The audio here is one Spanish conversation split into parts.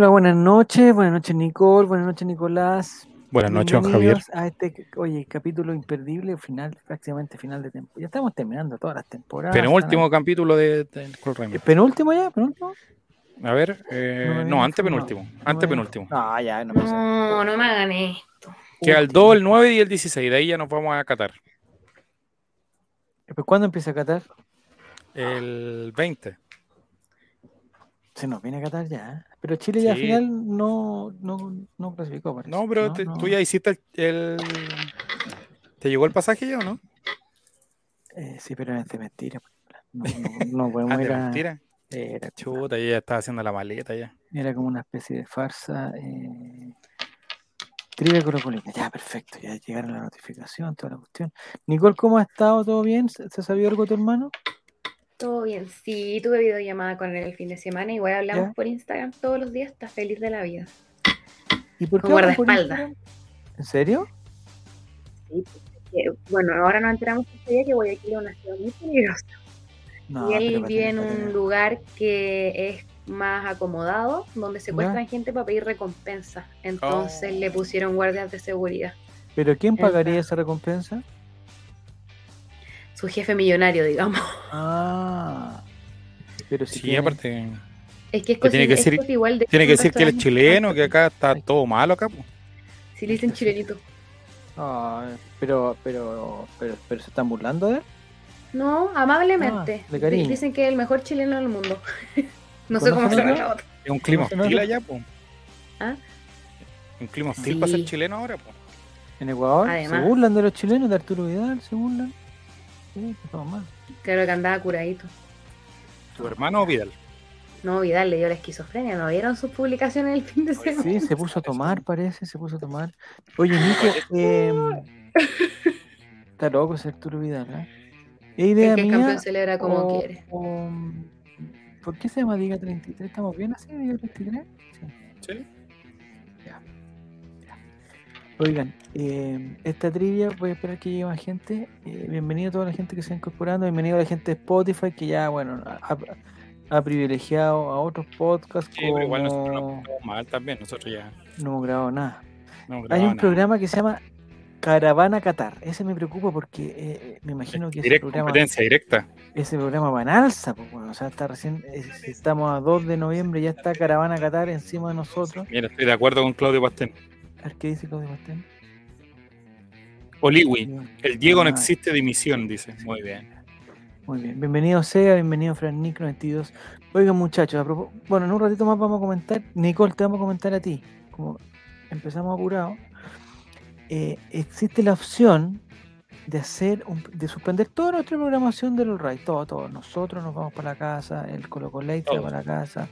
Hola, buenas noches, buenas noches Nicole, buenas noches Nicolás. Buenas noches, don Javier. A este, oye, capítulo imperdible, final, prácticamente final de temporada. Ya estamos terminando todas las temporadas. Penúltimo capítulo de, de Cold ¿Eh. ¿Penúltimo ya? ¿Penúltimo? A ver, eh, No me no, había antepenúltimo. informado. Antepenúltimo. Ah, ya, no. No, no me hagan esto. Queda el 2, el 9 y el 16. De ahí ya nos vamos a Qatar. ¿Pero ¿Cuándo empieza Qatar? El 20. Se nos viene a Qatar ya. ¿eh? Pero Chile ya al final no, no, no clasificó, parece. No, pero te- No. tú ya hiciste el, ¿Te llegó el pasaje ya o no? Eh, sí, pero es de mentira. No, no, no podemos Ah, ir a- mentira. Era, Chuta, ya estaba haciendo la maleta ya. era como una especie de farsa. Eh... Trivia colocolina. Ya, perfecto. Ya llegaron la notificación, toda la cuestión. Nicole, ¿cómo has estado? ¿Todo bien? ¿Se, se ha sabido algo de tu hermano? Todo bien. Sí, tuve videollamada con él el fin de semana. Igual hablamos ¿Ya? por Instagram todos los días. Está feliz de la vida. ¿Y por qué Con guardaespaldas. ¿En serio? Sí, porque, bueno, ahora nos enteramos este día que Guayaquil es una ciudad muy peligrosa. No, y él vive en un lugar que es más acomodado, donde secuestran gente para pedir recompensa. Entonces Oh. le pusieron guardias de seguridad. ¿Pero quién pagaría esa recompensa? Su jefe millonario, digamos. Ah. Pero si Sí, tiene- aparte. Es que es, Que tiene que es cosa igual de Tiene que decir que él es chileno, que acá está todo malo acá. po. Sí, le dicen chilenito. Ah, pero, pero, pero, pero se están burlando de él. No, amablemente. Ah, de cariño. Dicen que es el mejor chileno del mundo. no sé cómo ¿Conocen se llama. Es un clima hostil allá, po. ¿Ah? Un clima hostil para ser chileno ahora, po. En Ecuador Además. se burlan de los chilenos, de Arturo Vidal, se burlan. Sí, mal. Creo que andaba curadito. ¿Tu hermano o Vidal? No, Vidal le dio la esquizofrenia. ¿No vieron sus publicaciones el fin de semana? Sí, se puso a tomar, parece, se puso a tomar. Oye, Nico, eh, está loco ese Arturo Vidal, ¿eh? ¿Es idea que mía? campeón celebra como o- quiere. o- ¿Por qué se llama Diga 33? ¿Estamos bien así, Diga 33? Sí. Sí. Oigan, eh, esta trivia, voy a esperar que llegue más gente. Eh, bienvenido a toda la gente que se está incorporando. Bienvenido a la gente de Spotify que ya, bueno, ha, ha privilegiado a otros podcasts Sí, pero igual nosotros portamos mal también. Nosotros ya no hemos grabado nada. no hemos Hay un nada. programa que se llama Caravana Qatar. Ese me preocupa porque eh, me imagino que ese Directa, programa, competencia directa. ese programa va en alza. Pues, bueno, o sea, está recién, estamos a 2 de noviembre, ya está Caravana Qatar encima de nosotros. Mira, estoy de acuerdo con Claudio Pastén. A ver qué dice Claudio Pastén. Oliwi, el Diego no Ah, existe dimisión, dice. Muy bien. Muy bien, bienvenido Sega, bienvenido Fran Nick 92. Oigan muchachos, a propó- bueno, en un ratito más vamos a comentar, Nicole, te vamos a comentar a ti, como empezamos apurado, eh, existe la opción de hacer, un- de suspender toda nuestra programación del All Right, todo, todo, nosotros nos vamos para la casa, el Colo Todos. para la casa,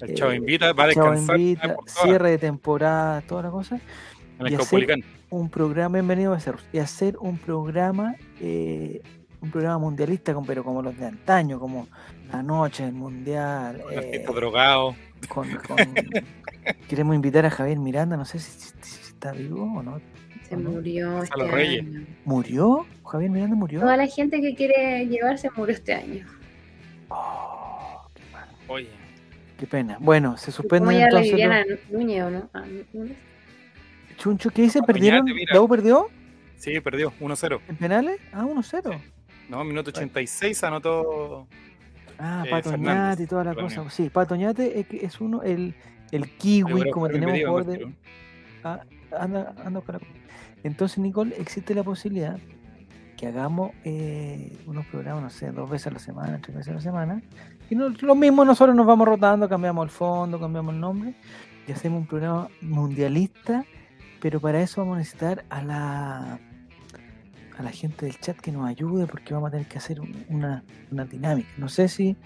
El Eh, Chavo invita, va a Chavo descansar. invita, cierre de temporada, toda la cosa, en el y hacer- un programa, bienvenido a Cerros, y hacer un programa, eh, un programa mundialista, con- pero como los de antaño, como la noche, el mundial. Los eh, con- con- queremos invitar a Javier Miranda, no sé si, si- si está vivo o no. Se murió este los Reyes. año. ¿Murió? ¿Javier Miranda murió? Toda la gente que quiere llevarse murió este año. Oh, qué mal, Oye, qué pena. Bueno, se ¿Cómo suspenden ya la entonces. Los- Núñez o no? Ah, Núñez. Chuncho, ¿qué dice? Acompañate, ¿Perdieron? mira. ¿La U perdió sí, perdió 1-0. en penales? Ah, 1-0. No, minuto 86 anotó. Ah, Eh, Pato Fernández, Ñate y toda la cosa. Sí, Pato Ñate es, que es uno, el, el kiwi, como tenemos ¿no? de, Ah, anda, anda para Entonces, Nicole, existe la posibilidad que hagamos eh, unos programas, no sé, dos veces a la semana, tres veces a la semana. Y no, lo mismo, nosotros nos vamos rotando, cambiamos el fondo, cambiamos el nombre y hacemos un programa mundialista, pero para eso vamos a necesitar a la a la gente del chat que nos ayude porque vamos a tener que hacer un- una, una dinámica. No sé si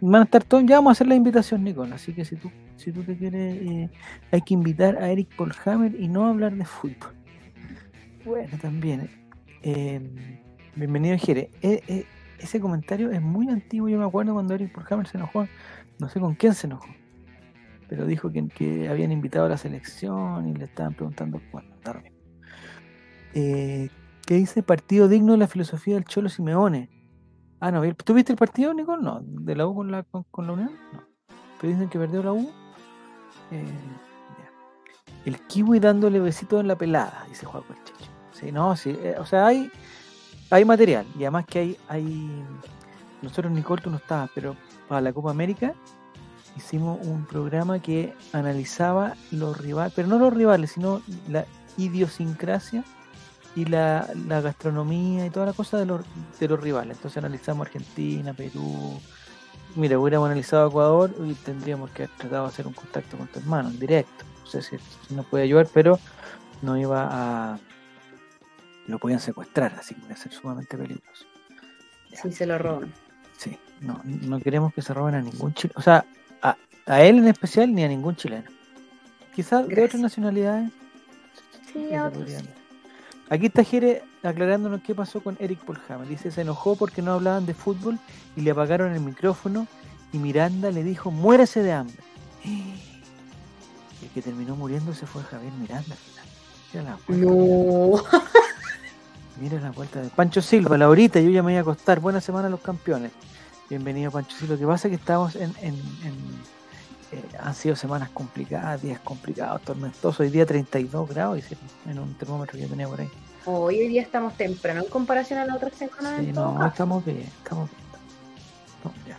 van a estar todos, ya vamos a hacer la invitación, Nicole, así que si tú, si tú te quieres, eh, hay que invitar a Eric Polhammer y no hablar de fútbol. Bueno, también. Eh, bienvenido, Jere. Eh, eh, ese comentario es muy antiguo. Yo me acuerdo cuando Eric Polhammer se enojó. No sé con quién se enojó. Pero dijo que, habían invitado a la selección y le estaban preguntando. Mismo. Eh, ¿Qué dice? Partido digno de la filosofía del Cholo Simeone. Ah, no, ¿tú viste el partido, Nicole? No, de la U con la, con, la Unión. No. Pero dicen que perdió la U. Eh. El kiwi dándole besitos en la pelada, dice Juan el Checho. No, sí. eh, o sea, hay, hay material. Y además que hay, hay. Nosotros, Nicole, tú no estabas, pero para la Copa América hicimos un programa que analizaba los rivales, pero no los rivales, sino la idiosincrasia y la, la gastronomía y toda la cosa de los, de los rivales. Entonces analizamos Argentina, Perú. Mira, hubiéramos analizado Ecuador y tendríamos que haber tratado de hacer un contacto con tu hermano en directo. No sé si, si nos puede ayudar, pero no iba a. Lo podían secuestrar, así que a ser sumamente peligroso. Ya. Si se lo roban. Sí, no, no queremos que se roben a ningún chileno. O sea, a, a él en especial ni a ningún chileno. Quizás de otras nacionalidades. Sí, a otros. Aquí está Jere aclarándonos qué pasó con Eric Polhammer. Dice, se enojó porque no hablaban de fútbol y le apagaron el micrófono y Miranda le dijo, muérese de hambre. El que terminó muriéndose fue Javier Miranda al final. Mira la No. mira la vuelta de Pancho Silva, Laurita, yo ya me voy a acostar. Buena semana a los campeones. Bienvenido Pancho Silva. Lo que pasa es que estamos en... en- en- eh, han sido semanas complicadas, días complicados, tormentosos. Hoy día 32 grados en un termómetro que yo tenía por ahí. Hoy, hoy día estamos temprano en comparación a la otra semana. Sí, no, estamos bien, estamos bien. No, ya.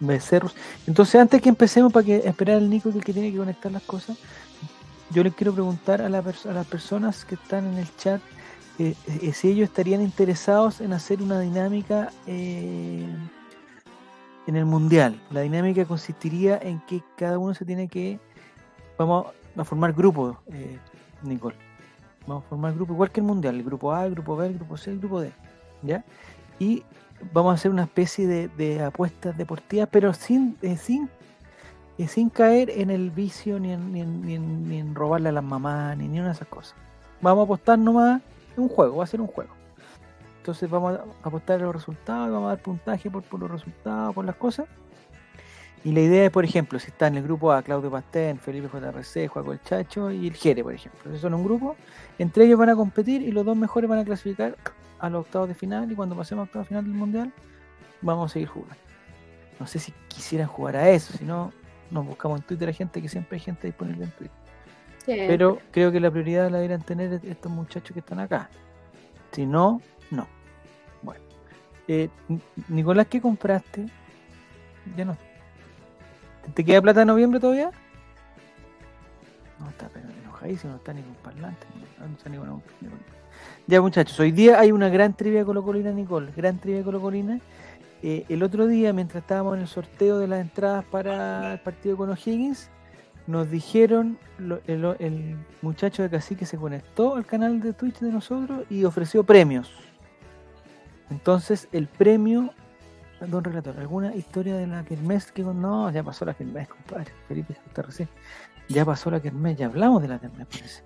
Becerros. Entonces, antes que empecemos, para que esperar al Nico, que tiene que conectar las cosas, yo les quiero preguntar a, la a las personas que están en el chat eh, eh, si ellos estarían interesados en hacer una dinámica eh, en el mundial. La dinámica consistiría en que cada uno se tiene que. Vamos a formar grupos, Nicole. Vamos a formar grupos igual que el mundial: el grupo A, el grupo B, el grupo C, el grupo D. ¿Ya? Y vamos a hacer una especie de, apuestas deportivas, pero sin, sin, sin caer en el vicio ni en, robarle a las mamás, ni, ni de esas cosas. Vamos a apostar nomás un juego, va a ser un juego. Entonces vamos a apostar a los resultados, vamos a dar puntaje por, los resultados, por las cosas. Y la idea es, por ejemplo, si está en el grupo A, Claudio Pastén, Felipe JRC, Juaco el Chacho y el Jere, por ejemplo. Si son un grupo, entre ellos van a competir y los dos mejores van a clasificar a los octavos de final y cuando pasemos a octavos de final del mundial vamos a seguir jugando. No sé si quisieran jugar a eso, si no nos buscamos en Twitter a gente que siempre hay gente disponible en Twitter. Pero creo que la prioridad la deberían tener est- estos muchachos que están acá. Si no, no. Bueno. Eh, Nicolás, ¿qué compraste? Ya no. ¿Te queda plata en noviembre todavía? No, está pero enojadísimo, no está ni con parlante. No, está ni con- Ya muchachos, hoy día hay una gran trivia colocolina, Nicole. Gran trivia colocolina. Eh, el otro día, mientras estábamos en el sorteo de las entradas para el partido con O'Higgins, nos dijeron, el, muchacho de Cacique se conectó al canal de Twitch de nosotros y ofreció premios. Entonces, el premio, don relator, ¿alguna historia de la Kermés que no, ya pasó la Kermés, compadre, Felipe está recién. Ya pasó la Kermés, ya hablamos de la Kermés, parece.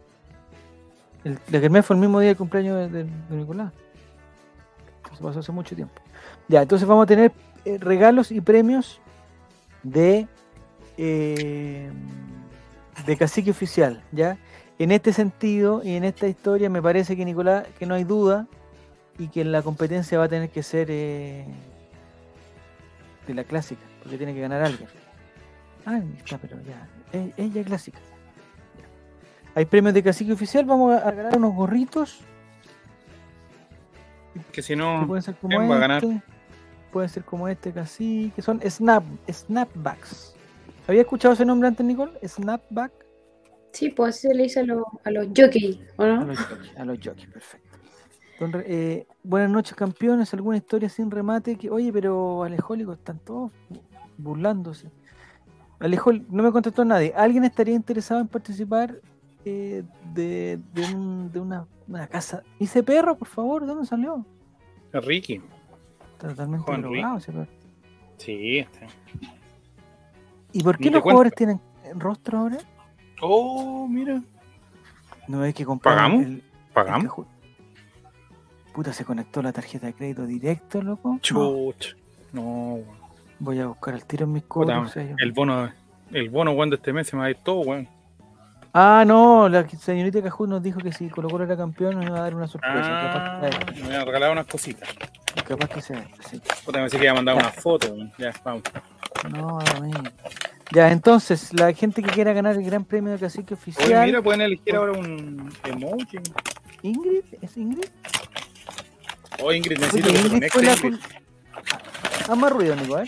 El, la Kermés fue el mismo día del cumpleaños de, Nicolás. Eso pasó hace mucho tiempo. Ya, entonces vamos a tener eh, regalos y premios de eh, de cacique oficial, ¿ya? En este sentido y en esta historia me parece que Nicolás, que no hay duda y que la competencia va a tener que ser eh, de la clásica, porque tiene que ganar alguien. Ah, está, pero ya, es, es ya clásica. Ya. Hay premios de cacique oficial, vamos a regalar unos gorritos Que si que no, pueden ser como ¿quién va a ganar? este, pueden ser como este cacique, que son snap, snapbacks. ¿Había escuchado ese nombre antes, Nicole? Snapback. Sí, pues así se le dice a los, a los jockeys, ¿o A no? los jockeys, a los jockeys, perfecto. Don eh, buenas noches, campeones. ¿Alguna historia sin remate? Que, oye, pero Alejólico, están todos bu- burlándose. Alejol, no me contestó nadie. ¿Alguien estaría interesado en participar eh, de, de, un- de una, una casa? ¿Ese perro, por favor? ¿De dónde salió? Ricky. Está totalmente Juan drogado ese perro. Sí, está. ¿Y por qué los jugadores tienen rostro ahora? Oh, mira. No es que comprar ¿Pagamos? el- ¿Pagamos? Puta, se conectó la tarjeta de crédito directo, loco. Chuch. No, voy a buscar el tiro en mis Puta, cobros. yo- el bono, el bono, weón, de este mes se me va a ir todo, weón. Ah, no, la señorita Cajut nos dijo que si Colo Colo era campeón nos iba a dar una sorpresa. Ah, Capaz, me voy a regalar unas cositas. capaz que sea. Sí. Puta, me decía que iba a mandar Ya. una foto, weón. Ya, vamos. No, a mí. Ya, entonces, la gente que quiera ganar el gran premio de cacique Oye, oficial. mira, pueden elegir ahora un emoji. ¿Ingrid? ¿Es Ingrid? Oh, Ingrid, Oye, necesito que se Ingrid conecte. Ingrid. Haz más ruido, Nico, ¿eh?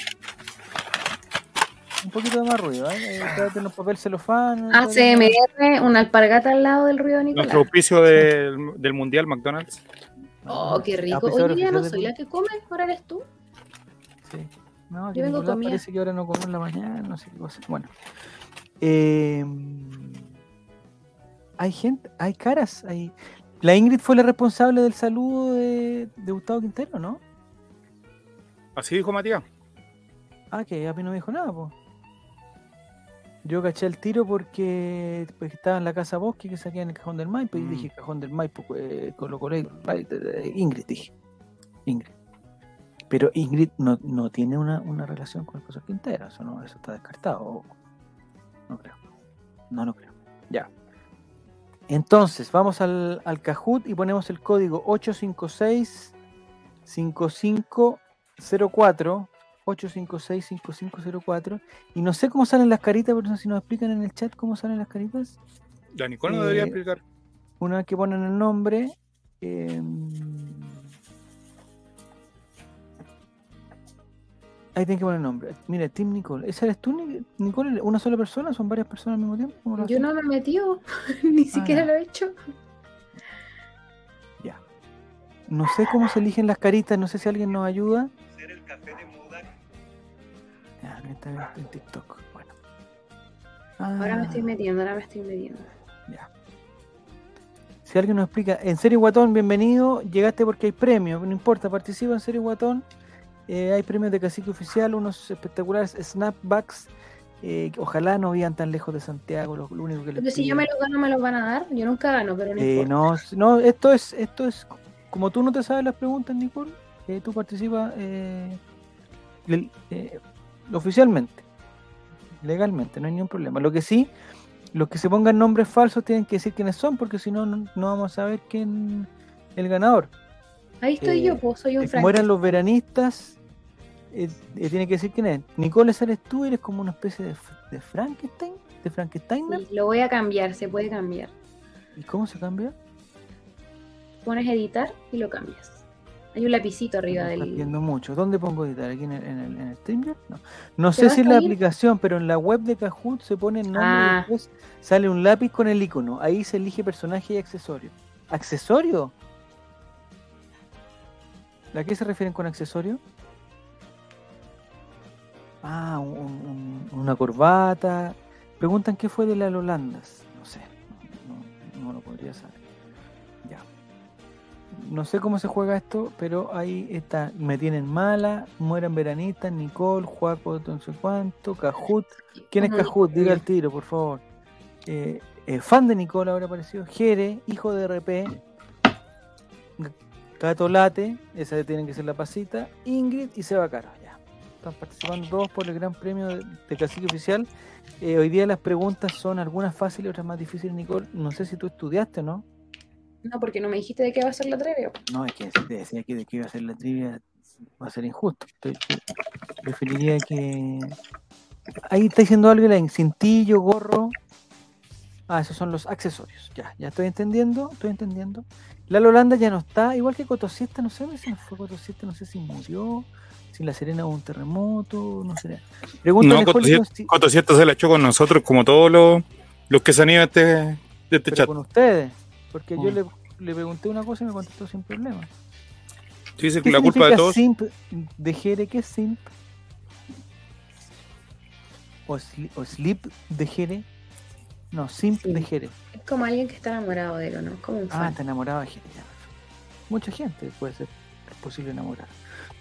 Un poquito de más ruido, ¿eh? eh tráete unos papel celofán. Ah, ACMR, una alpargata al lado del ruido de Nicolás. Nuestro auspicio del, del Mundial McDonald's. Oh, qué rico. Auspiciador Hoy día no soy la que come, ahora eres tú. Sí. No, Yo que vengo Nicolás comida. parece que ahora no comió en la mañana, no sé qué cosa. Bueno. Eh, hay gente, hay caras, hay... La Ingrid fue la responsable del saludo de, de Gustavo Quintero, ¿no? Así dijo Matías. Ah, que a mí no me dijo nada, pues. Yo caché el tiro porque pues, estaba en la casa Bosque que saqué en el cajón del Maipo y Mm. dije cajón del Maipo, eh, Colo Colo, right, eh, Ingrid, dije. Ingrid. Pero Ingrid no, no tiene una, una relación con el profesor Quintero, eso no, eso está descartado. No creo. No lo creo. Ya. Entonces, vamos al, al Kahoot y ponemos el código 856 5504 856-5504 y no sé cómo salen las caritas, pero no sé si nos explican en el chat cómo salen las caritas. La Nicole no debería Eh, explicar. Una vez que ponen el nombre. eh, ahí tienen que poner el nombre. Mira, Team Nicole. ¿Esa eres tú, Ni- Nicole? ¿Una sola persona? ¿Son varias personas al mismo tiempo? ¿Cómo lo Yo hacen? no me he metido, ni siquiera ya. lo he hecho. Ya. No sé cómo se eligen las caritas, no sé si alguien nos ayuda. Ya, acá está en TikTok. Bueno. Ahora me Ah. estoy metiendo, ahora me estoy metiendo. Ya. Si alguien nos explica, en Serie Guatón, bienvenido. Llegaste porque hay premios, no importa, participa en Serie Guatón. Eh, hay premios de cacique oficial, unos espectaculares snapbacks. eh, ojalá no vivan tan lejos de Santiago, lo, lo único que les Porque si yo me lo gano, me lo van a dar. Yo nunca gano, pero no Eh, no, esto es, esto es, como tú no te sabes las preguntas, Nicole, eh, tú participas eh, eh, oficialmente, legalmente, no hay ningún problema. Lo que sí, los que se pongan nombres falsos tienen que decir quiénes son, porque si no, no vamos a saber quién el ganador. Ahí estoy eh, yo, pues soy un Frank. Como eran los veranistas, eh, eh, tiene que decir quién es. Nicole, ¿eres tú? ¿Eres como una especie de, Frankenstein? ¿De Frankenstein? Lo voy a cambiar, se puede cambiar. ¿Y cómo se cambia? Pones editar y lo cambias. Hay un lapicito arriba del. viendo mucho. ¿Dónde pongo editar? ¿Aquí en el, en el, en el StreamYard? No, no ¿Te sé si a la aplicación, pero en la web de Kahoot se pone el nombre Ah. y después sale un lápiz con el icono. Ahí se elige personaje y accesorio. ¿Accesorio? ¿A qué se refieren con accesorio? Ah, un- un- un- una corbata. Preguntan qué fue de las Holandas. No sé, no, lo podría saber. Ya. No sé cómo se juega esto, pero ahí está. Me tienen mala, mueran veranistas, Nicole, Juaco, no sé cuánto, Cajut. ¿Quién es Cajut? Diga el tiro, por favor. Eh, eh, fan de Nicole ahora apareció. Jere, hijo de RP. Gato Late, esa tiene que ser la pasita. Ingrid y Seba Caro. Ya. Están participando todos por el gran premio de, de Cacique Oficial. Eh, hoy día las preguntas son algunas fáciles, otras más difíciles, Nicole. No sé si tú estudiaste o no. No, porque no me dijiste de qué va a ser la trivia. No, es que si te decía que de qué iba a ser la trivia, va a ser injusto. Preferiría que. Ahí está diciendo algo la cintillo, gorro. Ah, esos son los accesorios. Ya, ya estoy entendiendo, estoy entendiendo. La Holanda ya no está, igual que Cotosiesta, no sé si fue Cotosiesta, no sé si murió, si La Serena hubo un terremoto, no sé. Pregúntale, No, Cotosieta, si- se la echó con nosotros, como todos los, los que se han ido de este, de este pero chat. con ustedes, porque yo Mm. le, le pregunté una cosa y me contestó sin problema. ¿Qué que la culpa de significa todos. simp de Jere? ¿Qué es simp? ¿O, sli- o slip de Jere? No, simp de. Jere. Es como alguien que está enamorado de él, ¿o ¿no? Como un Ah, está enamorado de Jere. Mucha gente puede ser es posible enamorar.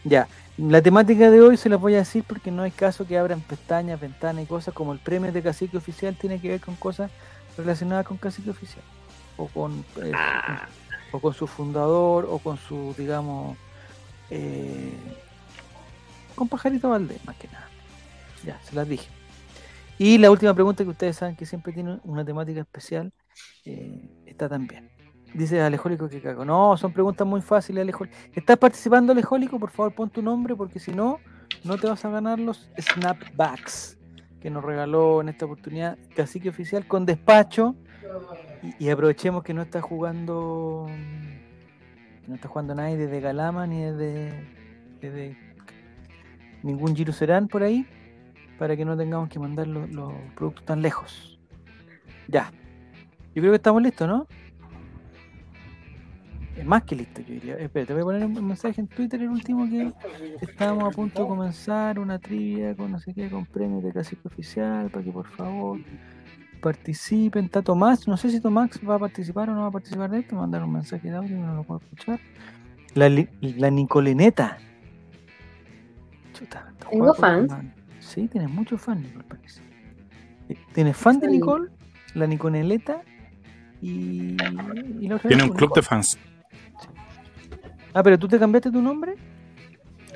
Ya, la temática de hoy se la voy a decir porque no hay caso que abran pestañas, ventanas y cosas como el premio de cacique oficial tiene que ver con cosas relacionadas con cacique oficial. O con, eh, Ah, o con su fundador, o con su, digamos, eh, con Pajarito Valdés, más que nada. Ya, se las dije. Y la última pregunta que ustedes saben que siempre tiene una temática especial, eh, está también. Dice Alejólico que cago. No, son preguntas muy fáciles, Alejólico. ¿Estás participando, Alejólico? Por favor, pon tu nombre, porque si no, no te vas a ganar los snapbacks. que nos regaló en esta oportunidad Cacique Oficial con despacho. Y, aprovechemos que no está jugando. no está jugando nadie desde Galama ni desde, desde ningún Giro Serán por ahí. Para que no tengamos que mandar los, los productos tan lejos. Ya. Yo creo que estamos listos, ¿no? Es más que listo, yo diría. Espera, te voy a poner un mensaje en Twitter, el último que estábamos a punto de comenzar una trivia con no sé qué, con premios de cacique oficial, para que por favor participen. Está Tomás, no sé si Tomás va a participar o no va a participar de esto, mandar un mensaje de audio, no lo puedo escuchar. La, la Nicoleneta. Chuta, Tengo fans. Sí, tienes muchos fans, Nicole, parece. Eh, ¿Tienes fan de. Nicole? La Niconeleta y, y Tiene un club de fans. Ah, pero tú te cambiaste tu nombre.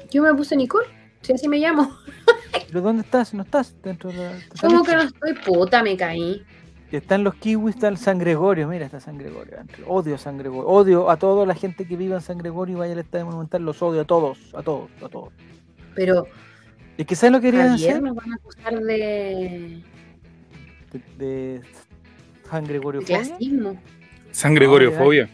Yo me puse Nicole, si así me llamo. ¿Pero dónde estás? ¿No estás dentro de la.? ¿Cómo saliste? que no estoy puta? Me caí. Están los kiwis, está el San Gregorio. Mira, está San Gregorio. Odio a San Gregorio. Odio a toda la gente que viva en San Gregorio y vaya al estadio monumental. Los odio a todos, a todos, a todos. Pero Es que ¿sabes lo que querían ayer hacer? nos van a acusar de, De, de San Gregorio. de clasismo. San Gregorio Fobia.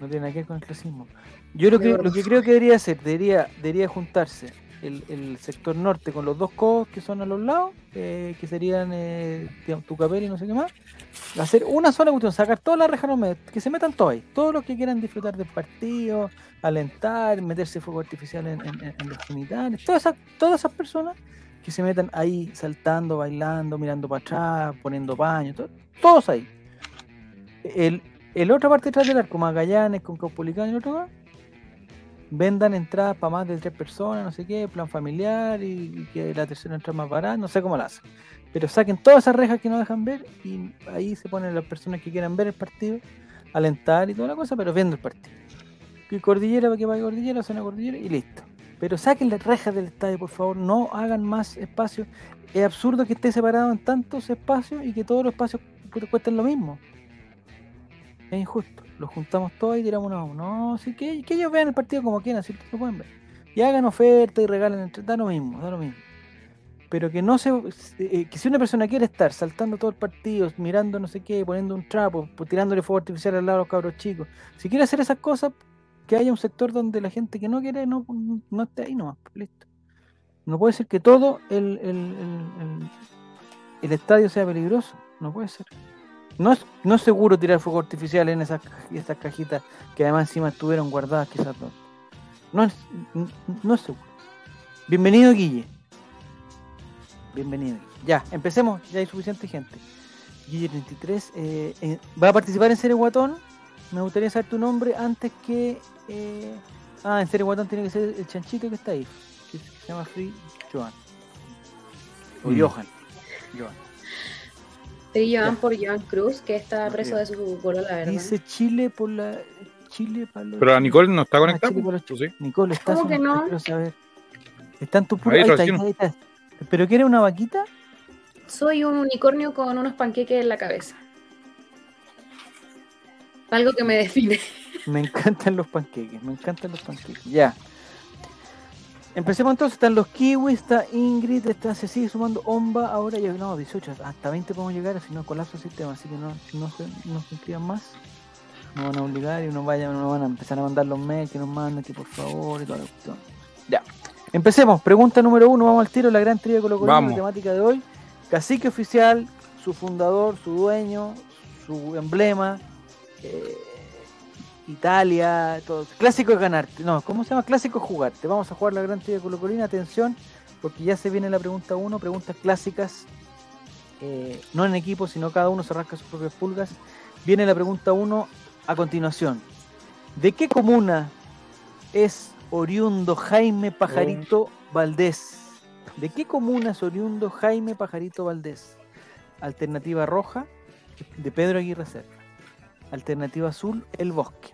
No tiene nada que ver con el clasismo. Yo lo que, lo que creo que debería hacer, debería, debería juntarse el, el sector norte con los dos codos que son a los lados, eh, que serían eh, Tucapel y no sé qué más, hacer una sola cuestión, sacar todas las rejas, que se metan todos ahí, todos los que quieran disfrutar del partido, alentar, meterse fuego artificial en, en- en los genitales, todas esas, todas esas personas que se metan ahí saltando, bailando, mirando para atrás, poniendo paños, to- todos ahí. El, el otra parte detrás del arco, Magallanes con Caupolicán y el otro más, vendan entradas para más de tres personas, no sé qué, plan familiar y, que la tercera entrada más barata, no sé cómo la hacen. Pero saquen todas esas rejas que no dejan ver y ahí se ponen las personas que quieran ver el partido, alentar y toda la cosa, pero viendo el partido. Y cordillera para que vaya cordillera, zona cordillera y listo. Pero saquen las rejas del estadio, por favor, no hagan más espacio. Es absurdo que esté separado en tantos espacios y que todos los espacios cu- cuesten lo mismo. Es injusto. Los juntamos todos y tiramos uno a uno. No, sí, que, que ellos vean el partido como quieran, si lo pueden ver. Y hagan oferta y regalen entre. Da lo mismo, da lo mismo. Pero que no se. eh, que si una persona quiere estar saltando todo el partido, mirando no sé qué, poniendo un trapo, pues, tirándole fuego artificial al lado a los cabros chicos. Si quiere hacer esas cosas, que haya un sector donde la gente que no quiere no, no esté ahí nomás. pues, Listo. No puede ser que todo el, el- el- el estadio sea peligroso. No puede ser. No es, no es seguro tirar fuego artificial en esas, esas cajitas que además encima estuvieron guardadas quizás dos. No es, no es seguro. Bienvenido Guille. Bienvenido. Ya, empecemos. Ya hay suficiente gente. Guille 33. eh, eh, ¿Va a participar en Serie Guatón? Me gustaría saber tu nombre antes que... eh, ah, en Serie Guatón tiene que ser el chanchito que está ahí. Que se llama Free Joan. O Mm. Johan. Johan. Ya. por Joan Cruz, que está preso de su color, la verdad. Dice Chile por la... Chile para los... Pero a Nicole no está Ah, conectada. Sí. Nicole, ¿estás ¿Cómo que no? Quiero saber. ¿Está en tu puro... Ahí Ahí, está, ahí recién. está, ahí está. ¿Pero quieres una vaquita? Soy un unicornio con unos panqueques en la cabeza. Algo que me define. Me encantan los panqueques, me encantan los panqueques. Ya. Empecemos entonces, están los kiwis, está Ingrid, está, se sigue sumando Omba, ahora ya no, 18, hasta 20 podemos llegar, si no colapsa el sistema, así que no, no, se, no se inscriban más. No van a obligar y no vayan, no van a empezar a mandar los mails que nos mandan, que por favor y toda la cuestión. Ya. Empecemos, pregunta número uno, vamos al tiro, la gran trivia de Colo Colo, la temática de hoy. Cacique oficial, su fundador, su dueño, su emblema, eh, Italia, todo. Clásico es ganarte. No, ¿cómo se llama? Clásico es jugarte. Vamos a jugar la gran trivia de Colo Colina. Atención, porque ya se viene la pregunta 1, preguntas clásicas. eh, no en equipo, sino cada uno se rasca sus propias pulgas. Viene la pregunta 1 a continuación. ¿De qué comuna es oriundo Jaime Pajarito Valdés? ¿De qué comuna es oriundo Jaime Pajarito Valdés? Alternativa roja, de Pedro Aguirre Cerda. Alternativa azul, el bosque.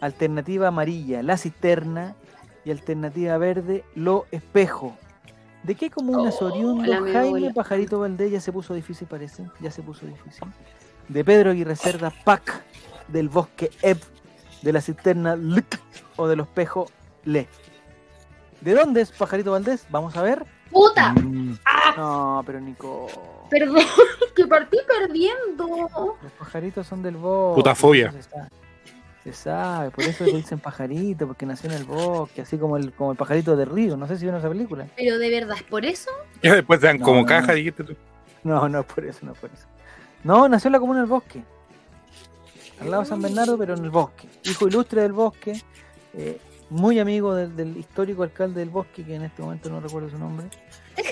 Alternativa amarilla, la cisterna. Y alternativa verde, lo espejo. ¿De qué comuna es Oh, oriundo Jaime. Pajarito Valdés? Ya se puso difícil, parece. Ya se puso difícil. De Pedro Aguirre Cerda, PAC. Del bosque EP. De la cisterna LIC. O del espejo LE. ¿De dónde es Pajarito Valdés? Vamos a ver. ¡Puta! Mm, ¡Ah! No, pero Nico. Perdón, que partí perdiendo. Los pajaritos son del bosque. Puta fobia. Se sabe, por eso le dicen pajarito, porque nació en el bosque, así como el, como el pajarito de río. No sé si vieron esa película. Pero de verdad, ¿es por eso? Y después te dan No, como no, caja, no. dijiste tú. No, no es por eso, no es por eso. No, nació en la comuna del bosque. Al lado de San Bernardo, pero en el bosque. Hijo ilustre del bosque. eh, muy amigo del, del histórico alcalde del bosque, que en este momento no recuerdo su nombre.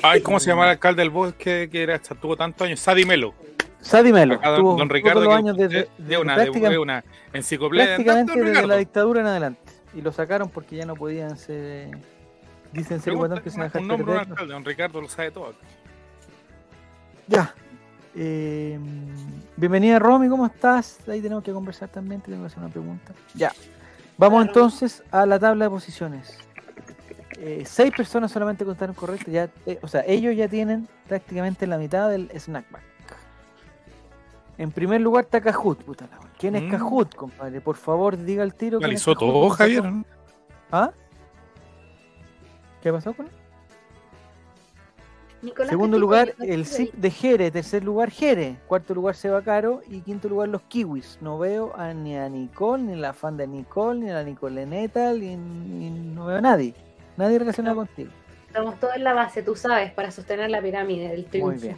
Ay, ¿cómo se llama el alcalde del bosque que era, tuvo tantos años? Sadi Melo. Sadi Melo. Tuvo don Ricardo, los años desde, de, una, de, prácticamente- de una enciclopedia. prácticamente desde Ricardo. la dictadura en adelante. Y lo sacaron porque ya no podían ser. Dicen ser guatón que se un dejan nombre de un perder. alcalde, don Ricardo lo sabe todo. Ya. Eh, bienvenida Romy, ¿cómo estás? Ahí tenemos que conversar también, te tengo que hacer una pregunta. Ya. Vamos entonces a la tabla de posiciones. Eh, seis personas solamente contaron correcto, ya, eh, o sea, ellos ya tienen prácticamente la mitad del snackback. En primer lugar está Cajut, puta la. ¿Quién es Mm. Cajut, compadre? Por favor, diga el tiro. Cajut, todo, Javier. ¿Ah? ¿Qué pasó con él? Nicolás Segundo lugar, el zip de Jere. Tercer lugar, Jere. Cuarto lugar, Seba Caro. Y quinto lugar, los Kiwis. No veo a, ni a Nicole, ni a la fan de Nicole, ni a la Nicoleneta, ni, ni- no veo a nadie. Nadie relacionado contigo. Estamos todos en la base, tú sabes, para sostener la pirámide del triunfo. Muy bien.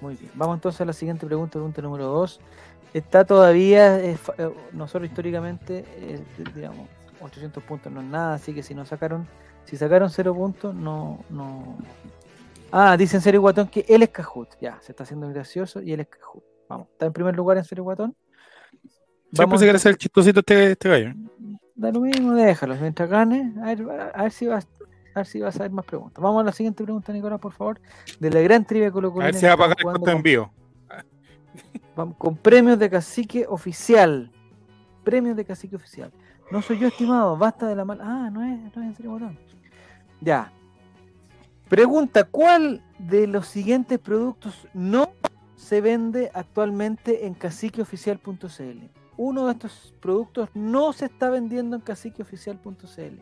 Muy bien. Vamos entonces a la siguiente pregunta, pregunta número dos. Está todavía, eh, eh, nosotros históricamente, eh, digamos, 800 puntos no es nada, así que si no sacaron, si sacaron 0 puntos, no, no. Ah, dicen Serio Guatón que él es Cajut. Ya, se está haciendo gracioso y él es Cajut. Vamos, está en primer lugar en Serio Guatón. Siempre se quiere hacer el chistosito este, este gallo. Da lo mismo, déjalo. Mientras gane, a ver, a ver si vas, a ver si vas a ver más preguntas. Vamos a la siguiente pregunta, Nicolás, por favor. De la gran trivia Colo A ver si va a pagar el costo de envío. Vamos, con premios de cacique oficial. Premios de cacique oficial. No soy yo, estimado. Basta de la mala. Ah, no es, no es en serio botón. Ya. Pregunta: ¿Cuál de los siguientes productos no se vende actualmente en caciqueoficial.cl? Uno de estos productos no se está vendiendo en caciqueoficial.cl.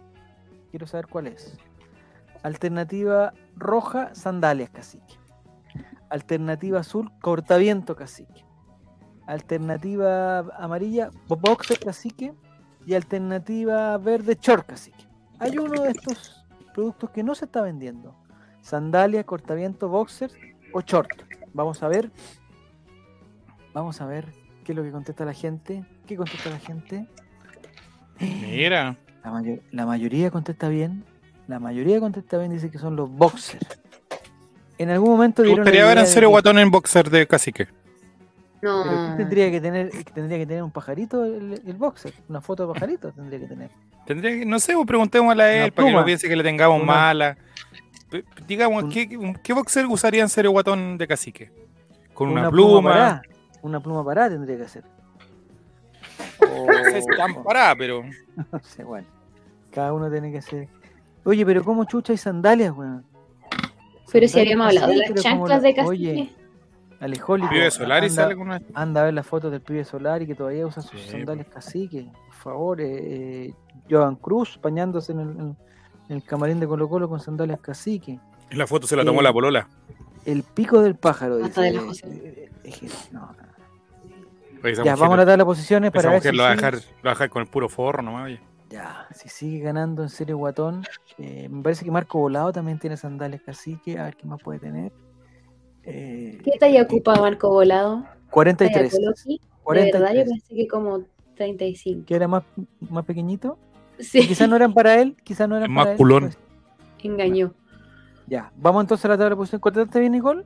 Quiero saber cuál es. Alternativa roja, sandalias cacique. Alternativa azul, cortaviento cacique. Alternativa amarilla, boxer cacique. Y alternativa verde, short cacique. Hay uno de estos productos que no se está vendiendo. Sandalia, cortaviento, boxer o short. Vamos a ver. Vamos a ver qué es lo que contesta la gente. ¿Qué contesta la gente? Mira. La, la mayoría contesta bien. La mayoría contesta bien, dice que son los boxers. En algún momento Me gustaría ver en serio guatón en boxer de cacique. No, Pero ¿qué tendría que tener, tendría que tener un pajarito el, el boxer, una foto de pajarito tendría que tener. Tendría que, no sé, pues preguntémosle a él para que no piense que le tengamos Una- mala. Digamos, Un- ¿qué, ¿qué boxer usaría en serio guatón de cacique? Con una, pluma pluma. parada, una pluma parada tendría que ser. O- No sé si tan parada, pero. no sé, bueno. Cada uno tiene que hacer. Oye, pero ¿cómo chucha hay sandalias, weón? pero si habíamos hablado de las chanclas la- de Oye, cacique. Alejólico. Vive solar y anda- sale con una. Anda a ver las fotos del pibe solar y que todavía usa sus Sí, sandalias cacique. Por favor, eh, eh, Joan Cruz bañándose en el, en- en el camarín de Colo Colo con sandalias cacique. En la foto se la tomó Eh, la polola. El pico del pájaro. Hasta dice, de la eh, José. eh, eh, no. Oye, Ya, mujer- vamos a dar las posiciones esa para ver mujer si lo va, a dejar, lo va a dejar con el puro forro nomás. oye. Ya, si sigue ganando en serio Guatón. eh, me parece que Marco Volado también tiene sandalias cacique. A ver qué más puede tener. Eh, ¿Qué talla ocupa Marco Volado? ¿Talla 43. Coloqui? De verdad, yo 43. pensé que como 35. Que era más, más pequeñito. Sí, Quizás no eran para él. Quizás no eran Es más para él, culón. pues, engañó. Ya, vamos entonces a la tabla de posición. ¿Cortaste bien, Nicole?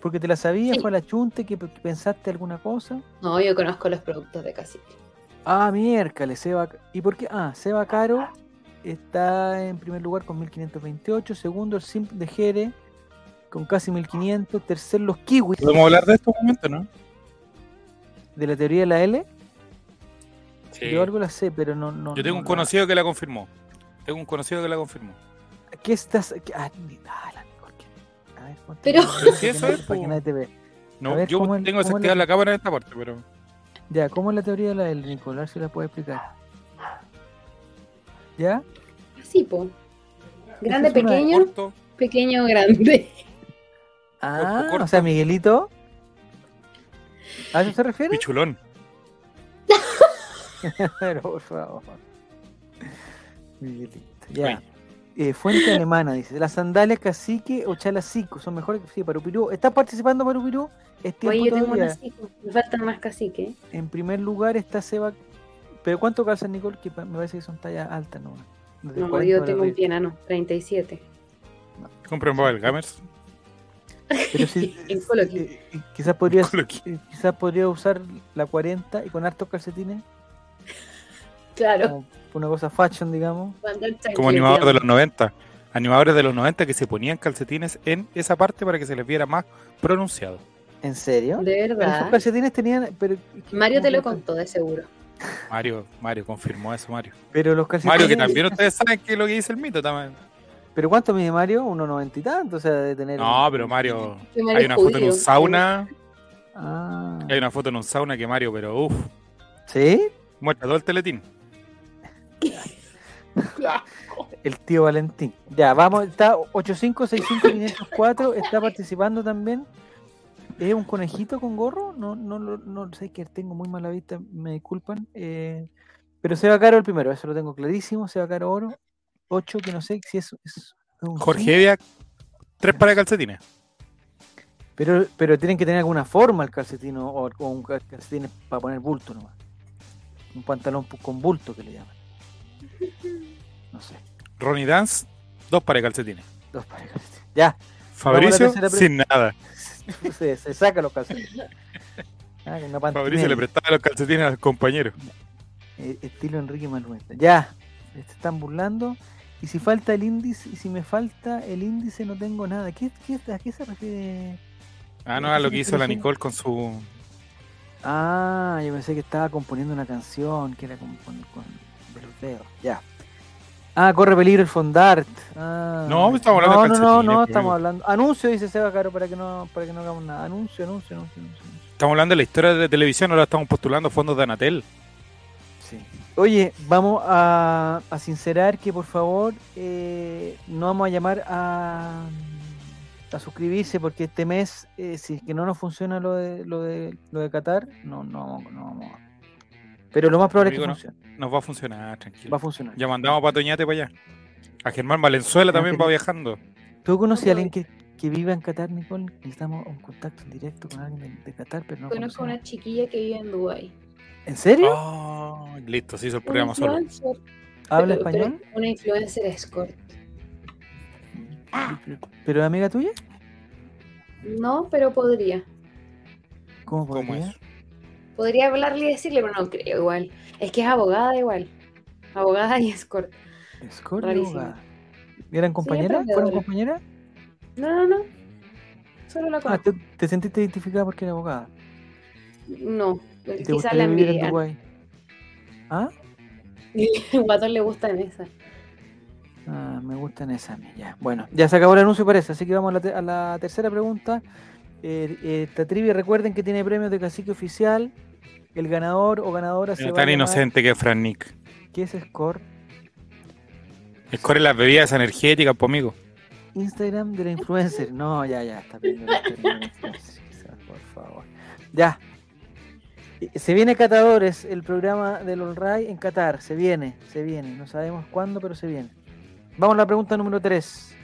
Porque te la sabías, Sí. fue la chunte, que, que pensaste alguna cosa. No, yo conozco los productos de cacique. Ah, miércoles, Seba. ¿Y por qué? Ah, Seba Caro está en primer lugar con 1528. Segundo, el Simp de Jere con casi 1500. Tercer, los Kiwis ¿Podemos hablar de esto un momento, no? de la teoría de la L. Sí. Yo algo la sé, pero no. no Yo tengo no un conocido que la confirmó. Tengo un conocido que la confirmó. ¿Qué estás.? qué- Ah, ni- ah, la. A ver, ponte Pero- Pero si que eso es, que. No, yo ¿cómo el- tengo cómo desactivada la cámara en esta parte, pero. Ya, ¿cómo es la teoría de la L, Nicole? A ver si la puede explicar. ¿Ya? Así, po. Grande, es pequeño. Corto, Pequeño grande. Ah, corto. o sea, Miguelito. ¿A eso se refiere? Pichulón. Pero por favor. Miguelito. Ya. Eh, fuente alemana, dice. Las sandalias cacique o chalacico son mejores que sí, Parupirú. ¿Estás participando, Parupirú? Es tiempo Oye, yo tengo todavía. una cico. Me faltan más cacique. En primer lugar está Seba. ¿Pero cuánto calza Nicole? Que me parece que son tallas altas, ¿no? Desde No, 40 yo tengo un enano, 37. Compré un Babel Gamers. Pero sí, eh, eh, quizás eh, quizás podría usar la 40 y con hartos calcetines, Claro. como una cosa fashion, digamos. Como animador de los 90. Animadores de los 90 que se ponían calcetines en esa parte para que se les viera más pronunciado. ¿En serio? De Pero esos verdad. calcetines tenían. Pero, Mario ¿cómo te lo contó, de seguro. Mario, Mario confirmó eso, Mario. Pero los calcetines. Mario, que también ustedes saben que es lo que dice el mito también. ¿Pero cuánto mide Mario? ¿Unos noventa y tanto? O sea, de tener. No, pero Mario. Hay una foto en un sauna. Ah. Hay una foto en un sauna que Mario, pero uff, ¿Sí? muestra todo el teletín. El tío Valentín. Ya, vamos. Está 8565504. Está participando también. ¿Es un conejito con gorro? No, no, no, no sé que tengo muy mala vista, me disculpan. Eh, pero se va caro el primero, eso lo tengo clarísimo. Se va caro oro. 8, que no sé si es, es un Jorge Evia, tres pares de calcetines. Pero, pero tienen que tener alguna forma el calcetín o, o un cal- calcetín para poner bulto nomás. Un pantalón con bulto que le llaman. No sé. Ronnie Dance, dos de calcetines. Dos de calcetines. Ya. Fabricio, sin nada. Se, se saca los calcetines. Ah, una Fabricio le prestaba los calcetines al compañero. Eh, estilo Enrique Malueta. Ya. Se están burlando. Y si falta el índice, y si me falta el índice, no tengo nada. ¿Qué, qué, ¿A qué se refiere? Ah, no, a lo que hizo la Nicole con su. Ah, yo pensé que estaba componiendo una canción que era con, con, con de los dedos. Ya. Ah, corre peligro el fondart. Ah. No, estamos hablando de no, no, no, no, pues, estamos amigo. hablando. Anuncio, dice Seba Caro, para que no, para que no hagamos nada. Anuncio, anuncio, anuncio, anuncio. Estamos hablando de la historia de televisión, ahora estamos postulando fondos de Anatel. Sí. Oye, vamos a, a sincerar que por favor eh, no vamos a llamar a, a suscribirse porque este mes, eh, si es que no nos funciona lo de lo de, lo de Qatar, no, no, vamos- no vamos a. Pero lo más probable es que funcione. Nos va a funcionar, tranquilo. Va a funcionar. Ya mandamos a Patoñate para allá. A Germán Valenzuela también va viajando. ¿Tú conoces a alguien que, que viva en Qatar, Nicole? Necesitamos un contacto en directo con alguien de, de Qatar, pero no Conozco conocemos. una chiquilla que vive en Dubái. ¿En serio? Oh, listo, se hizo el programa solo. ¿Habla pero- español? pero Una influencer escort. ¿Pero es amiga tuya? No, pero podría. ¿Cómo ¿Cómo podría? es? Podría hablarle y decirle, pero no creo igual. Es que es abogada igual. Abogada y escort. Escort. ¿Eran compañeras? ¿Fueron emprendedora. compañeras? No, no, no. Solo la Ah, conozco. ¿te, te sentiste identificada porque era abogada? No. ¿Y te Quizás la vivir en? ¿Ah? Guatón le gusta en esa. Ah, me gustan esas ya. Bueno, ya se acabó el anuncio parece, así que vamos a la, te- a la tercera pregunta. Eh, esta trivia, recuerden que tiene premios de cacique oficial. El ganador o ganadora se va tan inocente que es Fran Nick. ¿Qué es Score? Escorre las bebidas energéticas, pues amigo. Instagram de la influencer. No, ya, ya, está quizás, por favor. Ya. Eh, Se viene Catadores, el programa del All Right en Qatar. Se viene, se viene. No sabemos cuándo, pero se viene. Vamos a la pregunta número 3.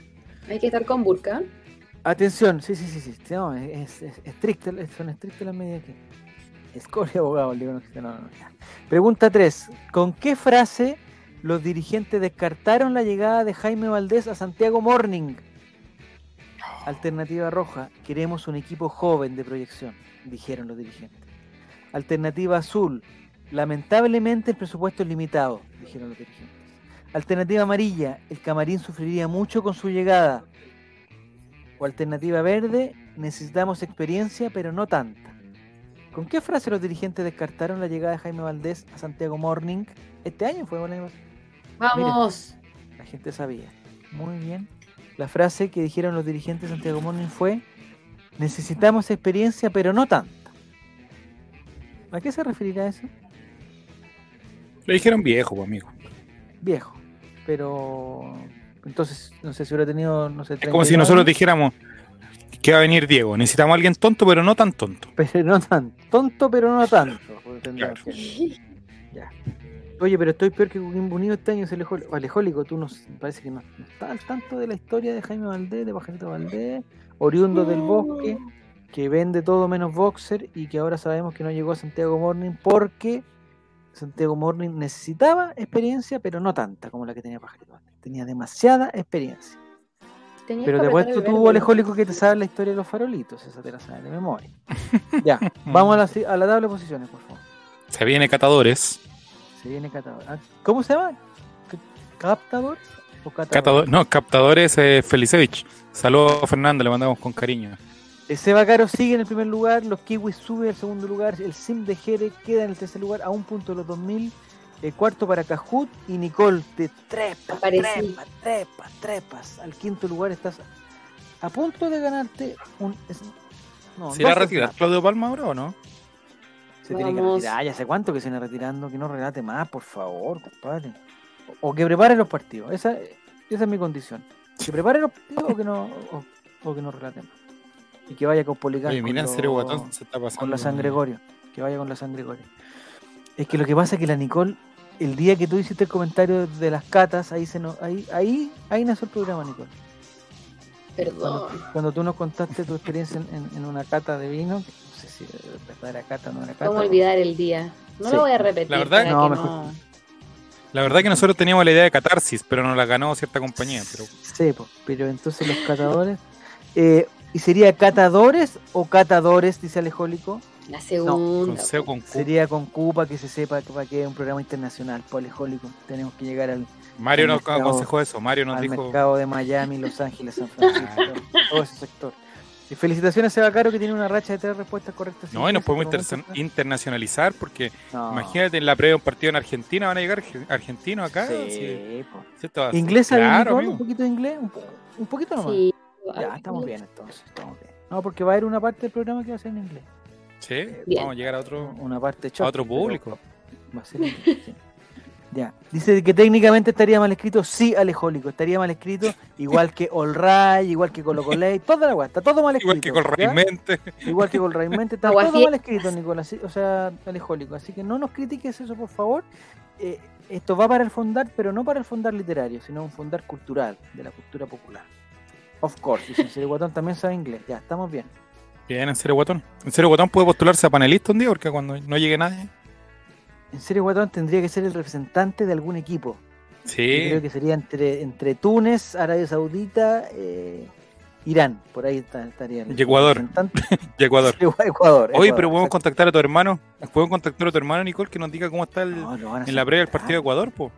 Hay que estar con burka. Atención, sí, sí, sí, sí. Es, es, estricta, son estrictas las medidas que. Escoria abogado, digo, no, no, no. Pregunta 3. ¿Con qué frase los dirigentes descartaron la llegada de Jaime Valdés a Santiago Morning? Alternativa roja, queremos un equipo joven de proyección, dijeron los dirigentes. Alternativa azul, lamentablemente el presupuesto es limitado, dijeron los dirigentes. Alternativa amarilla, el camarín sufriría mucho con su llegada. O alternativa verde, necesitamos experiencia, pero no tanta. ¿Con qué frase los dirigentes descartaron la llegada de Jaime Valdés a Santiago Morning? Este año fue, bueno, Vamos. la gente sabía. Muy bien. La frase que dijeron los dirigentes de Santiago Morning fue: Necesitamos experiencia, pero no tanta. ¿A qué se referirá eso? Le dijeron viejo, amigo. Viejo. Pero. Entonces, no sé si hubiera tenido, no sé, Es como si 39 nosotros dijéramos que va a venir Diego. Necesitamos a alguien tonto, pero no tan tonto. Pero no tan tonto, pero no tanto. Claro. Ya. Oye, pero estoy peor que Coquimbo Unido este año, es alejó- alejólico. Tú nos parece que no, no estás al tanto de la historia de Jaime Valdés, de Pajarito Valdés, oriundo del bosque, que vende todo menos boxer y que ahora sabemos que no llegó a Santiago Morning porque Santiago Morning necesitaba experiencia, pero no tanta como la que tenía Pajarito Valdés. Tenía demasiada experiencia. Tenía Pero te escopetero puesto de tú. Alejólico, que te sabes la historia de los farolitos, esa te la sabes de memoria. ya, vamos a la, a la tabla de posiciones, por favor. Se viene Catadores. Se viene catador. Ah, ¿Cómo se llama? ¿Captadores? ¿O catadores? Catado- no, Captadores eh, Felicevich. Saludos a Fernando, le mandamos con cariño. El Seba Caro sigue en el primer lugar, los Kiwis suben al segundo lugar, el Sim de Jere queda en el tercer lugar a un punto de los 2000, el cuarto para Cajut y Nicole te trepa, Aparecí. trepa, trepa, trepas. Al quinto lugar estás a punto de ganarte un... No, ¿Se irá a retirar. Claudio Palma ahora o no? Se tiene que retirar, ya sé cuánto que se viene retirando, que no relate más, por favor, compadre. O, o que prepare los partidos, esa, esa es mi condición. Que prepare los partidos o que no, o, o que no relate más. Y que vaya con Policán. Oye, con mira, en lo- serio, Guatón se está pasando. con la San Gregorio. Que vaya con la San Gregorio. Es que lo que pasa es que la Nicole, el día que tú hiciste el comentario de las catas, ahí se no, ahí, ahí, ahí nació el programa, Nicole. Cuando, Perdón. cuando tú nos contaste tu experiencia en, en- en una cata de vino, que no sé si era cata o no era cata. ¿Cómo olvidar el día? No Sí. lo voy a repetir. La verdad- No, que mejor- no- La verdad que nosotros teníamos la idea de catarsis, pero nos la ganó cierta compañía. Pero Sí, pero entonces los catadores. eh, ¿Y sería catadores o catadores, dice Alejólico? La con segunda. C o con Q. Sería con Q para que se sepa que, para que es un programa internacional, por Alejólico. Tenemos que llegar al, Mario al nos mercado- aconsejó eso. Mario nos al dijo. mercado de Miami, Los Ángeles, San Francisco, todo ese sector. Y felicitaciones a Seba Caro que tiene una racha de tres respuestas correctas. No, y nos podemos inter- internacionalizar porque no. imagínate en la previa de un partido en Argentina van a llegar arge- argentinos acá. Sí, Sí, ¿Inglés claro. ¿Un poquito de inglés? ¿Un, po- un poquito nomás? Sí. Ya, estamos bien entonces, estamos bien. No, porque va a haber una parte del programa que va a ser en inglés. Sí, Bien. vamos a llegar a otro. Una parte A otro público. Va a ser sí. Ya. Dice que técnicamente estaría mal escrito, sí, alejólico. Estaría mal escrito, igual que All Right, igual que Colo Coley, toda la weá, está todo mal escrito. Igual que con ¿ya? Raimente. Igual que con Raimente, está todo mal escrito, Nicolás. O sea, alejólico. Así que no nos critiques eso, por favor. Eh, esto va para el fondar, pero no para el fondar literario, sino un fondar cultural, de la cultura popular. Of course. Y si el guatón también sabe inglés. Ya, estamos bien. Bien, en serio, Guatón. En serio, Guatón puede postularse a panelista un día porque cuando no llegue nadie. En serio, guatón tendría que ser el representante de algún equipo. Yo Sí, creo que sería entre, entre Túnez, Arabia Saudita, eh, Irán. Por ahí estaría el Y Ecuador. y Ecuador. Sí, Ecuador. Oye, pero podemos exacto. contactar a tu hermano. Podemos contactar a tu hermano, Nicole, que nos diga cómo está el- No, en la previa del partido de Ecuador, po.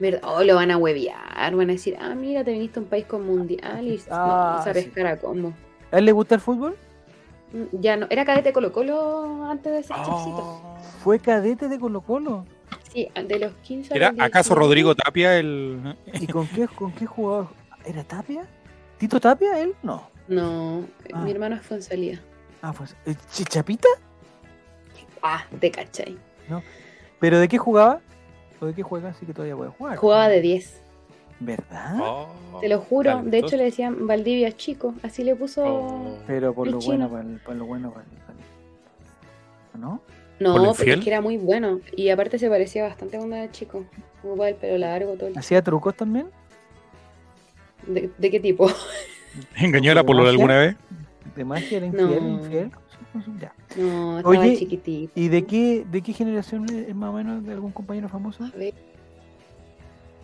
lo oh, lo van a huevear, van a decir, ah, mira, te viniste a un país con mundial y Ah, no, se sí. pescar a combo. ¿A él le gusta el fútbol? Ya no, era cadete Colo Colo antes de ser chipsito. Oh. Fue cadete de Colo Colo. Sí, de los 15 a ¿Era acaso 19. Rodrigo Tapia el. ¿Y con qué, con qué jugador? ¿Era Tapia? ¿Tito Tapia? ¿Él? No. No, Ah. mi hermano en salida. Ah, pues. ¿el ¿Chichapita? Ah, te cachai. ¿Pero de qué jugaba? ¿O de qué juega? Así que todavía puede jugar. Jugaba de 10. ¿Verdad? Oh, Te lo juro. De hecho, le decían Valdivia Chico. Así le puso. Oh. Pero por El lo chino. bueno, para, el- por lo bueno, para, el- para el- ¿no? No, ¿Por infiel? es que era muy bueno. Y aparte se parecía bastante a cuando era chico. Ocupaba el pelo largo, todo el... ¿Hacía trucos también? ¿De, de qué tipo? ¿Engañó a la polola alguna vez? ¿De magia? ¿Era infiel? No. ¿Infiel? Ya. No, estaba Oye, chiquitito. ¿Y de qué, de qué generación es más o menos de algún compañero famoso? A ver,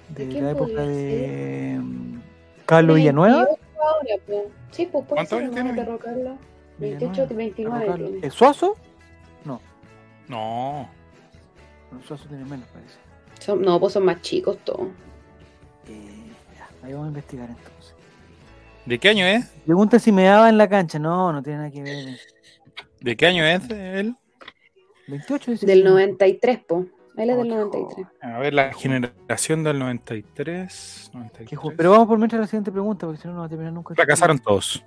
De la época de mm, Carlos Villanueva. 28 ahora, po. Sí, pues puede ¿Cuántos ser, años ¿no? tiene? Perro Carlos. Villanueva, 28, 29 Carlos Carlos. tiene. ¿El Suazo? No. No, Suazo tiene menos, parece. Son- no, pues son más chicos todos. Eh, ahí vamos a investigar entonces. ¿De qué año es? Pregunta si me daba en la cancha. No, no tiene nada que ver. ¿De qué año es él? 28 dice Del que- 93, po. Él es del qué 93. A ver, la generación del 93. 93. Qué ju- Pero vamos por mientras la siguiente pregunta, porque si no, no va a terminar nunca. Fracasaron todos.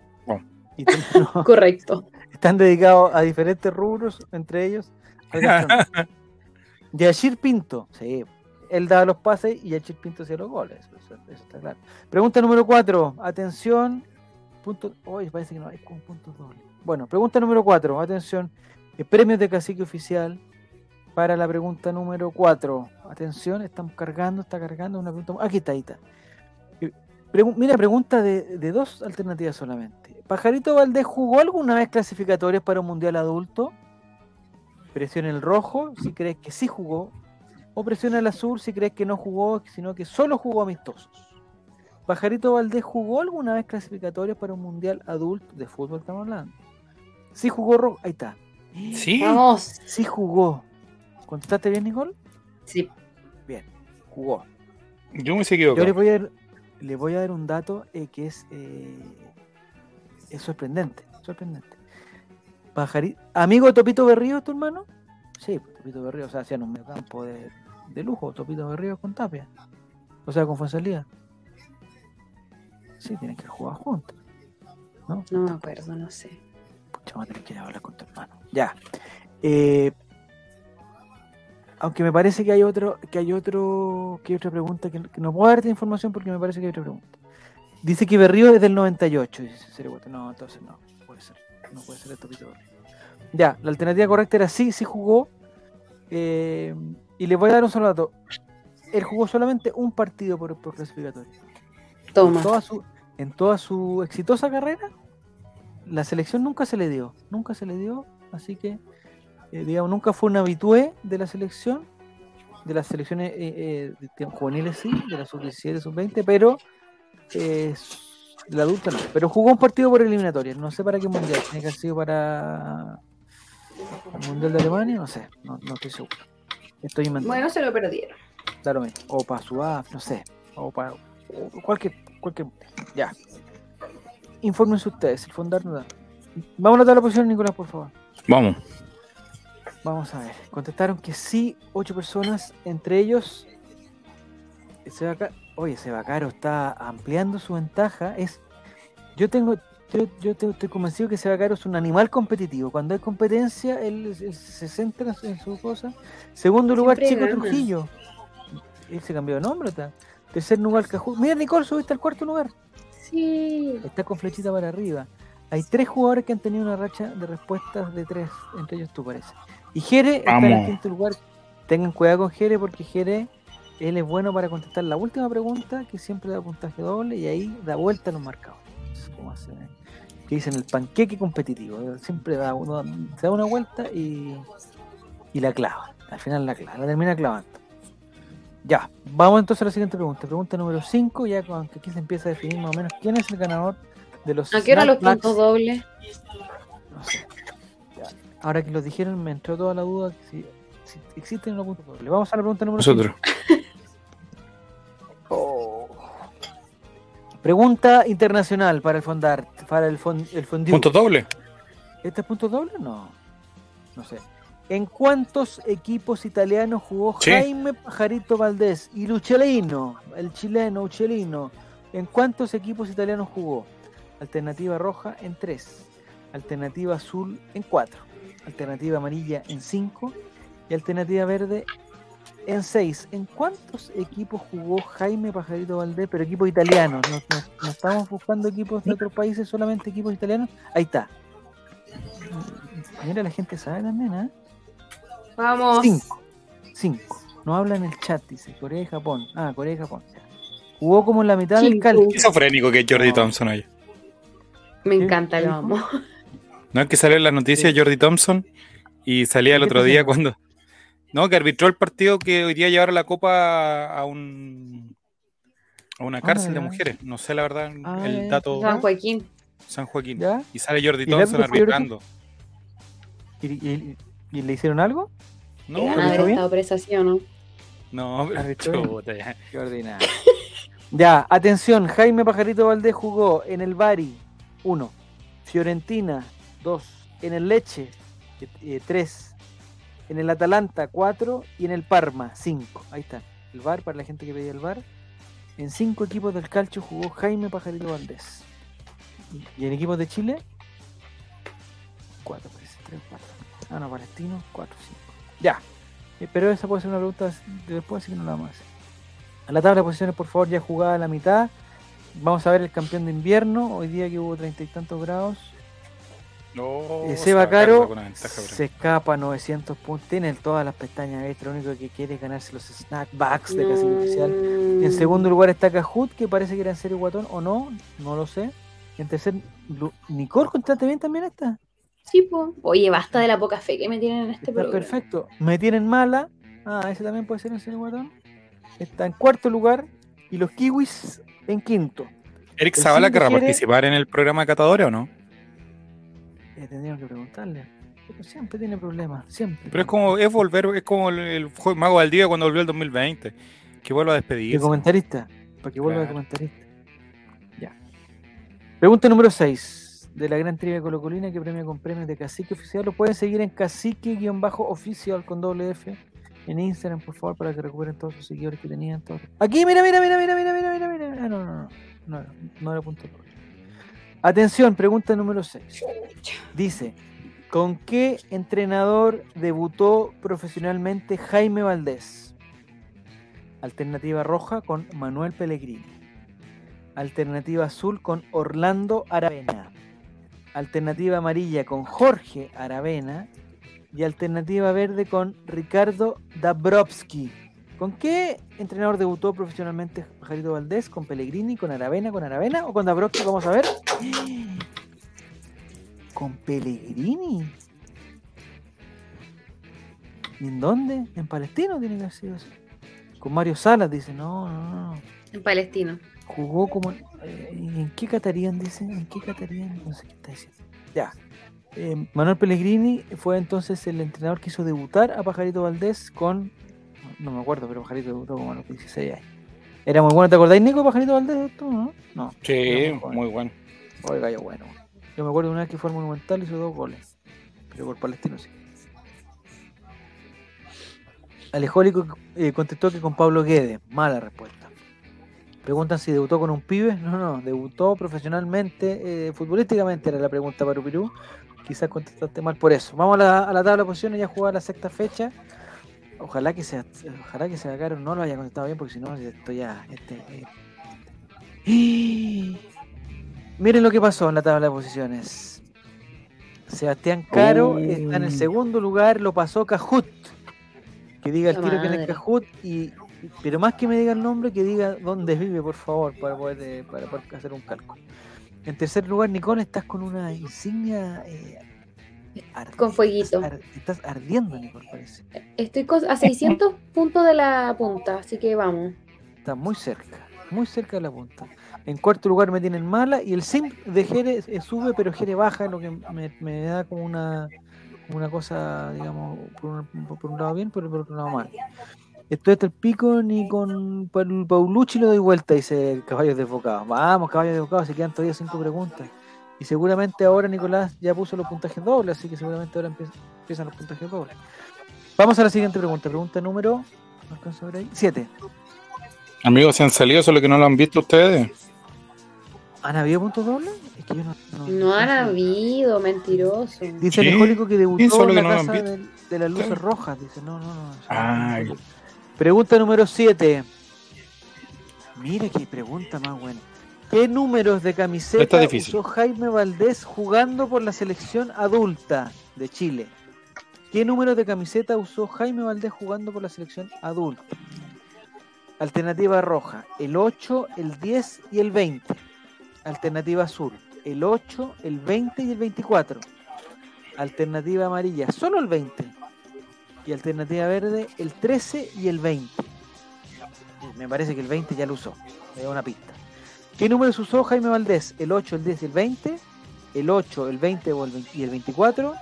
Y ten- no, Correcto. están dedicados a diferentes rubros, entre ellos. Yashir Pinto. Sí. él daba los pases y el Pinto hacía los goles. Eso, eso está claro. Pregunta número 4. Atención. Punto. Hoy parece que no hay con puntos dobles. Bueno, pregunta número 4. Atención. El premio de cacique oficial para la pregunta número 4. Atención, estamos cargando, está cargando una pregunta. Aquí está, ahí está. Eh, pregu- mira, pregunta de, de dos alternativas solamente. ¿Pajarito Valdés jugó alguna vez clasificatorias para un mundial adulto? Presiona el rojo si crees que sí jugó. O presiona el azul si crees que no jugó, sino que solo jugó amistosos. ¿Pajarito Valdés jugó alguna vez clasificatorias para un mundial adulto de fútbol? Estamos hablando. Sí jugó rojo. Ahí está. Sí. Vamos. Sí jugó. ¿Contestaste bien, Nicole? Sí. Bien, jugó. Yo me he Yo le equivocado. voy a dar, le voy a dar un dato eh, que es, eh, es sorprendente. Sorprendente. Pajari- ¿Amigo de Topito Berrío, tu hermano? Sí, pues, Topito Berrío, o sea, hacían un campo de, de lujo, Topito Berrío con Tapia. O sea, con Fuensalida. Sí, tienen que jugar juntos. ¿No? No me acuerdo, no sé. Pucha, vamos a tener que hablar con tu hermano. Ya. Eh, aunque me parece que hay otro, que hay otro, que hay otra pregunta que, que no puedo darte información porque me parece que hay otra pregunta. Dice que Berrío es del 98, dice Cere Guate. No, entonces no, no puede ser. No puede ser el Topito Berrío. Ya, la alternativa correcta era sí, sí jugó. eh, y le voy a dar un solo dato. Él jugó solamente un partido por, por clasificatorio Toma. en toda su, en toda su exitosa carrera, la selección nunca se le dio, nunca se le dio, así que, eh, digamos, nunca fue un habitué de la selección, de las selecciones eh, eh, de- juveniles sí, de la sub-17, sub-20, pero eh, de la adulta no. Pero jugó un partido por eliminatoria, no sé para qué mundial, tiene que haber sido para el mundial de Alemania, no sé, no, no estoy seguro. Estoy inventando. Bueno, se lo perdieron. Mismo. O para Sudáfrica, no sé. O para o cualquier, cualquier. Ya. Infórmense ustedes, el fondar no da. Vamos a notar la posición, Nicolás, por favor. Vamos. Vamos a ver. Contestaron que sí, ocho personas, entre ellos. Sebaca- Oye, Sebacaro está ampliando su ventaja. Es. Yo tengo. Yo, yo te- estoy convencido que Sebacaro es un animal competitivo. Cuando hay competencia, él, él se centra en su cosa. Segundo lugar, Siempre Chico gana. Trujillo. Él se cambió de nombre. ¿tá? Tercer lugar, Cajú. Mira, Nicole, subiste al cuarto lugar. Sí. Está con flechita para arriba. Hay tres jugadores que han tenido una racha de respuestas de tres, entre ellos tú parece. Y Jere está en el quinto lugar. Tengan cuidado con Jere porque Jere, él es bueno para contestar la última pregunta, que siempre da puntaje doble, y ahí da vuelta a los marcadores. Es como hace, que dicen el panqueque competitivo. Siempre da, uno, se da una vuelta y, y la clava. Al final la clava, la termina clavando. Ya, vamos entonces a la siguiente pregunta. Pregunta número 5, ya con que aquí se empieza a definir más o menos quién es el ganador de los ¿A qué hora los puntos dobles? No sé. Ahora que los dijeron, me entró toda la duda que si, si existen los puntos dobles. Vamos a la pregunta número Nosotros. cinco. Oh. Pregunta internacional para el fondar, para el fond, el fondue. Punto doble. ¿Este es punto doble? No. No sé. ¿En cuántos equipos italianos jugó Sí. Jaime Pajarito Valdés y Luchelino, el chileno Uchelino? ¿En cuántos equipos italianos jugó? Alternativa roja en 3, alternativa azul en 4, alternativa amarilla en 5 y alternativa verde en 6. ¿En cuántos equipos jugó Jaime Pajarito Valdés? Pero equipos italianos, no, no- no estamos buscando equipos de otros países, solamente equipos italianos. Ahí está. Mira, la gente sabe también, ¿eh? Vamos. 5. 5. No habla en el chat, dice Corea y Japón. Ah, Corea y Japón. Jugó como en la mitad del Cinco. cálculo. Esquizofrénico que es Jordi No. Thompson hoy. Me ¿Qué- encanta, lo amo. No es que salió en las noticias Jordi Thompson y salía el ¿Qué otro día cuando. No, que arbitró el partido que hoy día llevara la copa a un. a una cárcel de mujeres. No sé la verdad Ah, el dato. San Joaquín. San Joaquín. ¿Ya? Y sale Jordi ¿Y el Thompson arbitrando. ¿Y, y- y le hicieron algo? No, Qué ¿lo ganas de hizo haber estado presa, ¿sí o no? no, pero ya. Qué ordinario. ya, atención. Jaime Pajarito Valdés jugó en el Bari 1, Fiorentina 2, en el Leche 3, en el Atalanta 4 y en el Parma 5. Ahí está. El bar para la gente que pedía el bar. En cinco equipos del calcio jugó Jaime Pajarito Valdés. ¿Y en equipos de Chile? 4, parece. 3, 4. Ah, no, Palestino, 4, 5. Ya. Eh, pero esa puede ser una pregunta de después, así que no la vamos a hacer. A la tabla de posiciones, por favor, ya jugada la mitad. Vamos a ver el campeón de invierno. Hoy día que hubo treinta y tantos grados. No, Eh, Seba Caro ventaja, pero- se escapa 900 puntos. Tiene todas las pestañas extra. Lo único que quiere es ganarse los snackbacks de Oficial. Mm. En segundo lugar está Kahoot, que parece que era en serio guatón o no, no lo sé. En tercer, Lu- Nicole, contate bien también está. Sí, po. Oye, basta de la poca fe que me tienen en este Está programa. perfecto. Me tienen mala. Ah, ese también puede ser en serio guatón. Está en cuarto lugar. Y los kiwis en quinto. ¿Eric Zavala querrá quiere- participar en el programa de catadores o no? Eh, tendríamos que preguntarle. Siempre tiene problemas, siempre. Pero es como, es volver, es como el, Mago del Día cuando volvió el 2020. Que vuelva a despedirse. De comentarista, para que vuelva de comentarista. Ya. Pregunta número 6 de la gran trivia colocolina que premia con premios de Cacique Oficial. Lo pueden seguir en cacique-oficial con doble F en Instagram, por favor, para que recuperen todos sus seguidores que tenían. Aquí, mira, mira, mira, mira, mira, mira, mira. Ah, no, no, no. No, no era punto. Atención, pregunta número 6. Dice, ¿con qué entrenador debutó profesionalmente Jaime Valdés? Alternativa roja con Manuel Pellegrini. Alternativa azul con Orlando Aravena. Alternativa amarilla con Jorge Aravena. Y alternativa verde con Ricardo Dabrowski. ¿Con qué entrenador debutó profesionalmente Pajarito Valdés? ¿Con Pellegrini, con Aravena, con Aravena o con Dabrowski? Vamos a ver. ¿Con Pellegrini? ¿Y en dónde? ¿En Palestino tiene que haber sido así? Con Mario Salas, dice. No, no, no. En Palestino. Jugó como. eh, ¿En qué Catarían dice? ¿En qué Catarían? No sé qué está diciendo. Ya. Eh, Manuel Pellegrini fue entonces el entrenador que hizo debutar a Pajarito Valdés con. No me acuerdo, pero Pajarito debutó como a los 16 años. Era muy bueno, ¿te acordáis, Nico, Pajarito Valdés? ¿Tú, no? No. Sí, No, muy bueno. Oiga, yo bueno. Yo me acuerdo una vez que fue al Monumental y hizo dos goles. Pero por Palestino sí. Alejólico eh, contestó que con Pablo Guedes. Mala respuesta. Preguntan si debutó con un pibe. No, no, debutó profesionalmente, eh, futbolísticamente era la pregunta para Upirú. Quizás contestaste mal por eso. Vamos a la, a la tabla de posiciones y a jugar la sexta fecha. Ojalá que se ojalá que se Caro no lo haya contestado bien, porque si no, esto ya. Este, eh. Miren lo que pasó en la tabla de posiciones. Sebastián Caro Oh. está en el segundo lugar, lo pasó Cajut. Que diga el tiro que es. Cajut y pero más que me diga el nombre, que diga dónde vive, por favor, para poder, eh, para poder hacer un cálculo. En tercer lugar, Nicole, estás con una insignia. eh, Con fueguito. Estás, ar- estás ardiendo, Nicole, parece. Estoy a 600 puntos de la punta, así que vamos. Está muy cerca, muy cerca de la punta. En cuarto lugar me tienen mala y el sim de Jere eh, sube, pero Jere baja, lo que me, me da como una, una cosa, digamos, por un, por un lado bien, pero por otro lado mal. Estoy hasta el pico ni con Paul- Paulucci lo doy vuelta, dice el caballo desbocado. Vamos, caballo desbocado, se quedan todavía cinco preguntas. Y seguramente ahora Nicolás ya puso los puntajes dobles, así que seguramente ahora empieza- empiezan los puntajes dobles. Vamos a la siguiente pregunta. Pregunta número. ¿no alcanzo a ver ahí? Siete. Amigos, se han salido, solo que no lo han visto ustedes. ¿Han habido puntos dobles? Es que yo no. no- No han habido, mentiroso. Dice el Sí, Ejólico que debutó sí, solo en que la no casa del- de, las luces Claro. rojas. Dice, no, no, no. es Pregunta número 7. Mira qué pregunta más buena. ¿Qué números de camiseta usó Jaime Valdés jugando por la selección adulta de Chile? ¿Qué números de camiseta usó Jaime Valdés jugando por la selección adulta? Alternativa roja, el 8, el 10 y el 20. Alternativa azul, el 8, el 20 y el 24. Alternativa amarilla, solo el 20. Y alternativa verde, el 13 y el 20. Me parece que el 20 ya lo usó. Me da una pista. ¿Qué números usó Jaime Valdés? ¿El 8, el 10 y el 20? ¿El 8, el 20 o el 20 y el 24?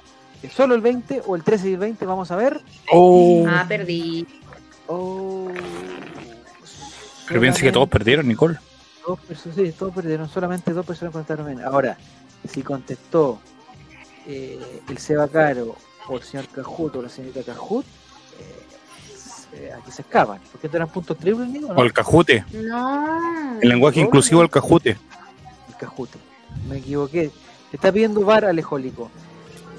¿Es ¿Solo el 20 o el 13 y el 20? Vamos a ver. Oh. Ah, perdí. Oh, Pero piense que todos perdieron, Nicole. Dos personas, sí, todos perdieron, solamente dos personas contestaron bien. Ahora, si contestó eh, el Seba Caro o el señor Cajut o la señorita Cajut, se- aquí se escapan. Porque eran puntos triples, Nico, ¿no? O el cajute. No. El lenguaje inclusivo del cajute. El Cajute. Me equivoqué. Está pidiendo VAR alejólico.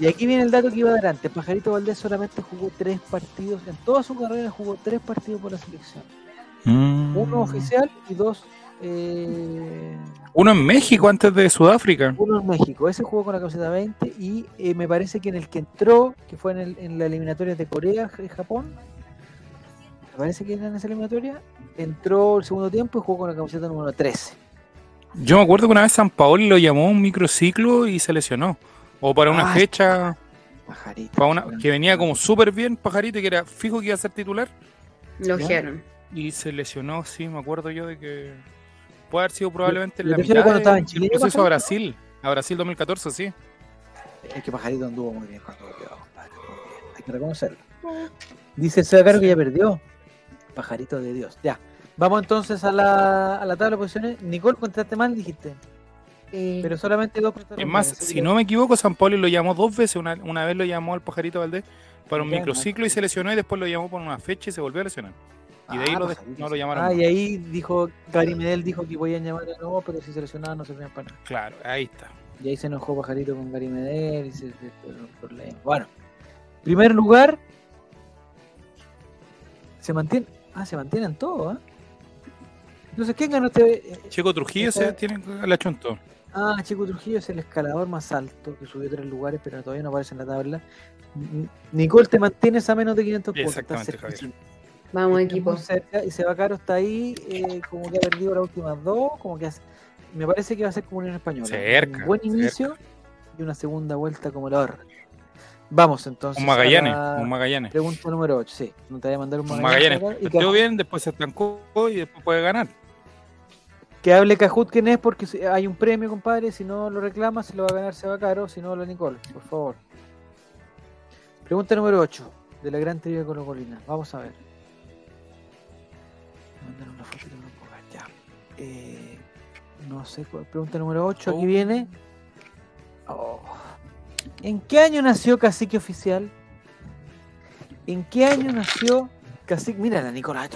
Y aquí viene el dato que iba a dar antes. Pajarito Valdés solamente jugó tres partidos. En toda su carrera jugó tres partidos por la selección. Mm. Uno oficial y dos... eh, Uno en México antes de Sudáfrica. uno en México. Ese jugó con la camiseta 20 y eh, me parece que en el que entró, que fue en, el- en la eliminatoria de Corea y Japón, me parece que era en esa eliminatoria, entró el segundo tiempo y jugó con la camiseta número 13. Yo me acuerdo que una vez San Paoli lo llamó a un microciclo y se lesionó. O para una Ah, fecha Pajarito. para una, que venía como súper bien, pajarito, y que era fijo que iba a ser titular. Lo ojearon. Y se lesionó, sí, me acuerdo yo de que puede haber sido probablemente en ¿Lo la mitad cuando estaba en Chile, proceso a? Brasil. A Brasil 2014, sí. Es que Pajarito anduvo muy bien cuando bien. Hay que reconocerlo. Dice el que ya perdió. Pajarito de Dios. Ya. Vamos entonces a la, a la tabla de posiciones. Nicole, contaste mal, dijiste. Eh, Pero solamente dos Es más, si que- no me equivoco, San Paoli lo llamó dos veces. Una, una vez lo llamó al pajarito Valdés para un Ya, microciclo y se lesionó y después lo llamó por una fecha y se volvió a lesionar. Y de ahí Ah, lo no lo llamaron Ah, más. y ahí dijo, Gary Medel dijo que podían llamar a nuevo, pero si se lesionaban no servían para nada. Claro, ahí está. Y ahí se enojó Pajarito con Gary Medel y se, problemas. Bueno, primer lugar, se mantiene, ah, se mantienen todos, ¿ah? Entonces, ¿quién ganó este? eh, Chico Trujillo se tiene la chunto. Ah, Chico Trujillo es el escalador más alto, que subió tres lugares, pero todavía no aparece en la tabla. Nicole, te mantienes a menos de 500 puntos. Exactamente, Javier. vamos, equipo. cerca, y Sebacaro está ahí, eh, como que ha perdido las últimas dos, como que hace- me parece que va a ser como Unión Española. Cerca, Un buen cerca. inicio y una segunda vuelta como la horra. Vamos entonces. Un Magallanes, la un Magallanes. Pregunta número 8, sí. No te voy a mandar un Un Magallanes. Magallanes. acá, y Partió bien, después se estancó y después puede ganar. que hable Cajut quién es, porque hay un premio, compadre. Si no lo reclama, se lo va a ganar Sebacaro, si no, la Nicole, por favor. Pregunta número 8, de la gran teoría Colo Colina. Vamos a ver. Mandar una fotito, no puedo ver, ya. Eh, no sé cuál. Pregunta número 8, aquí Oh. viene. Oh. ¿En qué año nació Cacique Oficial? ¿En qué año nació Cacique? Mira la Nicolás.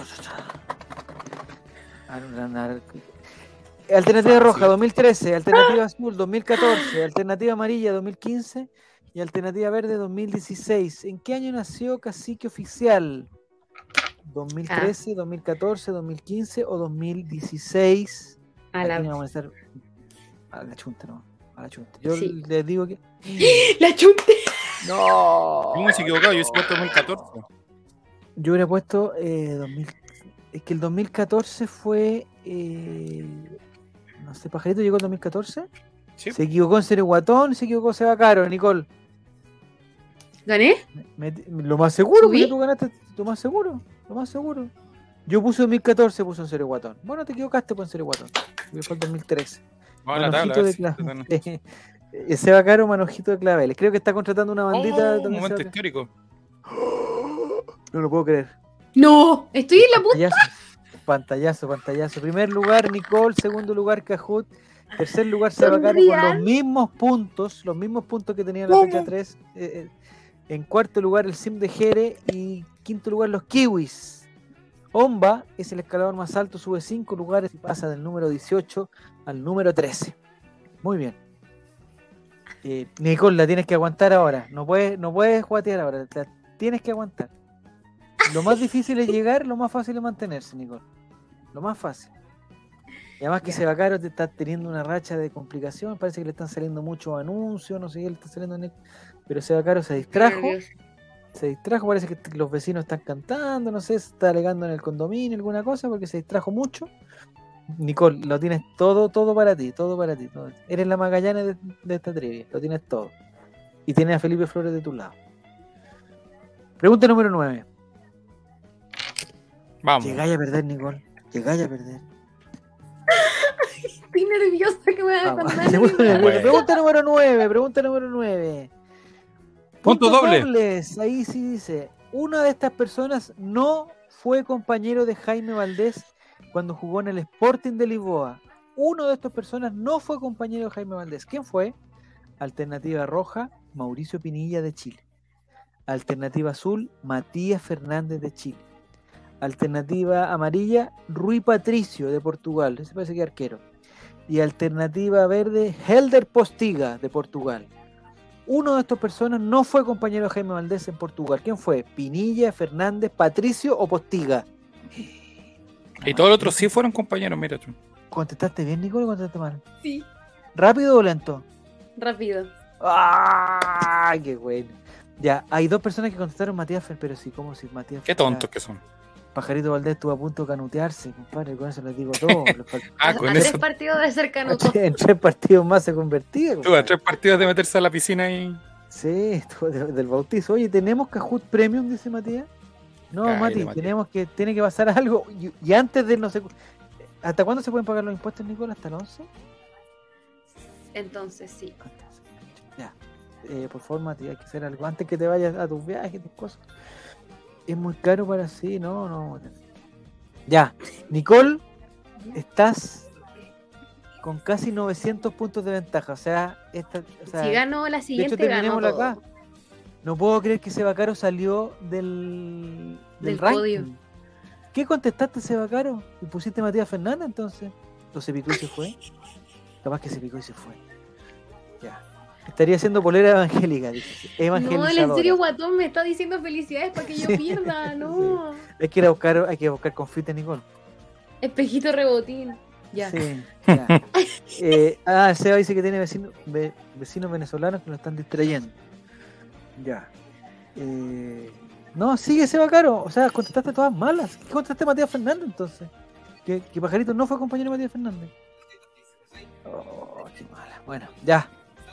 Alternativa roja 2013, alternativa azul 2014, alternativa amarilla 2015 y alternativa verde 2016. ¿En qué año nació Cacique Oficial? ¿2013, 2014, 2015 o 2016? A la, vamos a estar a la chunta, ¿no? A la chunta. Yo Sí. les digo que. la chunte. ¡No! Yo me he equivocado, yo he puesto 2014. Yo hubiera puesto eh, 2000. Es que el 2014 fue. eh, no sé, Pajarito llegó el 2014. Sí. Se equivocó en Serio Guatón, se equivocó Seba Caro, Nicole. ¿Gané? Me- me- lo más seguro, ¿Subí? porque tú ganaste, lo más seguro, lo más seguro. Yo puse 2014, puse en Serio Guatón. Bueno, te equivocaste, pues en Serio Guatón. Yo fue el 2013. Vamos a la tabla. a Manojito ver de si claveles. Eh, Seba Caro, manojito de claveles. Creo que está contratando una bandita. Oh, un momento histórico. No lo puedo creer. No, estoy en la punta. Pantallazo, pantallazo, pantallazo. Primer lugar, Nicole. Segundo lugar, Cajut. Tercer lugar, Seba Caro con los mismos puntos, los mismos puntos que tenía en la fecha 3. en cuarto lugar, el Sim de Jere. Y quinto lugar, los Kiwis. Omba es el escalador más alto, sube 5 lugares y pasa del número 18 al número 13. Muy bien. Eh, Nicole, la tienes que aguantar ahora. No puedes, no puedes guatear ahora. La tienes que aguantar. Lo más difícil es llegar, lo más fácil es mantenerse, Nicole. Lo más fácil. Y además que Ya. Sebacaro te está teniendo una racha de complicación. Parece que le están saliendo muchos anuncios, no sé qué le está saliendo. en el- Pero Sebacaro se distrajo. Se distrajo, parece que los vecinos están cantando, no sé, se está alegando en el condominio, alguna cosa, porque se distrajo mucho. Nicole, lo tienes todo, todo para ti, todo para ti. todo. Eres la Magallanes de, de esta trivia, lo tienes todo. Y tienes a Felipe Flores de tu lado. Pregunta número 9. Vamos. Llegáis a perder, Nicole. Llegáis a perder. Estoy nerviosa que me van a Vamos. contar. Pregunta, número- Bueno. pregunta número 9, pregunta número 9. Punto doble. dobles, ahí sí dice. Una de estas personas no fue compañero de Jaime Valdés cuando jugó en el Sporting de Lisboa. Uno de estas personas no fue compañero de Jaime Valdés. ¿Quién fue? Alternativa roja, Mauricio Pinilla de Chile. Alternativa azul, Matías Fernández de Chile. Alternativa amarilla, Rui Patricio de Portugal. Ese parece que arquero. Y alternativa verde, Helder Postiga de Portugal. Uno de estas personas no fue compañero de Jaime Valdés en Portugal. ¿Quién fue? ¿Pinilla, Fernández, Patricio o Postiga? Y todos los otros sí fueron compañeros, mira tú. ¿Contestaste bien, Nicole, o contestaste mal? Sí, ¿Rápido o lento? rápido. ¡Ay, qué bueno! Ya, hay dos personas que contestaron Matías Fer, pero sí, ¿cómo si Matías Qué Fer- tontos que son. Pajarito Valdés estuvo a punto de canutearse, compadre, con eso les digo todo. Ah, a, con a eso. tres partidos de ser canuto. en tres partidos más se convertía. Tuvo a tres partidos de meterse a la piscina y. Sí, estuvo de- del bautizo. Oye, ¿tenemos Kahoot Premium? Dice Matías. No, Cállate, Mati, tenemos que, tiene que pasar algo. Y, y antes de no sé. ¿Hasta cuándo se pueden pagar los impuestos, Nicolás? ¿Hasta el 11? Entonces sí. Ya. Eh, por favor, Mati, hay que hacer algo antes que te vayas a tus viajes, tus cosas. Es muy caro para sí, no, no. Ya, Nicole, estás con casi 900 puntos de ventaja. O sea, esta, o sea, si gano la de hecho, siguiente, gano terminémoslo todo. acá. No puedo creer que Sebacaro salió del, del, Del ranking. podio. ¿Qué contestaste, Sebacaro? ¿Y pusiste Matías Fernández entonces? ¿O se picó y se fue? Capaz que se picó y se fue. Ya. Estaría haciendo polera evangélica, dice. No, en serio, guatón, me está diciendo felicidades para que yo Sí, pierda, no. Hay que ir a buscar, hay que buscar confite, Nicole. Espejito rebotín. Ya. Sí, ya. Eh, ah, Seba dice que tiene vecino- ve- vecinos venezolanos que lo están distrayendo. Ya. Eh, no, sigue Seba Caro. O sea, contestaste todas malas. ¿Qué contestaste Matías Fernández entonces? Que, que Pajarito no fue compañero de Matías Fernández. Oh, qué mala. Bueno, ya.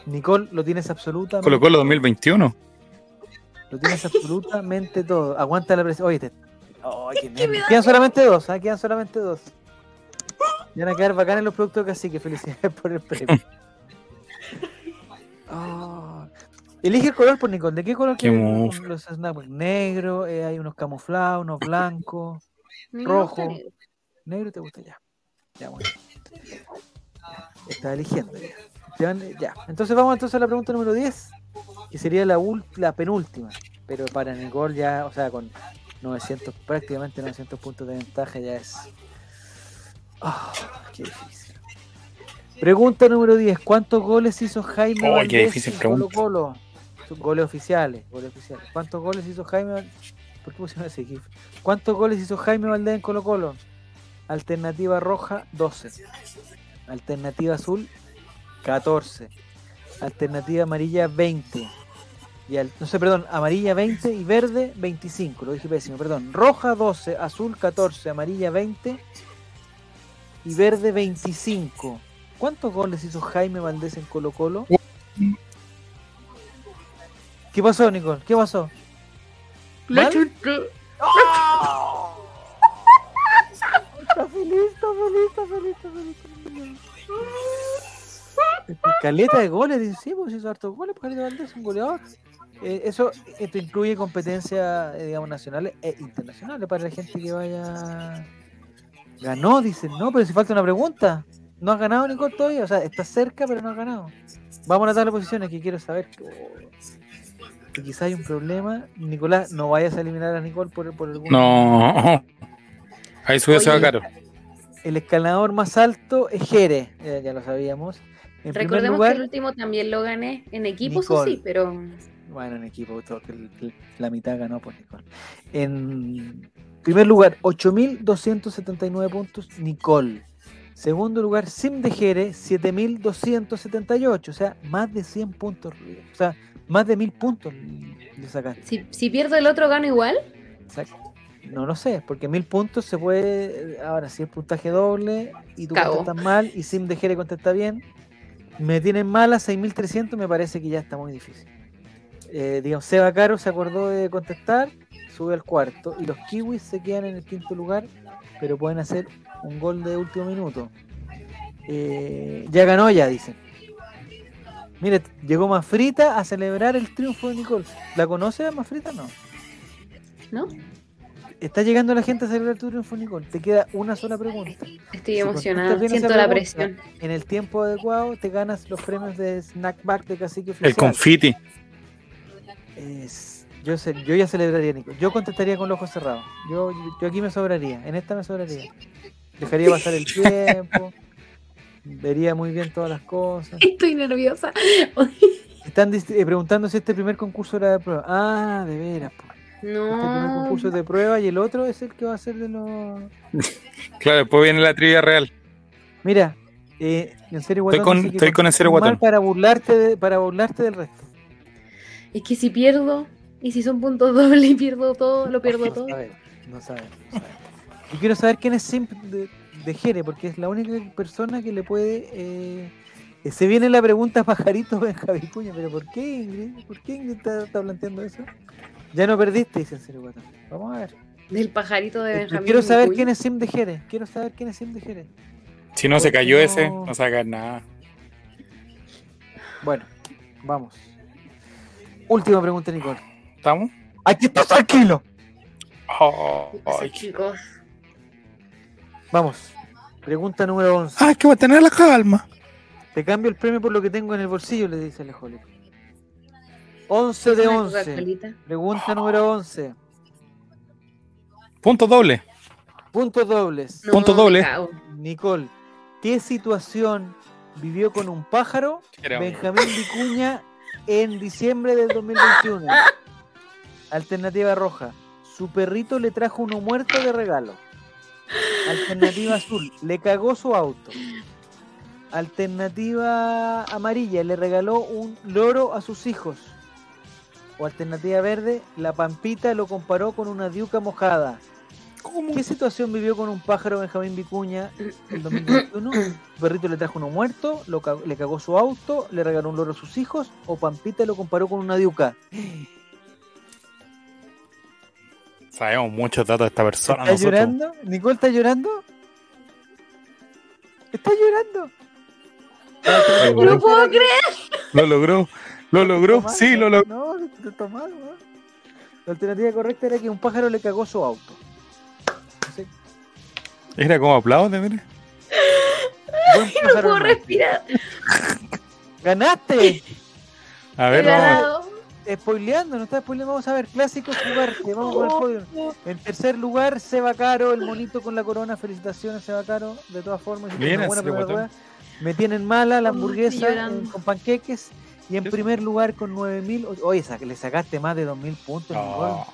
Nicole, lo tienes absolutamente. Colocó los 2021. Lo tienes absolutamente todo. Aguanta la presión. Oye, te... Qué que da Quedan solamente dos, ¿ah? Quedan solamente dos. Y van a quedar bacanes los productos casi que felicidades por el premio. Ah. Elige el color por Nicole. ¿De qué color Qué quieres los? Negro, eh, hay unos camuflados, unos blancos. Rojo. negro. Negro te gusta ya. Ya, bueno. Está eligiendo ya. Ya. Entonces vamos entonces a la pregunta número 10, que sería la, penúltima. Pero para Nicole ya, o sea, con 900, prácticamente 900 puntos de ventaja ya es... Ah, qué difícil. Pregunta número 10. ¿Cuántos goles hizo Jaime Oh, qué Valdés difícil en. Colo Colo? Goles oficiales, goles oficiales. ¿Cuántos goles hizo Jaime ¿Por qué pusieron ese GIF? ¿Cuántos goles hizo Jaime Valdés en Colo Colo? Alternativa roja, 12. Alternativa azul, 14. Alternativa amarilla, 20. Y al- no sé, perdón, amarilla 20 y verde 25. Lo dije pésimo, perdón. Roja 12, azul 14, amarilla 20 y verde 25. ¿Cuántos goles hizo Jaime Valdés en Colo Colo? ¿Qué pasó, Nicole? ¿Qué pasó? La ¿Mal? chuté. Está feliz, está feliz, está feliz, está feliz, está feliz. Caleta de goles, dice, sí, pues hizo hartos goles, pues Caleta Valdés es un goleador. Eh, eso esto incluye competencias, eh, digamos, nacionales e internacionales para la gente que vaya. Ganó, dicen, no, pero si falta una pregunta. No has ganado, Nicole, todavía. O sea, estás cerca, pero no has ganado. Vamos a la tabla de posiciones que quiero saber. Que quizá hay un problema. Nicolás, no vayas a eliminar a Nicole por, por algún. No. Ahí subió Oye, se va caro. El escalador más alto es Jere, ya, ya lo sabíamos. En Recordemos lugar, que el último también lo gané en equipos, o Nicole. sí, pero bueno, en equipo, todo, que la mitad ganó por Nicole. En primer lugar, 8.279 puntos, Nicole. Segundo lugar, Sim de Jere, 7.278, o sea, más de 100 puntos, o sea, más de 1.000 puntos le sacaste. si, si pierdo el otro gano igual. Exacto. No lo sé, porque 1.000 puntos se puede, ahora si es puntaje doble y tú contestas mal y Sim de Jere contesta bien, me tienen mala 6.300, me parece que ya está muy difícil. Eh, digamos, Seba Caro se acordó de contestar, sube al cuarto y los kiwis se quedan en el quinto lugar, pero pueden hacer un gol de último minuto. Eh, ya ganó ya, dicen. Mire, llegó Mafrita a celebrar el triunfo de Nicole. ¿La conoce a Mafrita? No. ¿No? Está llegando la gente a celebrar tu triunfo, Nicole. Te queda una sola pregunta. Estoy Si emocionada. Siento la pregunta, presión. En el tiempo adecuado te ganas los premios de Snackback de Cacique El Oficial. confiti. Es- yo, sé, yo ya celebraría, Nico. Yo contestaría con los ojos cerrados. Yo, yo aquí me sobraría. En esta me sobraría. Dejaría pasar el tiempo. vería muy bien todas las cosas. Estoy nerviosa. Están eh, preguntando si este primer concurso era de prueba. Ah, de veras. po. Este primer No. concurso es de prueba y el otro es el que va a ser de los. Claro, después viene la trivia real. Mira, eh, en serio, Estoy con- estoy con el serio mal Guatón. Para burlarte, de- para burlarte del resto. Es que si pierdo, y si son puntos dobles y pierdo todo, lo pierdo todo. No sabemos, no no sabemos. Y quiero saber quién es Simp de, de Jere, porque es la única persona que le puede. eh, eh, se viene la pregunta pajarito Benjamín Cuña, pero ¿por qué Ingrid? ¿Por qué Ingrid está, está planteando eso? Ya no perdiste, dice en serio. Vamos a ver. Del pajarito de Eh, Benjamín. quiero saber quién es Sim de Jere. Quiero saber quién es Sim de Jere. Si no se cayó no- ese, no saca nada. Bueno, vamos. Última pregunta, Nicole. ¿Estamos? Aquí está tranquilo. Oh, ay, chicos. Vamos. Pregunta número 11. Ay, que voy a tener la calma. Te cambio el premio por lo que tengo en el bolsillo, le dice Alejandro. 11 de Una 11. Coca-Colita. Pregunta número 11. Punto doble. Puntos dobles. No, Punto doble. Nicole, ¿qué situación vivió con un pájaro Benjamín Vicuña en diciembre del 2021? Alternativa roja. Su perrito le trajo uno muerto de regalo. Alternativa azul. Le cagó su auto. Alternativa amarilla. Le regaló un loro a sus hijos. O alternativa verde. La pampita lo comparó con una diuca mojada. ¿Cómo? ¿Qué situación vivió con un pájaro Benjamín Vicuña en 2021? Su perrito le trajo uno muerto, lo le cagó su auto, le regaló un loro a sus hijos, o Pampita lo comparó con una diuca. Sabemos muchos datos de esta persona. ¿Está nosotros. llorando? ¿Nicole está llorando? ¿Está llorando? No lo puedo creer. Lo logró. Lo logró. Sí, lo logró. No, no está mal, weón. La alternativa correcta era que un pájaro le cagó su auto. Así, Era como aplaude, mire. No puedo respirar. ¡Ganaste! A He ver, vamos. Spoileando, no está spoileando. Vamos a ver, clásicos jugar. que Vamos con el podio. En tercer lugar, Seba Caro, el monito con la corona. Felicitaciones, Seba Caro. De todas formas, hiciste Bien, una buena rueda. Me tienen mala la Oh, hamburguesa eh, con panqueques. Y en primer lugar con 9000. Oye, sa- le sacaste más de 2000 puntos, Nicole. No.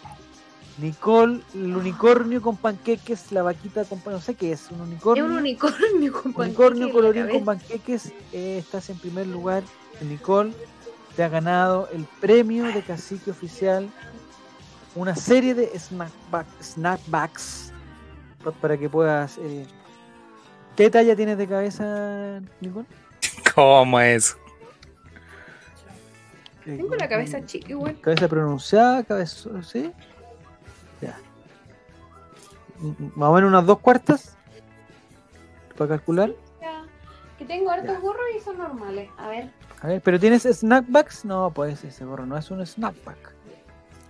Nicole, el unicornio con panqueques, la vaquita con pan- no sé qué es, un Es unicornio. un unicornio con panqueque unicornio colorín con panqueques. eh, estás en primer lugar. Nicole, te ha ganado el premio de cacique oficial. Una serie de snackback, snackbacks pa- para que puedas. eh, ¿Qué talla tienes de cabeza, Nicole? ¿Cómo es? Eh, Tengo la cabeza chica igual. Cabeza pronunciada, cabeza. ¿Sí? Ya. Más o menos unas dos cuartas. Para calcular. Ya, Que tengo hartos Ya. gorros y son normales. A ver. A ver, ¿pero tienes snackbacks? No, pues ese gorro no es un snackback.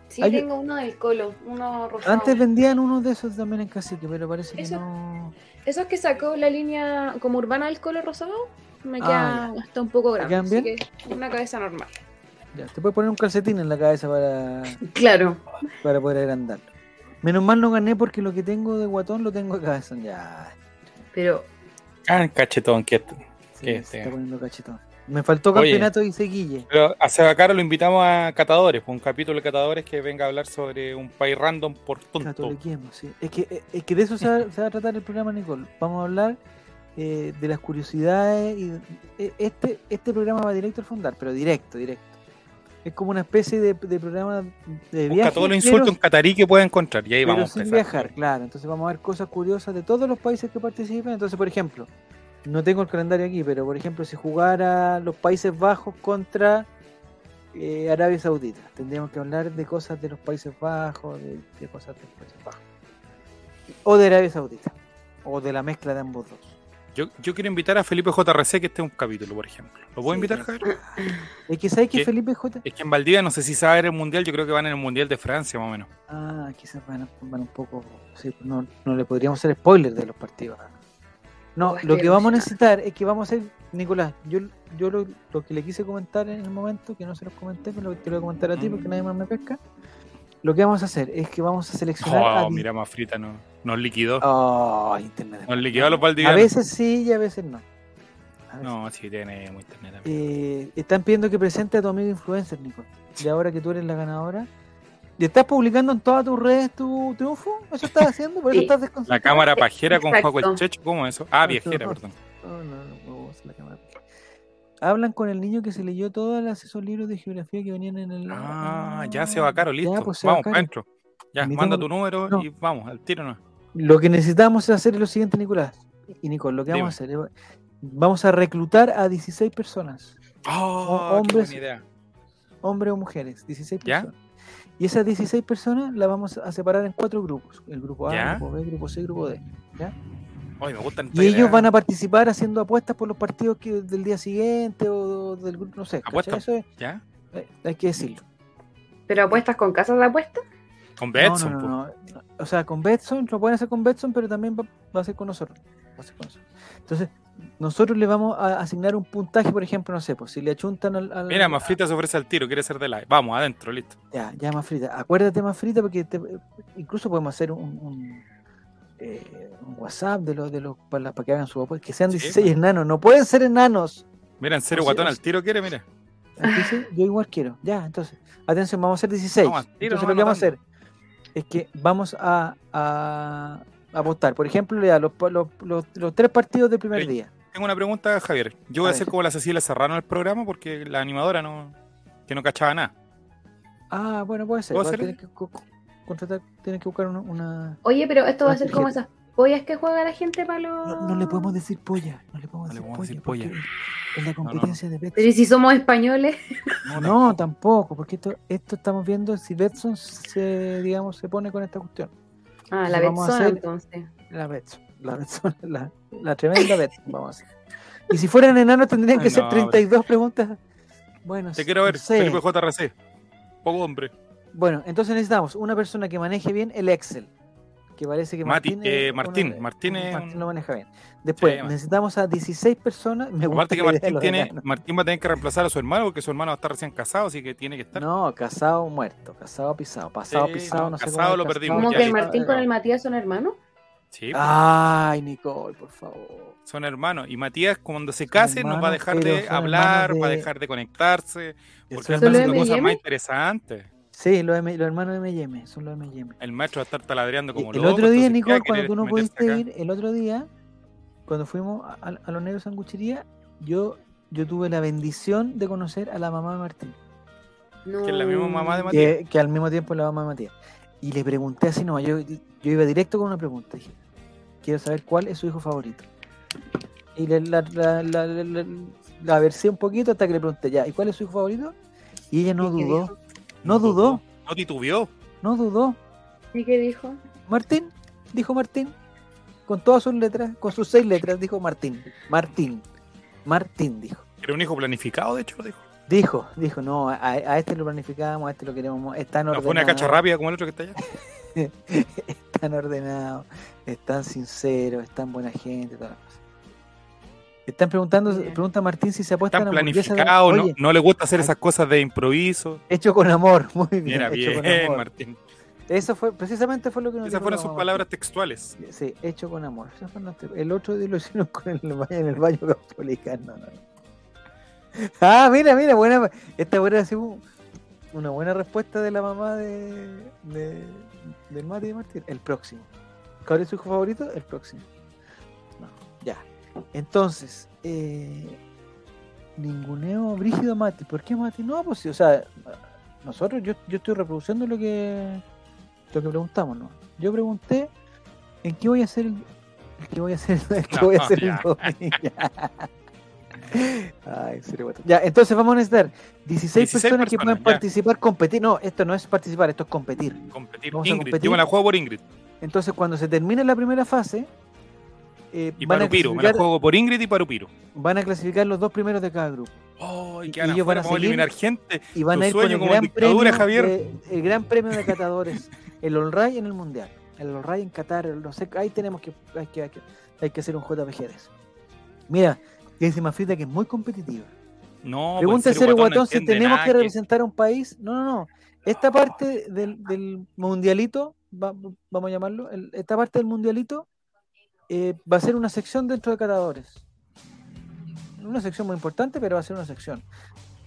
Sí, Hay- tengo uno del colo, uno rosado. Antes vendían unos de esos también en Cacique, pero parece que Eso- no. Esos que sacó la línea como urbana del colo rosado, me Ah, queda hasta un poco grande. quedan así bien? que una cabeza normal. Ya, te puedes poner un calcetín en la cabeza para, Claro. para poder agrandarlo. Menos mal no gané porque lo que tengo de guatón lo tengo de cabeza. Ya. Pero Ah, cachetón, que Sí, Qué se está poniendo cachetón. Me faltó Oye. campeonato y seguille. Pero a Seba Caro lo invitamos a Catadores, pues, un capítulo de Catadores que venga a hablar sobre un país random por tonto. Sí. Es que, es que de eso se va, se va a tratar el programa, Nicole. Vamos a hablar eh, de las curiosidades. y eh, este, este programa va directo al fundar, pero directo, directo. Es como una especie de, de programa de Busca viaje. todos los insultos en catarí que pueda encontrar y ahí pero vamos a sin empezar. viajar, claro. Entonces vamos a ver cosas curiosas de todos los países que participen. Entonces, por ejemplo, no tengo el calendario aquí, pero por ejemplo, si jugara los Países Bajos contra eh, Arabia Saudita, tendríamos que hablar de cosas de los Países Bajos, de, de cosas de los Países Bajos. O de Arabia Saudita, o de la mezcla de ambos dos. Yo, yo quiero invitar a Felipe JRC que esté en un capítulo, por ejemplo. ¿Lo puedo Sí, invitar. Javier? Es que sabes que. Felipe J. Es que en Valdivia no sé si sabe el mundial, yo creo que van en el mundial de Francia más o menos. Ah, quizás van, van un poco. Sí, no, no le podríamos hacer spoiler de los partidos. No, lo que vamos a necesitar es que vamos a hacer, Nicolás, yo, yo lo, lo que le quise comentar en el momento, que no se los comenté, pero lo- te lo voy a comentar a ti Mm. porque nadie más me pesca. Lo que vamos a hacer es que vamos a seleccionar a Oh, di- mira, más frita no, nos liquidó. Oh, internet. Nos liquidó a los A valdivianos. veces sí y a veces no. A a. No, sí tiene muy internet también. Eh, están pidiendo que presente a tu amigo influencer, Nico. Y ahora que tú eres la ganadora. ¿Y estás publicando en todas tus redes tu triunfo? ¿Eso estás haciendo? ¿Por eso Sí. estás La desconcentrado? cámara pajera con. Juaco el Checho, ¿cómo es eso? Ah, viajera, perdón. No, no, no puedo usar la cámara. Hablan con el niño que se leyó todos esos libros de geografía que venían en el. Ah, ya se va caro, listo. Ya, pues, vamos, adentro. Ya, manda tu número no. y vamos, al tiro no. Lo que necesitamos hacer es lo siguiente, Nicolás. Y Nicole, lo que vamos a hacer es. Vamos a reclutar a 16 personas, Oh, qué hombres- buena idea. hombres o mujeres, 16 ¿Ya? personas. Y esas 16 personas las vamos a separar en cuatro grupos: el grupo A, ¿Ya? grupo B, grupo C, grupo D. ¿ya? Ay, me gustan Y ellos van a participar haciendo apuestas por los partidos que, del día siguiente o del grupo, no sé. Eso es- ¿Ya? eh, hay que decirlo. ¿Pero apuestas con casas de apuestas? Con Betson, no, no, no. O sea, con Betson, lo pueden hacer con Betson, pero también va, va a ser con nosotros. Va a ser con nosotros. Entonces, nosotros le vamos a asignar un puntaje, por ejemplo, no sé, pues si le achuntan al. al- Mira, Mafrita se ofrece al tiro, quiere ser de live. Vamos, adentro, listo. Ya, ya más frita. Acuérdate más frita porque te- incluso podemos hacer un, un, eh, un WhatsApp de los de los para, para que hagan su apuesta. Que sean Sí, 16 pues. enanos, no pueden ser enanos. Mira, en serio, sea, guatón o al sea- tiro quiere, mira. Yo igual quiero. Ya, entonces, atención, vamos a hacer 16. Vamos al tiro, entonces, no lo que vamos a hacer es que vamos a, a, a votar. Por ejemplo, ya, los, los, los, los tres partidos del primer Sí. día. Tengo una pregunta, Javier. Yo voy a, A hacer como la Cecilia Serrano el programa porque la animadora no que no cachaba nada. Ah, bueno, puede ser. Tienes que co- co- contratar, tienes que buscar una. una- Oye, pero esto va a ser como esas pollas que juega la gente para los... No, no le podemos decir polla. No le podemos No le decir podemos polla. decir polla. Es la no, no. competencia de Betson. Pero ¿y si somos españoles? No, tampoco, porque esto, esto estamos viendo si Betson se, digamos, se pone con esta cuestión. Ah, la Entonces vamos a Betsona hacer- entonces. La Betson, la Betson, la, la tremenda Betson, vamos a hacer. Y si fueran enanos tendrían que Ay, ser no, 32 preguntas. Bueno, Te quiero ver, no sé. Felipe JRC. Poco hombre. Bueno, entonces necesitamos una persona que maneje bien el Excel. Que parece que Mati- Martín, eh, Martín, Martín es Martín lo maneja bien. Después, Sí, necesitamos a 16 personas. Me gusta Aparte que Martín tiene. Martín va a tener que reemplazar a su hermano porque su hermano va a estar recién casado, así que tiene que estar. No, casado muerto, casado pisado, pasado Sí, pisado, no, no, sé casado cómo lo perdimos, ¿Cómo ya que el. Martín con el Matías son hermanos? Sí, pues, Ay, Nicole, por favor. son hermanos. Y Matías, cuando se case, nos va a hermanos, dejar de hablar, hermanos va a de- dejar de conectarse, porque ¿Solo haciendo M&M? cosas más interesantes. Sí, los, M- los hermanos de M&M, son los M&M. El maestro va a estar taladreando como el loco, otro día, Nicole, ¿qué va a cuando tú no pudiste acá? ir, el otro día, cuando fuimos a, a- a los negros sanguchería, yo, yo tuve la bendición de conocer a la mamá de Martín, No. Que es la misma mamá de Matías. que, que al mismo tiempo es la mamá de Matías. Y le pregunté así, no, yo, yo iba directo con una pregunta. Dije, quiero saber cuál es su hijo favorito. Y le, la, la, la, la, la- la versé un poquito hasta que le pregunté, ya, ¿y cuál es su hijo favorito? Y ella no ¿Y dudó, dijo? No dudó, No titubeó. no dudó. ¿Y qué dijo? Martín, dijo Martín, con todas sus letras, con sus seis letras, dijo Martín, Martín, Martín, dijo. Era un hijo planificado, de hecho, lo dijo. Dijo, dijo, no, a, a este lo planificamos, a este lo queremos, No fue una cacha rápida como el otro que está allá. están ordenados, están sinceros, están buena gente, todas las cosas. Están preguntando, pregunta Martín si se apuesta Están de- planificados, no, no le gusta hacer esas cosas de improviso. hecho con amor, muy bien, Mira, hecho con bien, amor. Martín. Eso fue, precisamente fue lo que nos Esas fueron sus palabras textuales. Sí, hecho con amor. El otro día lo hicieron con el baño, en el baño caupolicano. No, no. Ah, mira, mira, buena. Esta buena así un- una buena respuesta de la mamá de, de del Mati de Martín. El próximo. ¿Cuál es su hijo favorito? El próximo. Entonces, eh, ninguneo Brígido Mati. ¿Por qué Mati? No, pues sí, o sea, nosotros, yo, yo estoy reproduciendo lo que lo que preguntamos, ¿no? Yo pregunté en qué voy a hacer el, el que voy a hacer, el que No, voy a hacer el ya. domingo. Ay, serio. Ya, entonces vamos a necesitar 16, 16 personas que personas, puedan ya. participar, competir. No, esto no es participar, esto es competir. Competir. Vamos a Ingrid, competir. yo me la juego por Ingrid. Entonces, cuando se termine la primera fase, eh, Y van, a Parupiro, me la juego por Ingrid y Parupiro. van a clasificar los dos primeros de cada grupo. Oh, Y- y ellos van a a seguir- eliminar gente. Y van a ir con el gran, premio Javier. el gran premio de catadores, el All Ray en el Mundial. El All Ray en Qatar, el no sé, ahí tenemos que hay, que, hay que, hay que hacer un JPG de eso. Mira, dice Mafrita que es muy competitiva. No, Pregunta pues, el Cero Guatón no si tenemos que representar a un país. No, no, no. Esta parte del, del mundialito, va- vamos a llamarlo, el- esta parte del mundialito eh, va a ser una sección dentro de catadores. una sección muy importante, pero va a ser una sección.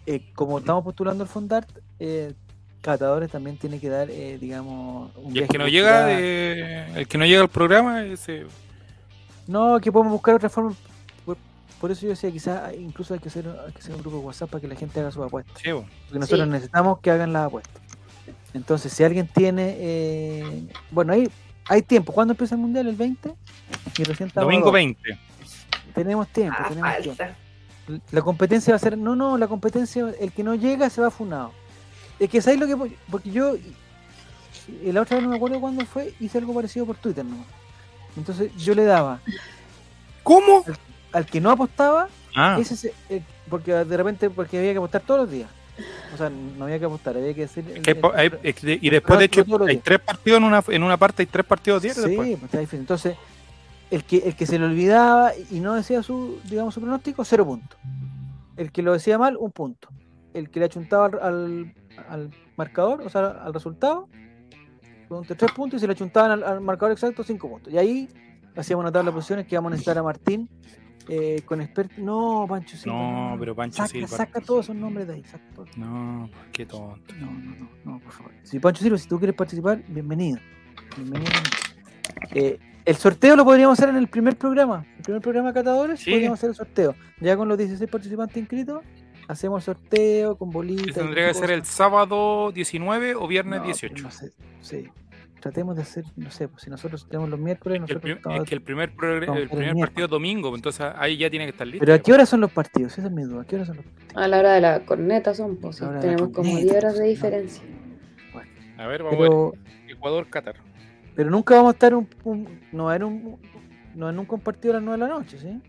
Eh, como estamos postulando el Fondart, eh, Catadores también tiene que dar, eh, digamos, un Y el que no llega, de- el que no llega al programa, ese, No, que podemos buscar otra forma. Por, por eso yo decía, quizás incluso hay que, hacer, hay que hacer un grupo de WhatsApp para que la gente haga sus apuestas. sí. Porque nosotros Sí. necesitamos que hagan las apuestas. Entonces, si alguien tiene. eh, bueno, ahí hay tiempo. ¿Cuándo empieza el mundial? ¿El 20? Y recién domingo dos. 20. Tenemos tiempo, Ah, tenemos tiempo. La competencia va a ser. No, no, la competencia, el que no llega se va funado. Es que ¿sabes lo que.? Porque yo. La otra vez no me acuerdo cuándo fue, hice algo parecido por Twitter, ¿no? Entonces yo le daba ¿Cómo? al que no apostaba, Ah, ese se- eh, porque de repente porque había que apostar todos los días. O sea, no había que apostar, había que decir. el- hay y después, de hecho, hay tres partidos en una, en una parte, hay tres partidos diarios Sí, después. está difícil. Entonces, el que, el que se le olvidaba y no decía su, digamos, su pronóstico, cero puntos. El que lo decía mal, un punto. El que le achuntaba al, al, al marcador, o sea, al resultado, tres puntos y se le achuntaban al, al marcador exacto, cinco puntos. Y ahí hacíamos una tabla de posiciones que vamos a necesitar a Martín eh, con experto. No, Pancho Silva. No, pero Pancho saca, Silva. Saca todos esos nombres de ahí. Saca. No, qué tonto. No, no, no, no, por favor. Si Pancho Silva, si tú quieres participar, bienvenido. Bienvenido. Eh, el sorteo lo podríamos hacer en el primer programa. El primer programa de catadores Sí. podríamos hacer el sorteo. Ya con los 16 participantes inscritos, hacemos sorteo con bolitas. Tendría que ser el sábado 19 o viernes No, 18. no sé, sí. Tratemos de hacer, no sé, pues si nosotros tenemos los miércoles, Que el nosotros prim- estamos- es que el primer, el el primer partido es domingo, entonces ahí ya tiene que estar listo. Pero ¿a qué hora son los partidos? Esa es mi duda. ¿A qué hora son los partidos? A la hora de la corneta son, pues sí, tenemos como corneta, 10 horas de no. diferencia. A ver, vamos a ver. Pero, Ecuador-Qatar. pero nunca vamos a estar un, un- no va a haber un, no nunca un partido a las 9 de la noche, ¿sí?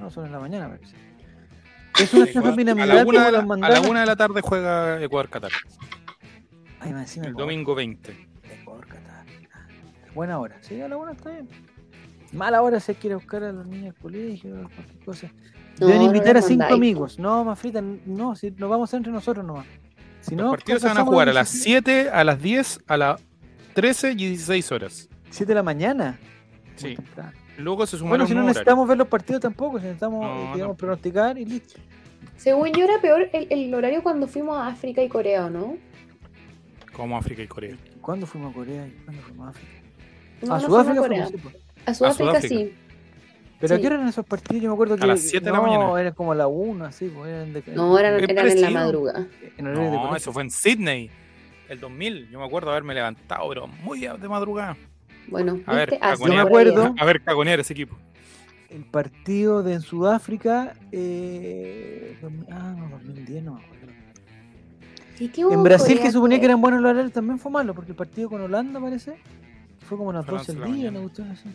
No, son en la mañana, parece. Es una estafa a, piramidal la una como de la, las a la mandaron. una de la tarde juega Ecuador-Qatar. Ay, me encima El domingo 20. Buena hora. Sí, a la buena está bien. Mala hora si quiere buscar a los niños al colegio, cualquier cosa. No, Deben invitar a cinco amigos. No, más frita, no, si nos vamos entre nosotros nomás. Si Los no, partidos se van a jugar a las 17 7, a las 10, a las 13 y 16 horas. siete de la mañana. Sí. Luego se suman Bueno, si no necesitamos ver los partidos tampoco, si necesitamos, No, eh, no. digamos, pronosticar y listo. Según yo era peor el, el horario cuando fuimos a África y Corea, ¿o ¿no? como África y Corea. ¿Cuándo fuimos a Corea y cuándo fuimos a África? No, a no Sudáfrica fuimos a sí. A Sudáfrica, sí. Pero ¿a Sí. qué eran esos partidos? Yo me acuerdo que. las siete de la no, mañana. eran como a la 1, así, pues eran de. No, eran, en la madrugada. en No, eso fue en Sydney, el 2000. Yo me acuerdo haberme levantado, pero muy de madrugada. Bueno, A ver, me cagonear. allá. acuerdo. A ver, cagonear ese equipo. El partido de Sudáfrica. Eh, dos mil- ah, no, 2010, no me acuerdo. ¿Y qué hubo En Brasil, que suponía que eran buenos los horarios, también fue malo, porque el partido con Holanda parece. Fue como a a las 12 del once de la día, una cuestión así.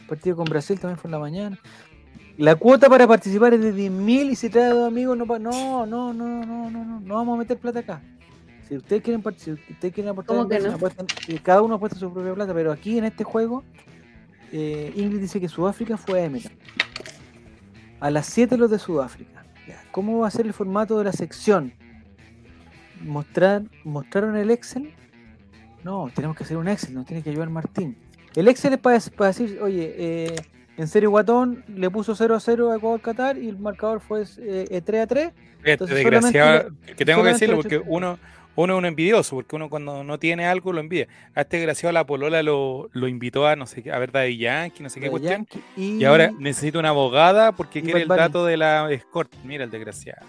El partido con Brasil también fue en la mañana. La cuota para participar es de 10.000 y si trae a dos amigos, no, no, no, no, no, no, no, no vamos a meter plata acá. Si ustedes quieren, partic- si ustedes quieren aportar, ¿Cómo que en no? apuestan- eh, cada uno apuesta su propia plata, pero aquí en este juego, eh, Ingrid dice que Sudáfrica fue Emirates. A las 7 los de Sudáfrica. ¿Cómo va a ser el formato de la sección? Mostrar, ¿Mostraron el Excel? No, tenemos que hacer un Excel, nos tiene que ayudar Martín. El Excel es para, para decir, oye, eh, en serio Guatón le puso 0 a 0 a Ecuador Qatar y el marcador fue eh, 3 a 3. Este Entonces, desgraciado, que tengo que decirlo lo porque uno, uno es un envidioso, porque uno cuando no tiene algo lo envidia. A este desgraciado la polola lo, lo invitó a no sé qué, a ver Daddy Yankee, no sé qué cuestión. Y, Y ahora necesita una abogada porque quiere el Bunny. dato de la escort. Mira el desgraciado.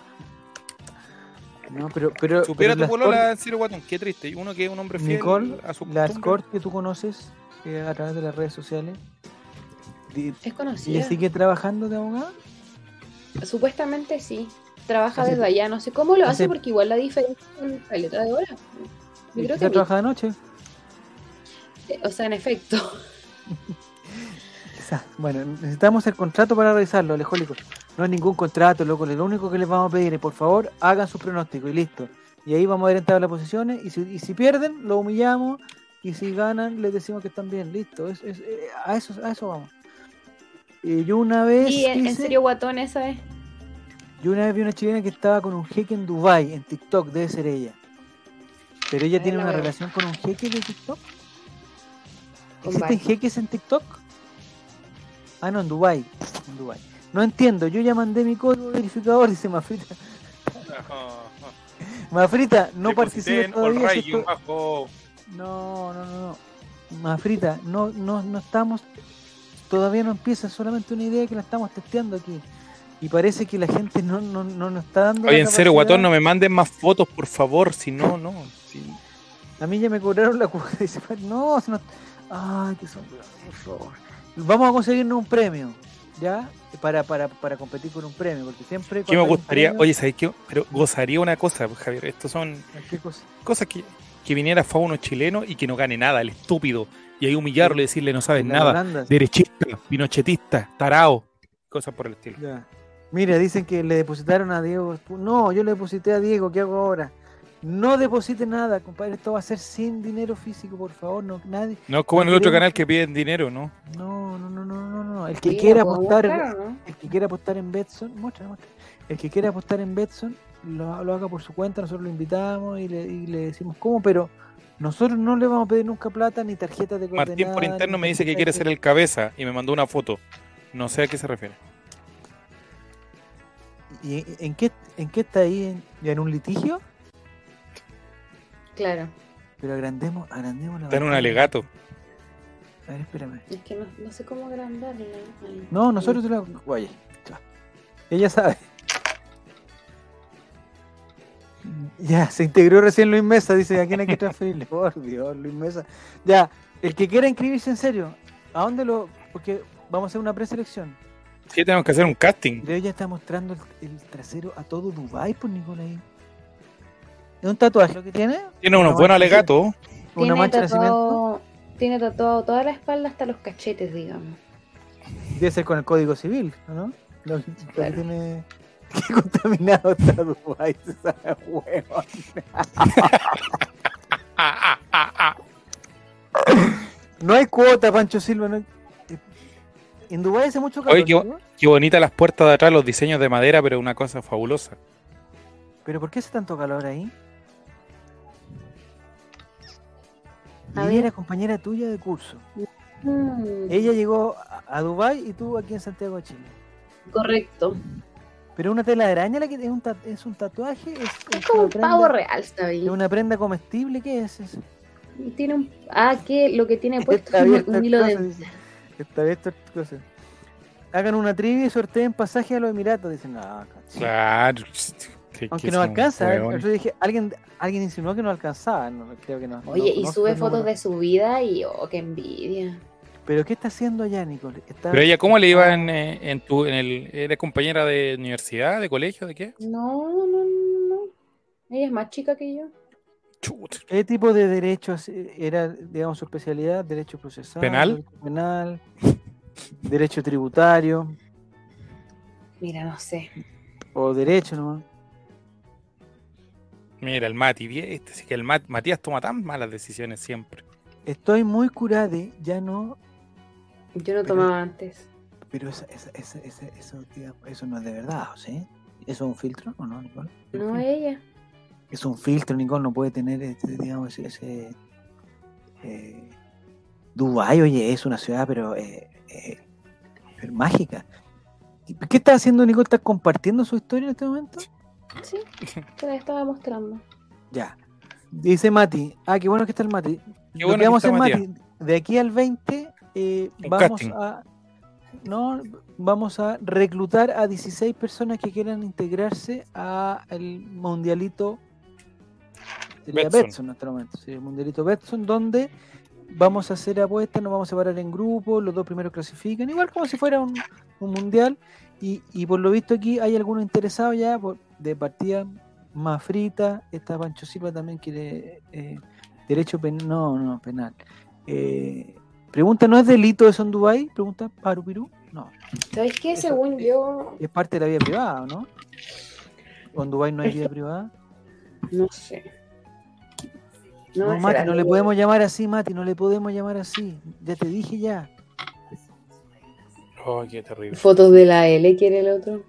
No, pero, pero, Supiera pero tu la polola, Ciro Guatón, qué triste. Y uno que es un hombre fiel Nicole, a su la escort que tú conoces eh, a través de las redes sociales, Es ¿ella conocida. sigue trabajando de abogada? Supuestamente sí. Trabaja Hace- desde allá. No sé cómo lo hace hace- porque igual la diferencia es caleta de hora. Yo ¿Y creo que trabaja de noche? sí. O sea, en efecto. Quizás. Bueno, necesitamos el contrato para revisarlo, Alejólico. No hay ningún contrato, loco. Lo único que les vamos a pedir es, por favor, hagan sus pronósticos y listo. Y ahí vamos a ver en tabla de posiciones. Y si, y si pierden, lo humillamos. Y si ganan, les decimos que están bien. Listo. Es, es- eh, a, eso, a eso vamos. Eh, yo una vez. Y en, serio, guatón, esa es. Yo una vez vi una chilena que estaba con un jeque en Dubai en TikTok, debe ser ella. Pero ella tiene una veo. relación con un jeque de TikTok. ¿Existen jeques en TikTok? Ah, no, en Dubai. En Dubai. No entiendo, yo ya mandé mi código verificador, dice Mafrita. Mafrita, no participes todavía. si esto- bajo... No, no, no, no. Mafrita, no, no, no estamos. Todavía no empieza, es solamente una idea que la estamos testeando aquí. Y parece que la gente no, no, no nos está dando. Oye, en serio, guatón, no me manden más fotos, por favor, si no, no. si- A mí ya me cobraron la cuota. Dice, no, si no. Ay, que son. Por favor. Vamos a conseguirnos un premio, ¿ya? Para, para, para competir con un premio, porque siempre. ¿Qué me gustaría? premio- Oye, ¿sabes qué? Pero gozaría una cosa, Javier. Estos son ¿Qué cosa? cosas que, que viniera Fauno chileno y que no gane nada, el estúpido. Y ahí humillarlo y decirle, no sabes nada. Holanda, Derechista, pinochetista, tarao. Cosas por el estilo. Ya. Mira, dicen que le depositaron a Diego. No, yo le deposité a Diego, ¿qué hago ahora? No deposite nada, compadre. Esto va a ser sin dinero físico, por favor. No, nadie. No es como en el otro canal que piden dinero, ¿no? No, no, no, no, no, no. El que Sí, quiera ¿lo puedo apostar, no? el que quiera apostar en Betson, muestra, muestra. El que quiera apostar en Betson, lo, lo haga por su cuenta. Nosotros lo invitamos y le, y le decimos cómo, pero nosotros no le vamos a pedir nunca plata ni tarjetas de Martín por interno me dice que quiere ser el cabeza y me mandó una foto. No sé a qué se refiere. ¿Y en qué, en qué está ahí? ¿En, ya en un litigio? Claro. Pero agrandemos, agrandemos la Está en un alegato. A ver, espérame. Es que no, no sé cómo agrandarla. Ahí. No, nosotros te lo. Oye, ya. ella sabe. Ya, se integró recién Luis Mesa, dice, ¿a quién hay que transferirle? Por Dios, Luis Mesa. Ya, el que quiera inscribirse en serio, ¿a dónde lo...? Porque vamos a hacer una preselección. Sí, tenemos que hacer un casting. Creo ya está mostrando el, el trasero a todo Dubai por Nicolás. ¿Es un tatuaje lo que tiene? Tiene unos buenos alegatos. ¿Una de tatuado, tiene tatuado toda la espalda hasta los cachetes, digamos. Debe ser con el Código Civil, ¿o ¿no? Lo, lo que Claro. tiene... Qué contaminado está Dubái, ah, ah. No hay cuota, Pancho Silva. no hay- En Dubái hace mucho calor. Oye, qué, ¿no? qué bonita las puertas de atrás, los diseños de madera, pero una cosa fabulosa. ¿Pero por qué hace tanto calor ahí? A Y ella era compañera tuya de curso. Mm, Ella llegó a- a Dubái y tú aquí en Santiago de Chile. correcto. Pero una tela de araña la que es un, ta- es un tatuaje, es, Es es como un prenda- pavo real, está es bien. una prenda comestible, ¿qué es eso? Tiene un. Ah, que lo que tiene puesto Está es un, hilo de. Está abierto. Hagan una trivia y sorteen pasajes a los Emiratos. Dicen, cacho. Claro. Que- Aunque que no alcanza. Yo dije, alguien, alguien insinuó que no alcanzaba. No, creo que no. Oye, no y sube fotos de su vida y oh, qué envidia. ¿Pero qué está haciendo allá, Nicole? Está... Pero ella, ¿cómo le iba en, eh, en tu, en el, eres compañera de universidad, de colegio, de qué? No, no, no, no. Ella es más chica que yo. Chut. ¿Qué tipo de derechos eh, era, digamos, su especialidad? ¿Derecho procesal? ¿Penal? derecho penal? ¿Derecho tributario? Mira, no sé. ¿O derecho nomás? Mira, el Mati, vie- este sí que el Mat- Matías toma tan malas decisiones siempre. Estoy muy curade, ya no... Yo no Pero- tomaba antes. Pero esa, esa, esa, esa- eso, digamos, eso no es de verdad, ¿o ¿sí? ¿Eso es un filtro o no, Nicole? ¿Es un No filtro? ella. Es un filtro, Nicole, no puede tener, este, digamos, ese... ese eh, Dubái, oye, es una ciudad, pero, eh, eh, pero mágica. ¿Y ¿Qué está haciendo Nicole? ¿Está compartiendo su historia en este momento? Sí, te la estaba mostrando. Ya. Dice Mati. Ah, qué bueno que está el Mati. Qué Lo bueno que que vamos está. Mati, de aquí al 20, eh, vamos casting. a. No, vamos a reclutar a 16 personas que quieran integrarse a el mundialito. Sería Betson. Betson en este momento. Sería el mundialito Betson, donde vamos a hacer apuestas, nos vamos a separar en grupos, los dos primeros clasifican, igual como si fuera un, un mundial. Y, y por lo visto aquí hay algunos interesados ya por- de partida más frita. Está Pancho Silva también quiere eh, derecho penal. No, no, penal. Eh, pregunta, ¿no es delito eso en Dubái? Pregunta Paru Pirú. No, ¿Sabes qué? Eso, Según yo, es parte de la vida privada, ¿o ¿no? ¿O en Dubái no hay vida privada? no sé. No, ese Mati, no le podemos llamar así, Mati, no le podemos llamar así. Ya te dije ya. Oh, qué terrible. Fotos de la L quiere el otro.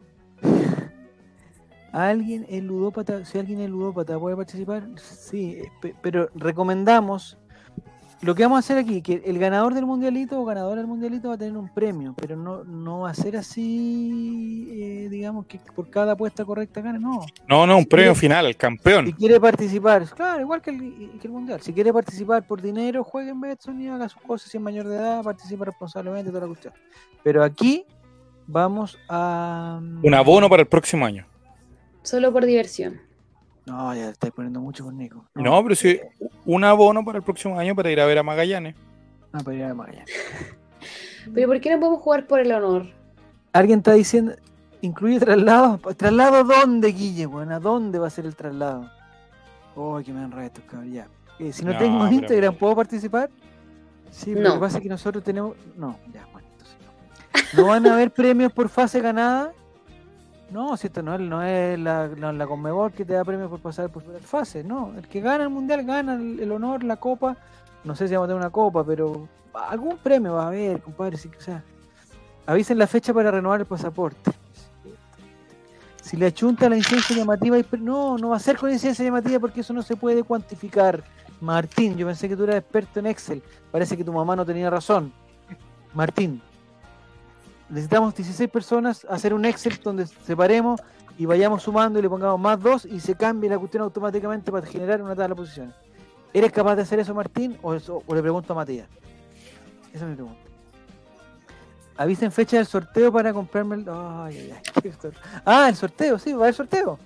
¿Alguien es ludópata? Si alguien es ludópata, ¿puede participar? Sí, eh, pe- pero recomendamos lo que vamos a hacer aquí, que el ganador del mundialito o ganadora del mundialito va a tener un premio, pero no, no va a ser así, eh, digamos, que por cada apuesta correcta gane, no. No, no, un Si premio quiere- final, el campeón. Si quiere participar, claro, igual que el, que el mundial, si quiere participar por dinero, juegue en Betson y haga sus cosas, si es mayor de edad, participe responsablemente, toda la cuestión. Pero aquí vamos a... Un abono para el próximo año. Solo por diversión. No, ya te estáis poniendo mucho con Nico. No, pero sí, un abono para el próximo año para ir a ver a Magallanes. Ah, para ir a Magallanes. Pero ¿por qué no podemos jugar por el honor? Alguien está diciendo, incluye traslado. ¿Traslado dónde, Guille? Bueno, ¿a dónde va a ser el traslado? Oh, que me enredo estos cabros, ya. Eh, si no, No, tengo Instagram, ¿puedo participar? Sí, pero No. lo que pasa es que nosotros tenemos. No, ya, bueno, entonces no. ¿No van a haber premios por fase ganada? No, si esto no es, no es la, la, la Conmebol que te da premios por pasar por fase, no. El que gana el mundial gana el, honor, la copa. No sé si vamos a tener una copa, pero algún premio va a haber, compadre. que, o sea, avisen la fecha para renovar el pasaporte. Si le achunta la incidencia llamativa, pre- no, no va a ser con incidencia llamativa porque eso no se puede cuantificar. Martín, yo pensé que tú eras experto en Excel. Parece que tu mamá no tenía razón. Martín, necesitamos 16 personas, hacer un Excel donde separemos y vayamos sumando y le pongamos más dos y se cambie la cuestión automáticamente para generar una tabla de posiciones. ¿Eres capaz de hacer eso, Martín? ¿O, le pregunto a Matías? Esa es mi pregunta. Avisen fecha del sorteo para comprarme el. Ay, ay, ay, Ah, el sorteo, sí, va el sorteo.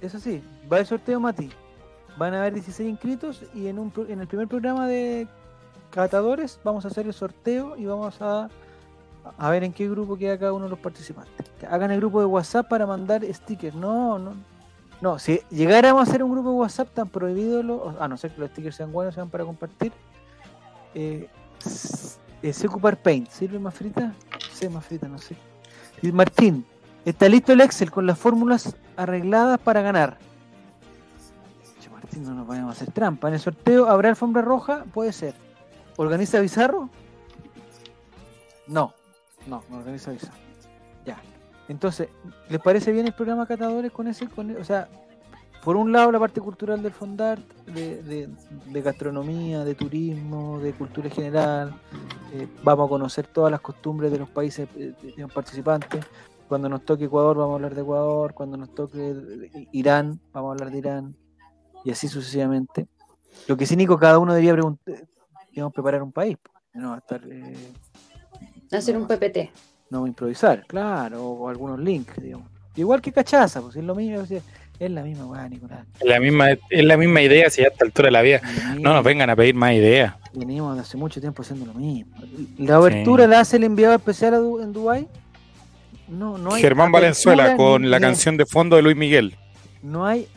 Eso sí, va el sorteo, Mati. Van a haber 16 inscritos y en, un, en el primer programa de catadores vamos a hacer el sorteo y vamos a, a ver en qué grupo queda cada uno de los participantes. Hagan el grupo de WhatsApp para mandar stickers. No, no. No, si llegáramos a hacer un grupo de WhatsApp tan prohibido, los, a no ser que los stickers sean buenos, sean para compartir. Eh, eh, sé ocupar Paint. ¿Sirve más frita? Sí, más frita, no sé. Martín, está listo el Excel con las fórmulas arregladas para ganar. Che, Martín, no nos vayamos a hacer trampa. En el sorteo habrá alfombra roja, puede ser. ¿Organiza Bizarro? No, no, no organiza Bizarro. Ya. Entonces, ¿les parece bien el programa Catadores con ese? Con, o sea, por un lado la parte cultural del Fondart, de, de- de gastronomía, de turismo, de cultura en general. eh, vamos a conocer todas las costumbres de los países eh, de- los participantes. Cuando nos toque Ecuador, vamos a hablar de Ecuador. Cuando nos toque eh, Irán, vamos a hablar de Irán. Y así sucesivamente. Lo que sí, Nico, cada uno debería preguntar, digamos, preparar un país. No a estar, Hacer un PPT. no improvisar, claro, o, algunos links, digamos. Igual que cachaza, pues es lo mismo, es la misma weá, Nicolás. Es la misma, es la misma idea si a esta altura de la vida. No nos vengan a pedir más ideas. Venimos de hace mucho tiempo haciendo lo mismo. La abertura la hace el enviado especial a Du- en Dubái. No, no hay Germán Valenzuela con ni- la ni- canción de fondo de Luis Miguel. No hay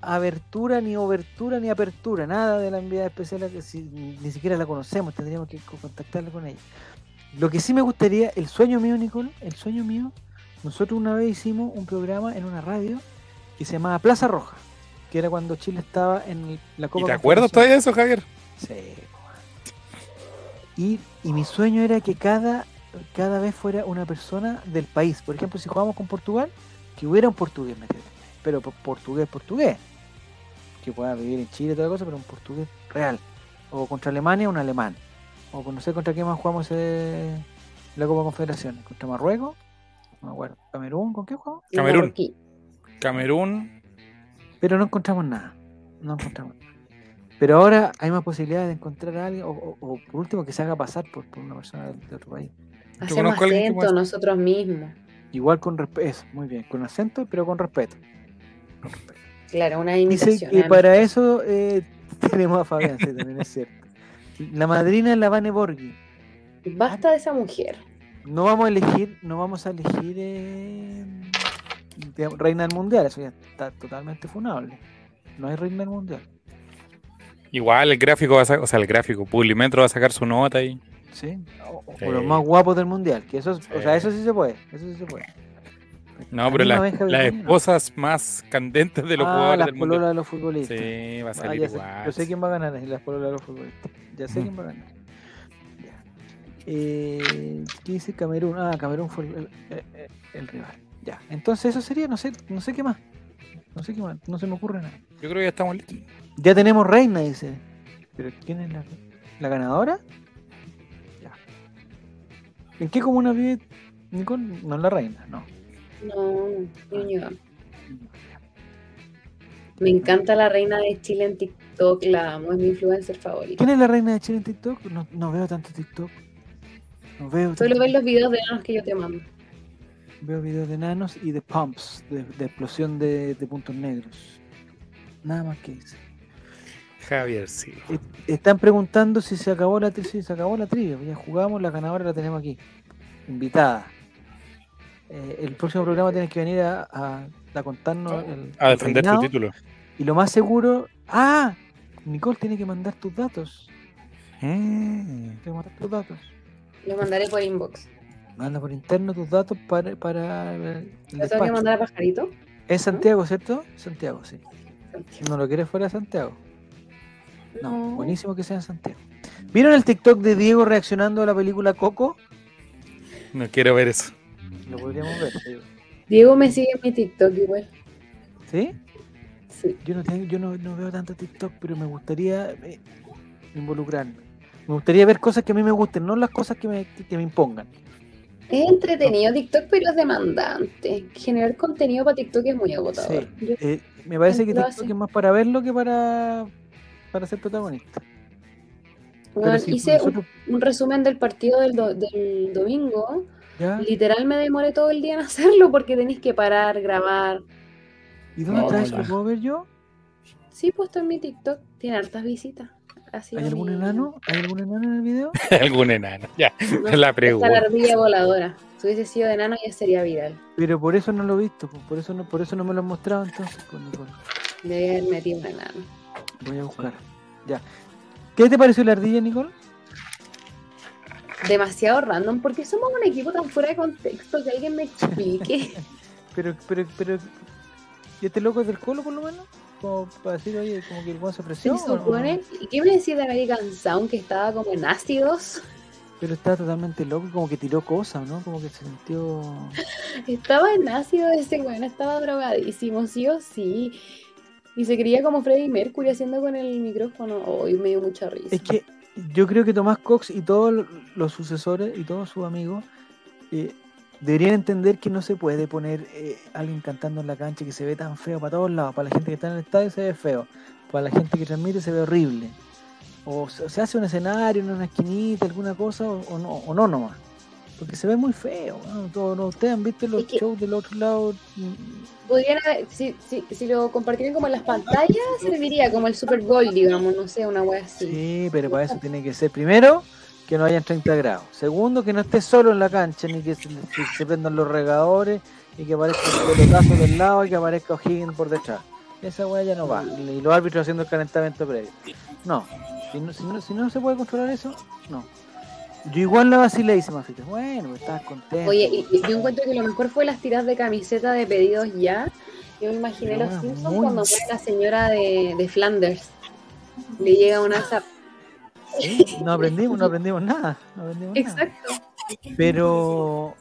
abertura, ni obertura, ni apertura. Nada de la enviada especial, que si, ni siquiera la conocemos, tendríamos que co- contactarla con ella. Lo que sí me gustaría, el sueño mío, Nicole, el sueño mío, nosotros una vez hicimos un programa en una radio que se llamaba Plaza Roja, que era cuando Chile estaba en la Copa ¿Y te acuerdas todavía de eso, Javier? Sí, y, y mi sueño era que cada, cada vez fuera una persona del país. Por ejemplo, si jugamos con Portugal, que hubiera un portugués metido. Pero po- portugués, portugués. Que pueda vivir en Chile y toda la cosa, pero un portugués real. O contra Alemania, un alemán. O no sé contra qué más jugamos eh, la Copa Confederaciones. Contra Marruecos. No me acuerdo. Camerún, ¿con qué jugamos? Camerún. Camerún. Pero no encontramos nada. No encontramos nada. Pero ahora hay más posibilidades de encontrar a alguien, o, o- o por último que se haga pasar por, por una persona de, de otro país. Hacemos que acento puede- nosotros mismos. Igual con respeto, muy bien, con acento, pero con respeto. Con respeto. Claro, una Dice imitación. que ¿eh? para eso eh, tenemos a Fabián, sí, también es cierto. La madrina es la Vane Borghi. Basta de esa mujer. No vamos a elegir, no vamos a elegir eh, reina del mundial, eso ya está totalmente funable. No hay reina del mundial. Igual el gráfico va a sacar, o sea, el gráfico, Publimetro va a sacar su nota y ¿sí? O, o Sí. los más guapos del mundial, que eso, es- o sea, eso sí se puede, eso sí se puede. No, pero la- las esposas más candentes de los ah, jugadores las del mundo. de los futbolistas. Sí, va a Ah, salir sé, igual. yo sé quién va a ganar las pololas de los futbolistas. Ya sé Ujú. quién va a ganar. Ya. Eh, ¿Qué dice Camerún? Ah, Camerún fue el, el- el- el rival. Ya. Entonces eso sería, no sé, no sé qué más. No sé qué más, no se me ocurre nada. Yo creo que ya estamos listos. Ya tenemos reina, dice. ¿Pero quién es la, la ganadora? Ya. ¿En qué comuna vive Nicole? No es la reina, no. No, niño. Me encanta la reina de Chile en TikTok, la amo, es mi influencer favorita. ¿Quién es la reina de Chile en TikTok? No, no veo tanto TikTok. No veo Solo tanto- ver los videos de nanos que yo te mando. Veo videos de nanos y de pumps, de, de explosión de, de puntos negros. Nada más que eso. Javier, sí. Eh, Están preguntando si se acabó la trivia. Sí, se acabó la trivia. Ya jugamos, la ganadora la tenemos aquí. Invitada. Eh, el próximo programa tienes que venir a, a- a contarnos el, A el defender tu título. Y lo más seguro. ¡Ah! Nicole tiene que mandar tus datos. Eh. Tiene que mandar tus datos. Los mandaré por inbox. Manda por interno tus datos para, para el ¿Lo tengo que mandar a Pajarito? Es Santiago, ¿cierto? Santiago, sí. ¿No lo quieres fuera de Santiago? No, No. buenísimo que sea en Santiago. ¿Vieron el TikTok de Diego reaccionando a la película Coco? No quiero ver eso. Lo podríamos ver. sí. Diego me sigue en mi TikTok igual. ¿Sí? Sí. Yo no tengo, yo no, no veo tanto TikTok, pero me gustaría eh, involucrarme. Me gustaría ver cosas que a mí me gusten, no las cosas que me, que, me impongan. Es entretenido TikTok, pero es demandante. Generar contenido para TikTok es muy agotador. Sí. Yo- Eh, me parece que TikTok hace. es más para verlo que para, para ser protagonista. Bueno, si hice un, un resumen del partido del, do- del domingo. ¿Ya? Literal me demoré todo el día en hacerlo porque tenéis que parar, grabar. ¿Y dónde No, está no, eso? no. ¿Lo puedo ver yo? Sí, puesto en mi TikTok. Tiene hartas visitas. Así ¿Hay algún enano? ¿Hay algún enano en el video? Algún enano. Ya, la Está la pregunta. ardilla voladora. Si hubiese sido de enano ya sería viral. Pero por eso no lo he visto, por eso no, por eso no me lo han mostrado entonces, pues, Nicole. Debe haber metido un enano. Voy a buscar. Ya. ¿Qué te pareció la ardilla, Nicole? Demasiado random. porque somos un equipo tan fuera de contexto? Que alguien me explique. Pero, pero, pero. ¿Y este loco es del colo por lo menos? Como para decir, oye, como que el guan se Se ofreció. no? supone. ¿Y qué me decía de American Sound que estaba como en ácidos? Pero está totalmente loco, como que tiró cosas, ¿no? Como que se sintió. Estaba en ácido ese weón, estaba drogadísimo, sí o sí. Y se creía como Freddie Mercury haciendo con el micrófono. Hoy me dio mucha risa. Es que yo creo que Tomás Cox y todos los sucesores y todos sus amigos eh, deberían entender que no se puede poner eh, alguien cantando en la cancha que se ve tan feo para todos lados. Para la gente que está en el estadio se ve feo. Para la gente que transmite se ve horrible. O se, hace un escenario en una esquinita, alguna cosa, o, o no, o no nomás. Porque se ve muy feo. ¿no? Ustedes han visto los Es que- shows del otro lado. Podrían si, si, si lo compartieran como en las pantallas, serviría como el Super Bowl, digamos, no sé, una wea así. Sí, pero para eso tiene que ser primero que no hayan 30 grados. Segundo, que no esté solo en la cancha, ni que se, prendan los regadores y que aparezca el pelotazo del lado y que aparezca O'Higgins por detrás. Esa weá ya no va. Y los árbitros haciendo el calentamiento previo. No. Si no, si no, si no se puede controlar eso, no. Yo igual la vacilé y se me fíjate, Bueno, estabas contento. Oye, y, y yo encuentro que lo mejor fue las tiras de camiseta de pedidos ya. Yo me imaginé Pero los Simpsons muy- cuando muere la señora de, de Flanders. Le llega una zap. Sí, no aprendimos, no aprendimos nada. No aprendimos nada. Exacto. pero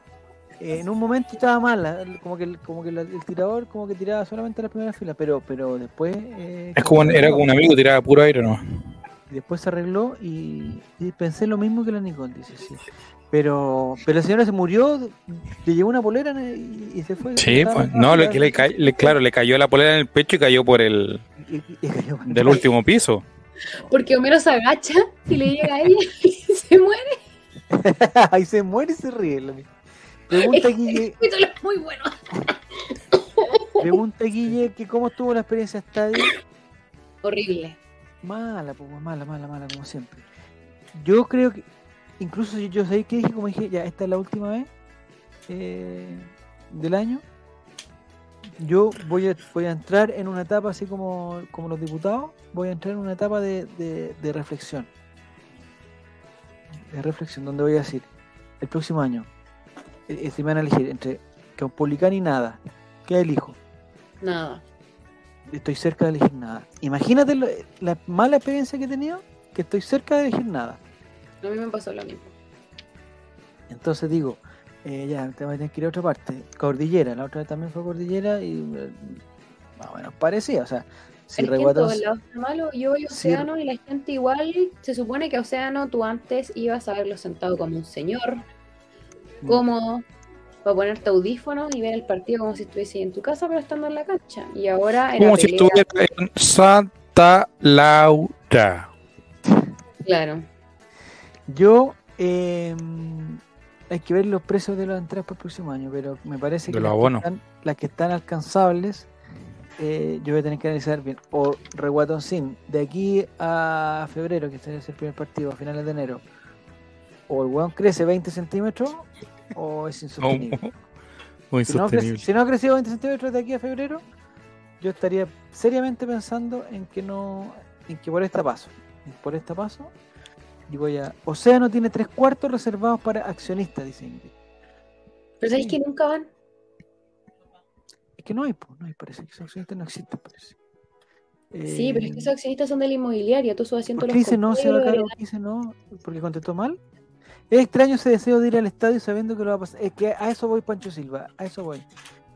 eh, en un momento estaba mala, como que, el- como que el tirador como que tiraba solamente las primeras filas, pero, pero después eh, Es como era como un amigo tiraba puro aire, ¿no? Y después se arregló y, y pensé lo mismo que la Nicole, dice sí. Pero, pero la señora se murió, le llevó una polera y, y se fue. Sí, pues, no, le, que le claro, le cayó la polera en el pecho y cayó por el y- y cayó. del último piso. Porque Homero se agacha y le llega a ella y se muere. Ahí se muere y se ríe. Pregunta Guille, es muy bueno. pregunta Guille que cómo estuvo la experiencia estadio. Horrible. Mala, pues mala, mala, mala, como siempre. Yo creo que, incluso si yo sé que dije, como dije, ya esta es la última vez eh, del año, yo voy a, voy a entrar en una etapa así como, como los diputados, voy a entrar en una etapa de, de- reflexión. De reflexión, donde voy a decir, el próximo año, si me van a elegir entre Caupolicán y nada, ¿qué elijo? Nada. Estoy cerca de elegir nada. Imagínate lo- la mala experiencia que he tenido, que estoy cerca de elegir nada. A mí me pasó lo mismo. Entonces digo, eh, ya, te vas a tener que ir a otra parte. Cordillera, la otra vez también fue Cordillera y eh, más o menos parecía. O sea, Si es que malo. Yo voy a Sí. Océano y la gente igual, se supone que a Océano tú antes ibas a verlo sentado como un señor, Mm. cómodo, para ponerte audífonos y ver el partido como si estuviese en tu casa, pero estando en la cancha. Y ahora era Como si pelea, estuviera en Santa Laura. Claro. Yo, eh, hay que ver los precios de las entradas para el próximo año, pero me parece De que las, que están, las que están alcanzables, eh, yo voy a tener que analizar bien. O Reguatón Sin, de aquí a febrero, que este es el primer partido, a finales de enero, o el weón crece 20 centímetros, o es insostenible. Muy Si no, si no ha crecido 20 centímetros de aquí a febrero, yo estaría seriamente pensando en que no, en que por esta paso, por esta paso, y voy a. Océano tiene tres cuartos reservados para accionistas, dice Ingrid. Pero sabéis que nunca van. Es que no hay, pues, no hay, parece que esos accionistas no existen, parece. Sí, pero es que esos accionistas son de la inmobiliaria, tú subes asiento ¿Por qué dice no, se va qué dice no? ¿Porque contestó mal? Es extraño ese deseo de ir al estadio sabiendo que lo va a pasar. Es que a eso voy, Pancho Silva, a eso voy.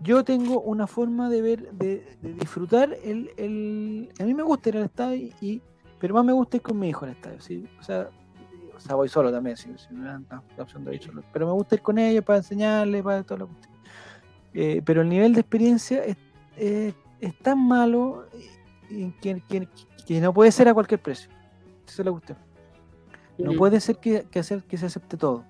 Yo tengo una forma de ver, de, de disfrutar el, el... A mí me gusta ir al estadio, y, pero más me gusta ir con mi hijo al estadio. O, sea, voy solo también, si, me dan la, opción de ir solo. Pero me gusta ir con ellos para enseñarles, para todo lo que... pero el nivel de experiencia es, tan malo que, que- que no puede ser a cualquier precio. Esa es la cuestión. No puede ser que, que, hacer, que se acepte todo.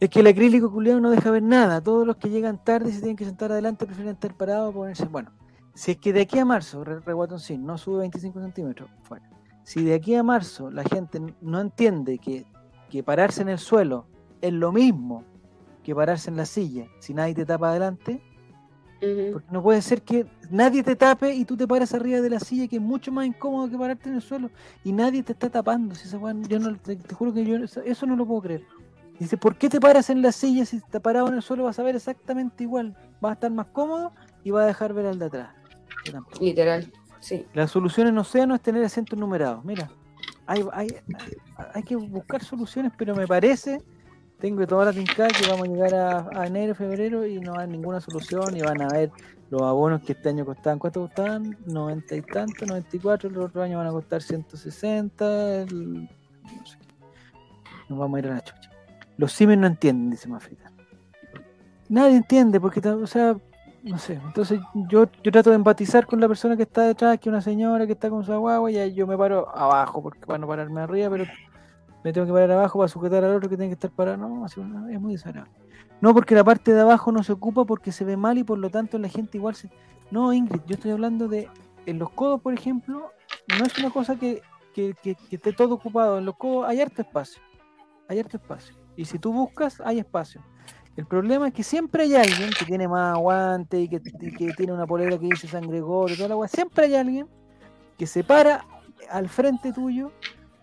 Es que el acrílico culiado no deja ver nada. Todos los que llegan tarde y se tienen que sentar adelante prefieren estar parados o ponerse. Bueno, si es que de aquí a marzo, Re- Reguatoncín no sube 25 centímetros, fuera. Si de aquí a marzo la gente no entiende que, que pararse en el suelo es lo mismo que pararse en la silla, si nadie te tapa adelante, Porque no puede ser que nadie te tape y tú te paras arriba de la silla, que es mucho más incómodo que pararte en el suelo y nadie te está tapando. Si esa yo no, te, te juro que yo eso, no lo puedo creer. Dice, ¿por qué te paras en la silla si estás parado en el suelo? Vas a ver exactamente igual. Vas a estar más cómodo y vas a dejar ver al de atrás. Literal, sí. La solución en Océano es tener asientos numerados. Mira, hay, hay, hay que buscar soluciones, pero me parece, tengo toda la tincada que vamos a llegar a, enero, febrero y no hay ninguna solución y van a ver los abonos que este año costaban. ¿Cuánto costaban? 90 y tanto, 94, el otro año van a costar 160. el- no sé qué. Nos vamos a ir a la chucha. Los simen no entienden, dice Mafrita. Nadie entiende, porque, o sea, no sé. Entonces yo, yo trato de empatizar con la persona que está detrás, que es una señora que está con su guagua, y ahí yo me paro abajo, porque para no pararme arriba, pero me tengo que parar abajo para sujetar al otro que tiene que estar parado. No, es muy desagradable. No, porque la parte de abajo no se ocupa porque se ve mal y por lo tanto la gente igual se... No, Ingrid, yo estoy hablando de... En los codos, por ejemplo, no es una cosa que, que, que- esté todo ocupado. En los codos hay harto espacio. Hay harto espacio. Y si tú buscas, hay espacio. El problema es que siempre hay alguien que tiene más aguante y que, que tiene una polera que dice San Gregorio toda la weá. Siempre hay alguien que se para al frente tuyo,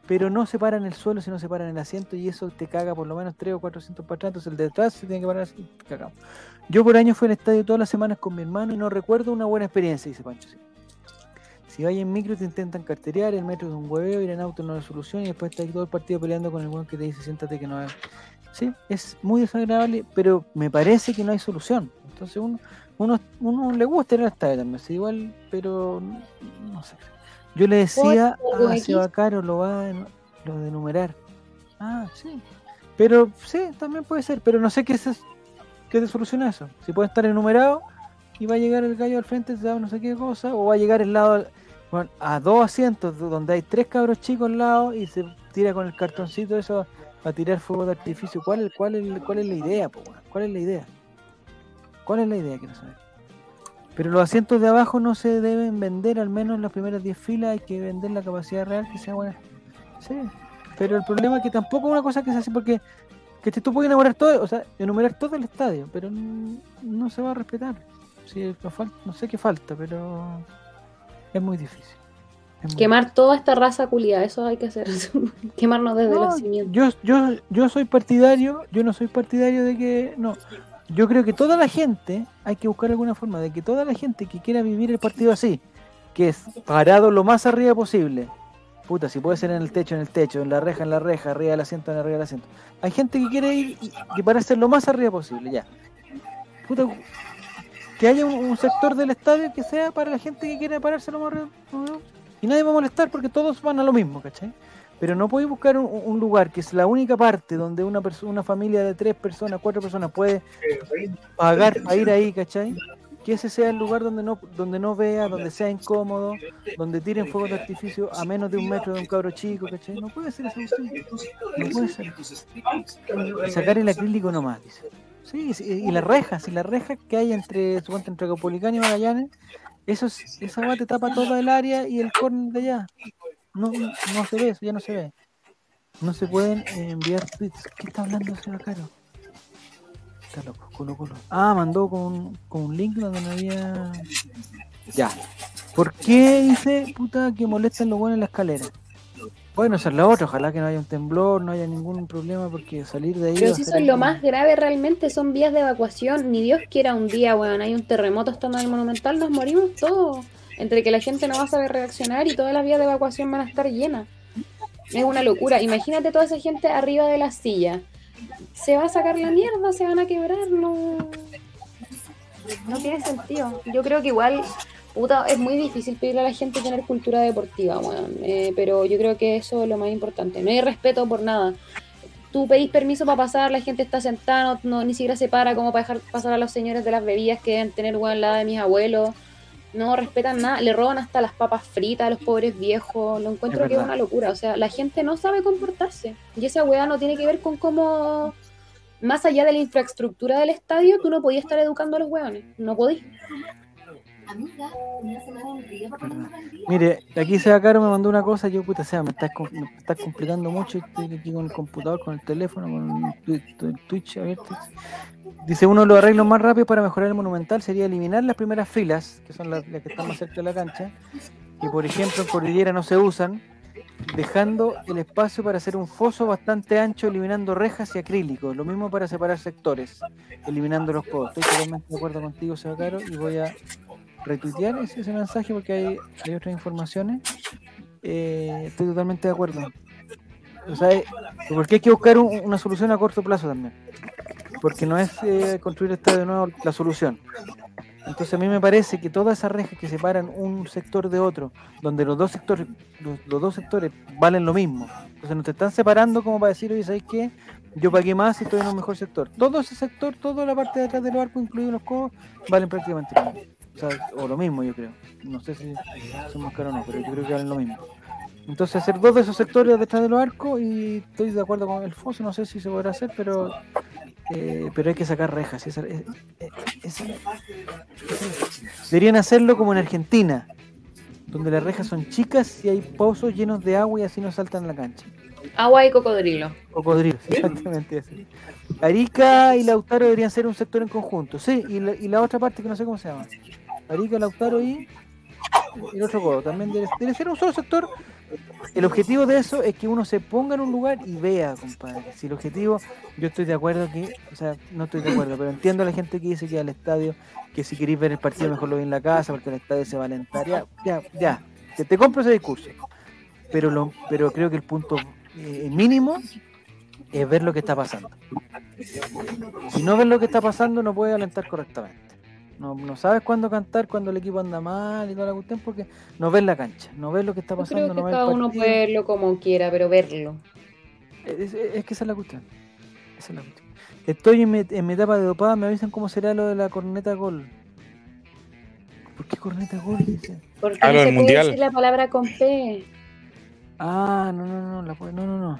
pero no se para en el suelo, sino se para en el asiento y eso te caga por lo menos 3 o 400 para atrás. Entonces el de atrás se tiene que parar así, cagamos. Yo por año fui al estadio todas las semanas con mi hermano y no recuerdo una buena experiencia, dice Pancho. Si vas en micro te intentan carterear, el metro es un hueveo, ir en auto no es solución y después estás todo el partido peleando con el weón que te dice siéntate que no es. Sí, es muy desagradable, pero me parece que no hay solución. Entonces uno, uno, uno le gusta ir al estadio también, sí, igual, pero no sé. Yo le decía algo a X? Seba Caro lo va a lo de numerar. Ah, sí. Pero sí, también puede ser, pero no sé qué se, qué te soluciona eso. Si puede estar enumerado y va a llegar el gallo al frente, se da no sé qué cosa, o va a llegar el lado bueno, a dos asientos do- donde hay tres cabros chicos al lado y se tira con el cartoncito eso a tirar fuego de artificio. ¿Cuál es, cuál es, cuál es la idea, po? ¿Cuál es la idea? ¿Cuál es la idea? Quiero saber. Pero los asientos de abajo no se deben vender, al menos en las primeras 10 filas hay que vender la capacidad real que sea buena. Sí, pero el problema es que tampoco es una cosa que se hace porque que tú puedes enumerar todo, o sea, enumerar todo el estadio, pero no se va a respetar. Sí, no, sé qué falta, pero es muy difícil. Es muy Quemar toda esta raza culiada, eso hay que hacer. Quemarnos desde No, los cimientos. yo, yo, yo soy partidario, yo no soy partidario de que, no, yo creo que toda la gente, hay que buscar alguna forma de que toda la gente que quiera vivir el partido así, que es parado lo más arriba posible, puta, si puede ser en el techo, en el techo, en la reja, en la reja, arriba del asiento, en arriba del asiento, hay gente que quiere ir y, y pararse lo más arriba posible, ya. Puta, que haya un, sector del estadio que sea para la gente que quiera pararse lo más lo- y nadie va a molestar porque todos van a lo mismo, ¿cachai? Pero no podéis buscar un, lugar que es la única parte donde una persona, una familia de tres personas, cuatro personas puede pagar para ir ahí, ¿cachai? Que ese sea el lugar donde no, donde no vea, donde sea incómodo, donde tiren fuegos de artificio a menos de un metro de un cabro chico, ¿cachai? No puede ser eso. No puede ser. Sacar el acrílico nomás, dice. Sí, y las rejas, y las rejas que hay entre, suponte, entre Copolicán y Magallanes, eso es- esa agua te tapa toda el área y el corner de allá. No, no, no se ve, eso ya no se ve. No se pueden eh, enviar tweets. ¿Qué está hablando ese caro? Está loco, colo, colo. Ah, mandó con un, con un link donde no había. Ya. ¿Por qué dice, puta, que molestan los buenos en la escalera? Bueno, esa es la otra. Ojalá que no haya un temblor, no haya ningún problema, porque salir de ahí. Pero si eso es lo más grave realmente, son vías de evacuación. Ni Dios quiera un día, weón, hay un terremoto estando en el Monumental, nos morimos todos. Entre que la gente no va a saber reaccionar y todas las vías de evacuación van a estar llenas. Es una locura. Imagínate toda esa gente arriba de la silla. Se va a sacar la mierda, se van a quebrar, no. No tiene sentido. Yo creo que igual, puta, es muy difícil pedirle a la gente tener cultura deportiva, weón. Eh, pero yo creo que eso es lo más importante. No hay respeto por nada tú pedís permiso para pasar, la gente está sentada, no, ni siquiera se para como para dejar pasar a los señores de las bebidas que deben tener weón la de mis abuelos. No respetan nada, le roban hasta las papas fritas a los pobres viejos. Lo encuentro Es que es una locura. O sea, la gente no sabe comportarse. Y esa weá no tiene que ver con cómo, más allá de la infraestructura del estadio, tú no podías estar educando a los weones. No podías. Amiga, una semana en para. Mire, aquí se Caro me mandó una cosa, yo puta sea, me estás, me estás complicando mucho, estoy aquí con el computador, con el teléfono, con el Twitch, el Twitch abierto. Dice, uno de los arreglos más rápidos para mejorar el monumental sería eliminar las primeras filas, que son las, las que están más cerca de la cancha, que por ejemplo en Cordillera no se usan, dejando el espacio para hacer un foso bastante ancho, eliminando rejas y acrílicos, lo mismo para separar sectores, eliminando los codos. Estoy totalmente de acuerdo contigo, Seba Caro, y voy a retuitear ese, mensaje porque hay, otras informaciones. Eh, estoy totalmente de acuerdo. O sea, eh, porque hay que buscar un- una solución a corto plazo también. Porque no es eh, construir estadio de nuevo la solución. Entonces a mí me parece que todas esas rejas que separan un sector de otro, donde los dos sectores, los, dos sectores valen lo mismo. Entonces no te están separando como para decir, oye, ¿sabes qué? Yo pagué más y estoy en un mejor sector. Todo ese sector, toda la parte de atrás del barco, incluidos los codos, valen prácticamente lo mismo. O, sea, o lo mismo, yo creo. No sé si son más caros o no, pero yo creo que valen lo mismo. Entonces hacer dos de esos sectores detrás de los arcos y estoy de acuerdo con el foso, no sé si se podrá hacer, pero eh, pero hay que sacar rejas. esa- eh, eh, esa- deberían hacerlo como en Argentina, donde las rejas son chicas y hay pozos llenos de agua y así no saltan la cancha. Agua y cocodrilo. Cocodrilos, exactamente así. Arica y Lautaro deberían ser un sector en conjunto, sí, y la, y la otra parte que no sé cómo se llama. Arica, Lautaro y el otro codo, también debe, debe ser un solo sector. El objetivo de eso es que uno se ponga en un lugar y vea, compadre. Si el objetivo, yo estoy de acuerdo que, o sea, no estoy de acuerdo, pero entiendo a la gente que dice que al estadio, que si queréis ver el partido mejor lo veis en la casa, porque el estadio se va a alentar, ya, ya, ya, te, te compro ese discurso. Pero, lo, pero creo que el punto eh, mínimo es ver lo que está pasando. Si no ves lo que está pasando, no puedes alentar correctamente. No, no sabes cuándo cantar, cuando el equipo anda mal y toda la cuestión, porque no ves la cancha, no ves lo que está Yo pasando, creo que no cada uno puede verlo como quiera, pero verlo. Es, es- es que esa es la cuestión. Esa es la cuestión. Estoy en mi, en mi etapa de dopada, me avisan cómo será lo de la corneta gol. ¿Por qué corneta gol? Porque Ah, no se del puede mundial. decir la palabra con P. Ah, no, no, no, la, no, no, no.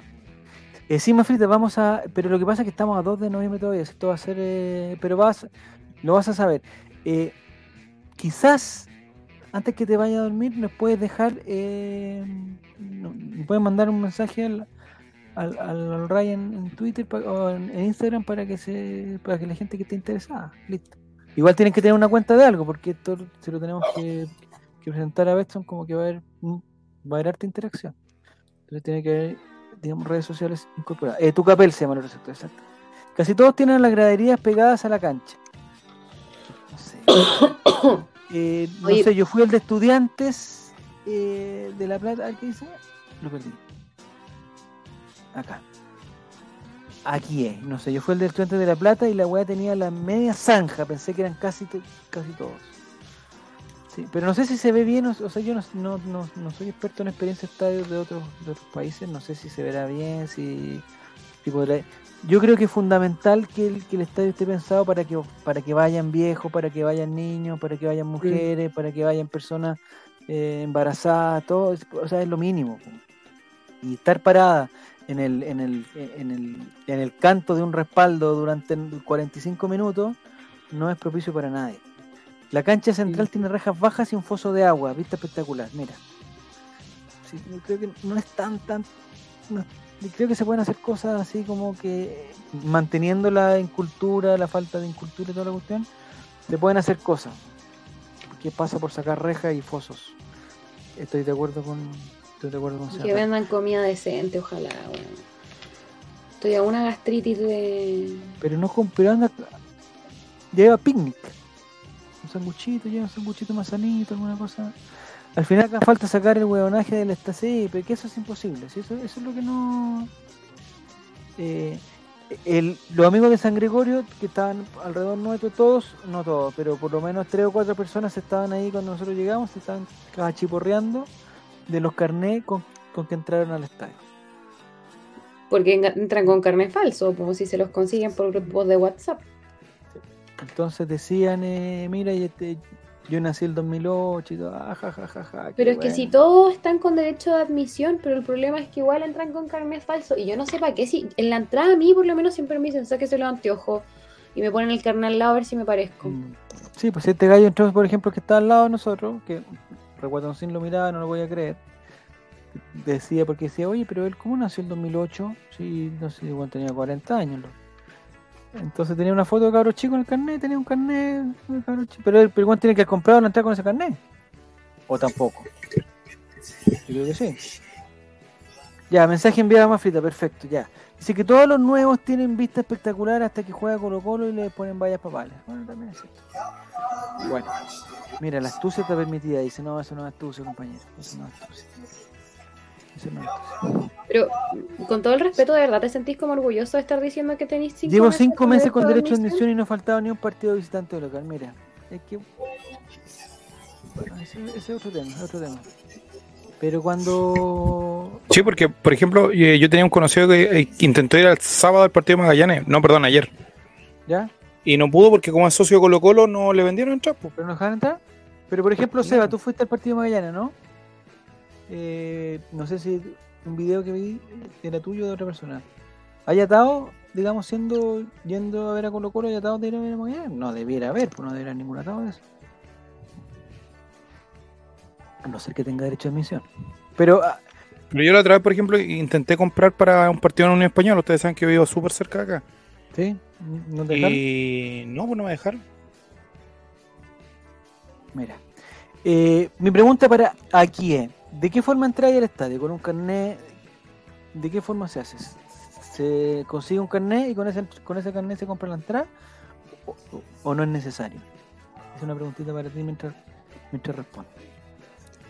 Eh, sí, Mafrita, vamos a. Pero lo que pasa es que estamos a 2 de noviembre todavía. Esto va a ser. eh, pero vas, lo vas a saber. Eh, quizás antes que te vayas a dormir, nos puedes dejar. Eh, puedes mandar un mensaje al, al, al, Ryan en Twitter o en, Instagram para que se para que la gente que esté interesada. Listo. Igual tienen que tener una cuenta de algo, porque esto se lo tenemos que, que presentar a Betson como que va a haber mm, va a haber harta interacción. Entonces tiene que haber, digamos, redes sociales incorporadas. Eh, tu capel se llama el receptor, exacto. Casi todos tienen las graderías pegadas a la cancha. No sé. Eh, no Oye. sé, yo fui el de estudiantes eh, de La Plata. ¿a ¿Qué dice? Lo perdí. Acá. aquí es. No sé, yo fui el del estudiante de La Plata y la weá tenía la media zanja. Pensé que eran casi, casi todos. Sí, pero no sé si se ve bien, o, o sea, yo no, no, no, no soy experto en experiencia de estadios de otros, de otros países, no sé si se verá bien, si, si podrá- Yo creo que es fundamental que el, que el estadio esté pensado para que, para que vayan viejos, para que vayan niños, para que vayan mujeres, para que vayan personas eh, embarazadas, todo, es- o sea, es lo mínimo. Y estar parada en el, en el, en el, en el canto de un respaldo durante 45 minutos no es propicio para nadie. La cancha central Sí. tiene rejas bajas y un foso de agua, vista espectacular, mira. Sí, yo creo que no es tan, tan. no- y creo que se pueden hacer cosas así como que manteniendo la incultura, la falta de incultura y toda la cuestión, se pueden hacer cosas. ¿Qué pasa por sacar rejas y fosos? Estoy de acuerdo con. Estoy de acuerdo con Que vendan comida decente, ojalá. Estoy a una gastritis de. Pero no con, pero anda, lleva picnic. Un sanguchito, lleva un sanguchito más sanito, alguna cosa. Al final acá falta sacar el huevonaje del estací, pero que eso es imposible. ¿sí? Eso, eso es lo que no. Eh, el, los amigos de San Gregorio, que estaban alrededor nuestro, todos, no todos, pero por lo menos tres o cuatro personas estaban ahí cuando nosotros llegamos, se estaban cachiporreando de los carnés con, con que entraron al estadio. Porque entran con carne falso, como si se los consiguen por grupos de WhatsApp. Entonces decían, eh, mira, y este, yo nací el 2008 y todo, ah, ja, ja, ja, ja, Pero es que si todos están con derecho de admisión, pero el problema es que igual entran con carnet falso. Y yo no sé para qué, si en la entrada a mí por lo menos siempre me dicen, sáquese los anteojos y me ponen el carnet al lado a ver si me parezco. Mm. Sí, pues este gallo entró, por ejemplo, que está al lado de nosotros, que Reguatoncín lo miraba, no lo voy a creer. Decía, porque decía, oye, pero él, ¿cómo nació el 2008? Sí, no sé, igual tenía 40 años. Entonces tenía una foto de cabro chico en el carnet, tenía un carnet de chico. Pero pero igual tiene que haber comprado la entrada con ese carnet. O tampoco. Yo creo que sí. Ya, mensaje enviado a más frita, perfecto, ya. Dice que todos los nuevos tienen vista espectacular hasta que juega Colo Colo y le ponen vallas papales. Bueno, también es cierto. Bueno, mira, la astucia está permitida. Dice, no, eso no es astucia, compañero. Eso no es astucia. Pero con todo el respeto, ¿de verdad te sentís como orgulloso de estar diciendo que tenéis cinco Llevo meses cinco meses con derecho a admisión? y no ha faltado ni un partido de visitante local. Mira, es que. Bueno, ese, ese es otro tema, es otro tema. Pero cuando. Sí, porque, por ejemplo, eh, yo tenía un conocido que eh, intentó ir al sábado al partido de Magallanes, no, perdón, ayer. ¿Ya? Y no pudo porque como es socio de Colo Colo no le vendieron entrar. pues. ¿Pero no dejaron entrar? Pero por ejemplo, Seba, tú fuiste al partido de Magallanes, ¿no? Eh, no sé si un video que vi era tuyo o de otra persona. ¿Hay atado, digamos, siendo yendo a ver a Colo Colo y atado de ir a ver a Magallanes? No debiera haber, pues no debiera haber ningún atado de eso. A no ser que tenga derecho a admisión. Pero, ah, Pero yo la otra vez, por ejemplo, intenté comprar para un partido en Unión Española. Ustedes saben que vivo súper cerca de acá. ¿sí? ¿No te dejaron? Y no, pues no me dejaron. Mira. Eh, mi pregunta para aquí es, ¿de qué forma entráis al estadio? ¿Con un carnet? ¿De qué forma se hace? ¿Se consigue un carnet y con ese, con ese carnet se compra la entrada? ¿O, no es necesario? Es una preguntita para ti mientras, mientras respondo.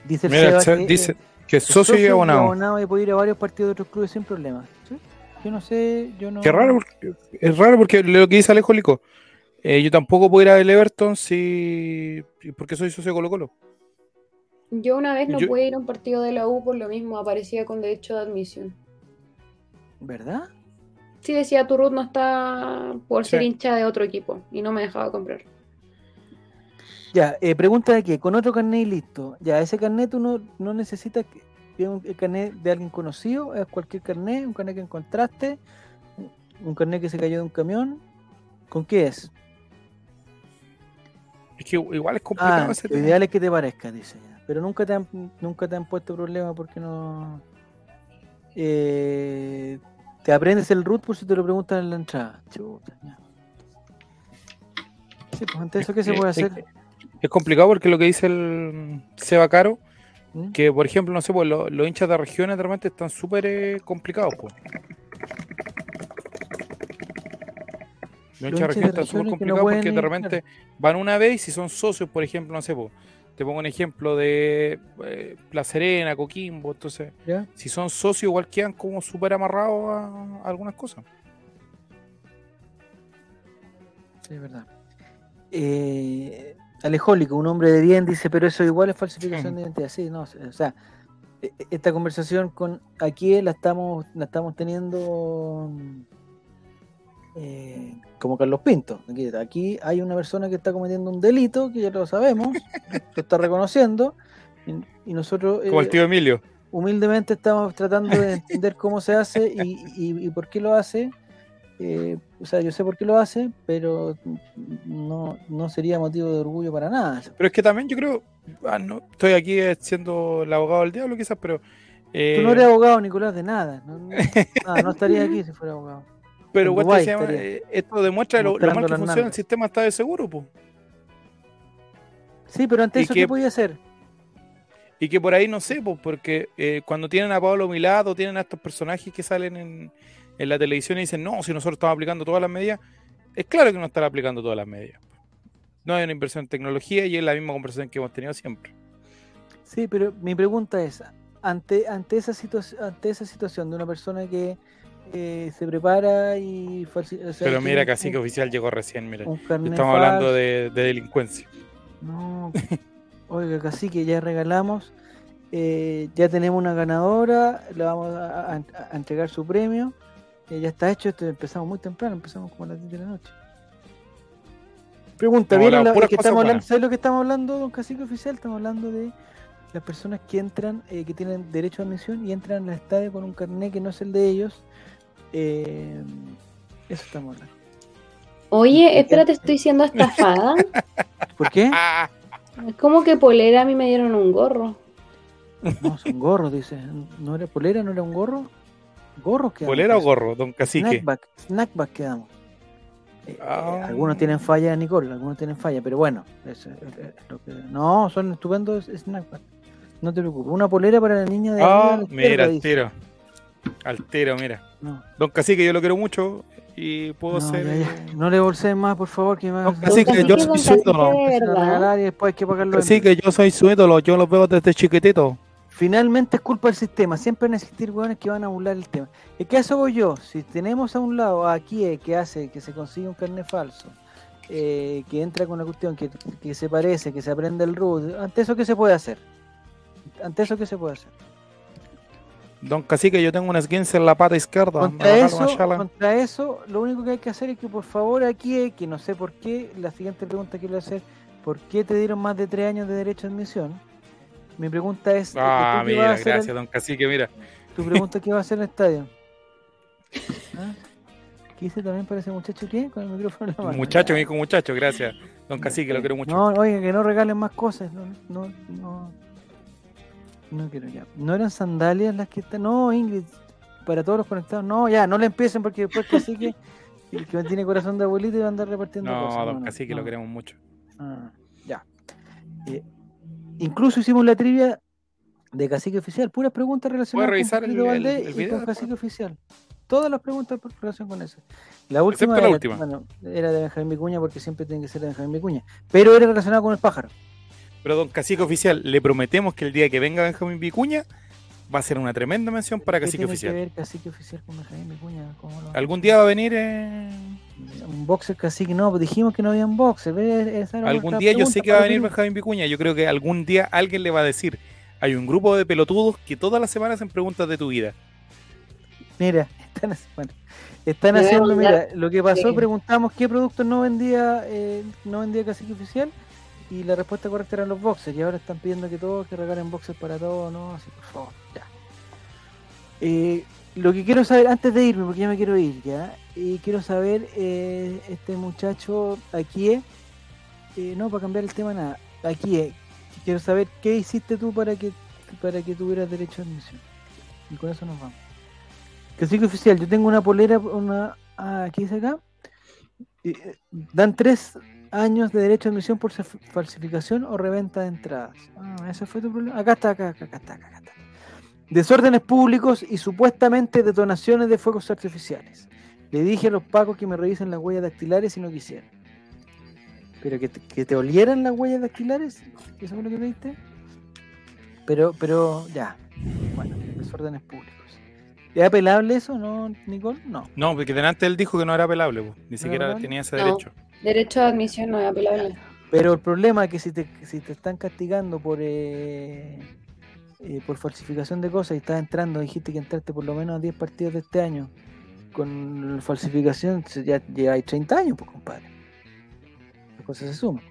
Dice el Mira, Seba que, dice que es socio y abonado. y puede ir a varios partidos de otros clubes sin problema. ¿Sí? Yo no sé, yo no... Qué raro, porque, es raro porque lo que dice Alejo Lico. eh, yo tampoco puedo ir al Everton si porque soy socio de Colo Colo. Yo una vez no Yo- pude ir a un partido de la U por lo mismo, aparecía con derecho de admisión. ¿Verdad? Sí decía tu root no está por ser hincha de otro equipo y no me dejaba comprar. Ya, eh, pregunta de qué, con otro carnet y listo. Ya, ese carnet tú no, no necesitas que que un el carnet de alguien conocido, es cualquier carnet, un carnet que encontraste, un carnet que se cayó de un camión. ¿Con qué es? Es que igual es complicado Ah, ese lo tema. ideal es que te parezca, dice ya. Pero nunca te han, nunca te han puesto problema porque no. Eh, te aprendes el root por si te lo preguntan en la entrada. Chuta, ya. Sí, pues ante eso, ¿qué se puede hacer? Es complicado porque lo que dice el Seba Caro, ¿Mm? que por ejemplo, no sé, pues lo- los hinchas de regiones de repente están súper eh, complicados. Pues. Los hinchas de regiones están súper no complicados porque de repente van una vez y si son socios, por ejemplo, no sé, pues, te pongo un ejemplo de eh, La Serena, Coquimbo. Entonces, si son socios, igual quedan como súper amarrados a, algunas cosas. Sí, es verdad. Eh, Alejólico, un hombre de bien, dice, pero eso igual es falsificación mm. de identidad. Sí, no, o sea, e, e, esta conversación con aquí la estamos, la estamos teniendo mm, eh, como Carlos Pinto. Aquí, hay una persona que está cometiendo un delito, que ya lo sabemos, lo está reconociendo, y, y nosotros Como el eh, tío Emilio. humildemente estamos tratando de entender cómo se hace y, y- y por qué lo hace. Eh, o sea, yo sé por qué lo hace, pero no, no sería motivo de orgullo para nada. Pero es que también yo creo, ah, no, estoy aquí eh, siendo el abogado del diablo quizás, pero... eh, Tú no eres abogado, Nicolás, de nada. No, no, no estaría aquí si fuera abogado. Pero Dubái se llama, eh, esto demuestra lo, lo mal que funciona el sistema está de seguro, pues. Sí, pero ante ¿Y eso, qué- ¿qué podía hacer? Y que por ahí no sé, pues, porque eh, cuando tienen a Pablo Milado, tienen a estos personajes que salen en, en la televisión y dicen, no, si nosotros estamos aplicando todas las medidas, es claro que no están aplicando todas las medidas. No hay una inversión en tecnología y es la misma conversación que hemos tenido siempre. Sí, pero mi pregunta es, ante, ante, esa, situa- ante esa situación de una persona que eh, se prepara y... o sea, Pero mira, Cacique Oficial llegó recién, mira. Estamos hablando de, de delincuencia. No, oiga, casi que ya regalamos, eh, ya tenemos una ganadora, le vamos a, a- a entregar su premio, eh, ya está hecho, esto empezamos muy temprano, empezamos como a las 10 de la noche. Pregunta, Hemos ¿vieron hablado la- puras que cosas estamos hablando, buenas. ¿sabes lo que estamos hablando, don Cacique Oficial? Estamos hablando de las personas que entran, eh, que tienen derecho a admisión y entran al estadio con un carnet que no es el de ellos. Eh, eso estamos hablando. Oye, espérate, estoy siendo estafada. ¿Por qué? Es como que polera a mí me dieron un gorro. No, son gorros, dice. ¿No era polera? ¿No era un gorro? ¿Gorros que ¿Bolera o gorro, don Cacique? Snackback, snackback quedamos. Eh, eh, Ah. algunos tienen falla, Nicole, algunos tienen falla, pero bueno, eso es- es- es lo que- no, son estupendos snackback. No te preocupes. Una polera para la niña de Ah, la mira, tiro. Al tiro, mira. No, Don Cacique, yo lo quiero mucho y puedo no, ser. ya, ya. eh, No le bolseen más, por favor, que más Don Cacique, yo soy su ídolo. y después hay que pagarlo. Cacique, yo soy su ídolo, yo lo veo desde chiquitito. Finalmente es culpa del sistema. Siempre van a existir hueones que van a burlar el tema. ¿Y qué voy yo? Si tenemos a un lado a Kie que hace que se consigue un carnet falso, eh, que entra con una cuestión que, que se parece, que se aprende el root, ante eso, ¿qué se puede hacer? Ante eso, ¿qué se puede hacer? Don Cacique, yo tengo unas 15 en la pata izquierda. Contra eso, una contra eso, lo único que hay que hacer es que por favor aquí, que no sé por qué, la siguiente pregunta que quiero hacer, ¿por qué te dieron más de tres años de derecho a admisión? Mi pregunta es, Ah, ¿tú qué vas a mira, gracias, al- don Cacique, mira. tu pregunta qué va a hacer el estadio? ¿Ah? ¿Qué hice también para ese muchacho qué? Con el micrófono en la mano. Muchacho, Ya. me dijo muchacho, gracias. Don Cacique, lo quiero mucho. No, oiga, que no regalen más cosas. No, no, no. No quiero ya. No eran sandalias las que están. No, Ingrid, para todos los conectados. No, ya, no le empiecen porque después casi que el que tiene corazón de abuelito va a andar repartiendo No, cosas. don Cacique, lo no. queremos mucho. Ah, ya. Eh, incluso hicimos la trivia de Cacique Oficial, puras preguntas relacionadas revisar con el- el- el y con? Cacique Oficial. Todas las preguntas por relación con eso. La última, la era, última. bueno, era de Benjamín Vicuña porque siempre tiene que ser de Benjamín Vicuña, pero era relacionado con el pájaro. Pero don Cacique Oficial, le prometemos que el día que venga Benjamín Vicuña va a ser una tremenda mención para ¿Qué Cacique tiene Oficial. que ver Cacique Oficial con Benjamín Vicuña? ¿Cómo lo- ¿Algún día va a venir? eh, Un boxer cacique, no, pues dijimos que no había un boxer. ¿ve? Esa era Algún día yo sé que va a venir. Benjamín Vicuña. Yo creo que algún día alguien le va a decir. Hay un grupo de pelotudos que todas las semanas hacen preguntas de tu vida. Mira, están, bueno, están haciendo, mira, lo que pasó, Sí. preguntamos qué productos no vendía, eh, no vendía Cacique Oficial y la respuesta correcta eran los boxers y ahora están pidiendo que todos que regalen boxers para todos, no, así por favor, ya. Eh, lo que quiero saber, antes de irme, porque ya me quiero ir, ya, y quiero saber, eh, este muchacho aquí, eh, no, para cambiar el tema, nada, aquí, eh, quiero saber qué hiciste tú para que, para que tuvieras derecho a admisión. Y con eso nos vamos. Cacique oficial, yo tengo una polera, una. Ah, aquí dice acá. Dan tres años de derecho a admisión por fa- falsificación o reventa de entradas. Ah, ese fue tu problema. Acá está, acá, acá, acá está, acá está. Desórdenes públicos y supuestamente detonaciones de fuegos artificiales. Le dije a los pacos que me revisen las huellas dactilares y no quisieron. Pero que te, que te olieran las huellas dactilares, ¿eso fue lo que pediste? Pero, pero, ya. Bueno, desórdenes públicos. ¿Es apelable eso, no, Nicole? No. No, porque delante él dijo que no era apelable. po. Ni siquiera apelable? tenía ese No. derecho. Derecho de admisión no es apelable. Pero el problema es que si te, si te están castigando por eh, eh, por falsificación de cosas y estás entrando, dijiste que entraste por lo menos a 10 partidos de este año, con falsificación ya lleváis 30 años, pues compadre. Las cosas se suman.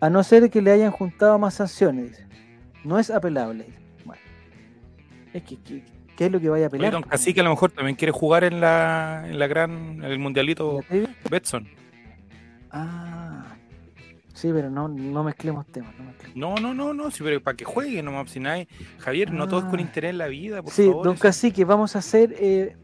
A no ser que le hayan juntado más sanciones, dice. No es apelable. dice. Bueno. Es que, que- ¿qué es lo que vaya a apelar? pues, Cacique a lo mejor también quiere jugar en la, en la gran, en el mundialito. Betson. Ah. Sí, pero no, no mezclemos temas. No mezclemos. No, no, no, no, sí, pero para que juegue nomás, si nadie. Javier, no todo es con Ah. interés en la vida, por Sí, favor. don eso- Cacique, vamos a hacer, eh,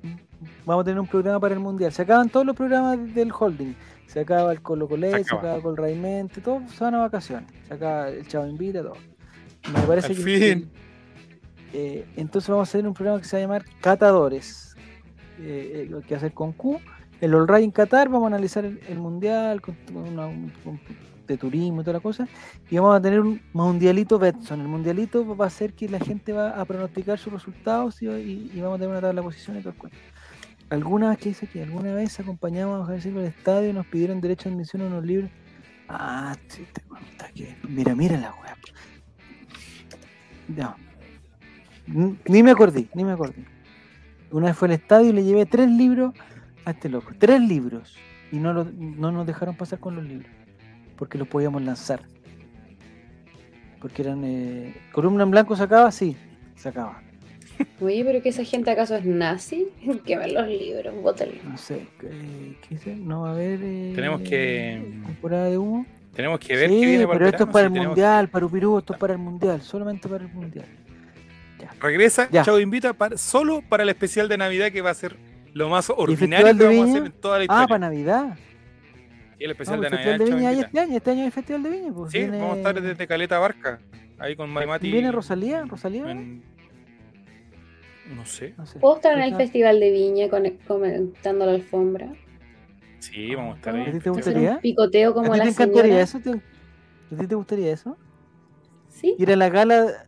vamos a tener un programa para el Mundial. Se acaban todos los programas del holding. Se acaba el Colo Colo, Se se acaba. el Raimente, todos se van a vacaciones. Se acaba el Chavo Invita, todo. Me parece Al que... fin. eh, entonces vamos a hacer un programa que se va a llamar Catadores. eh, eh, que va a ser con Q. El All Right en Qatar, vamos a analizar el, Mundial con, de turismo y toda la cosa. Y vamos a tener un mundialito Betson. El mundialito va a ser que la gente va a pronosticar sus resultados y, vamos a tener una tabla de posiciones y todo el cuento. Alguna vez que dice que alguna vez acompañamos a Javier Silva al estadio y nos pidieron derecho de admisión a unos libros. Ah, sí, te cuenta que. Mira, mira la weá. No. Ni me acordé, ni me acordé. Una vez fue al estadio y le llevé tres libros a este loco. Tres libros. Y no, lo- no nos dejaron pasar con los libros. Porque los podíamos lanzar. Porque eran. Eh, columna en blanco sacaba, sí, sacaba. Oye, pero que esa gente acaso es nazi? Quemen los libros, bótenlos. No sé, ¿qué, qué dice? No va a haber. eh, Tenemos que- Temporada de humo. Tenemos que ver sí, qué viene para pero el esto es para sí, el tenemos- mundial, para Upirú, esto es para el mundial, solamente para el mundial. Regresa, Ya. Chavo Invita, para, solo para el especial de Navidad que va a ser lo más ordinario que de vamos a Viña? hacer en toda la Ah, historia. para Navidad. y el No, especial pues de el Navidad Festival de Viña este año, este año hay Festival de Viña. Pues. Sí, viene, vamos a estar desde Caleta Barca, ahí con Mati. ¿Viene Rosalía? ¿Rosalía? en- No sé. No sé. ¿Puedo estar en el. Festival de Viña con- comentando la alfomra? Sí, vamos a estar ¿A ahí. ti te gustaría? un picoteo como ¿A ti la te encantaría señora. eso? ¿Te- ¿A ti te gustaría eso? ¿Sí? ¿Ir a la gala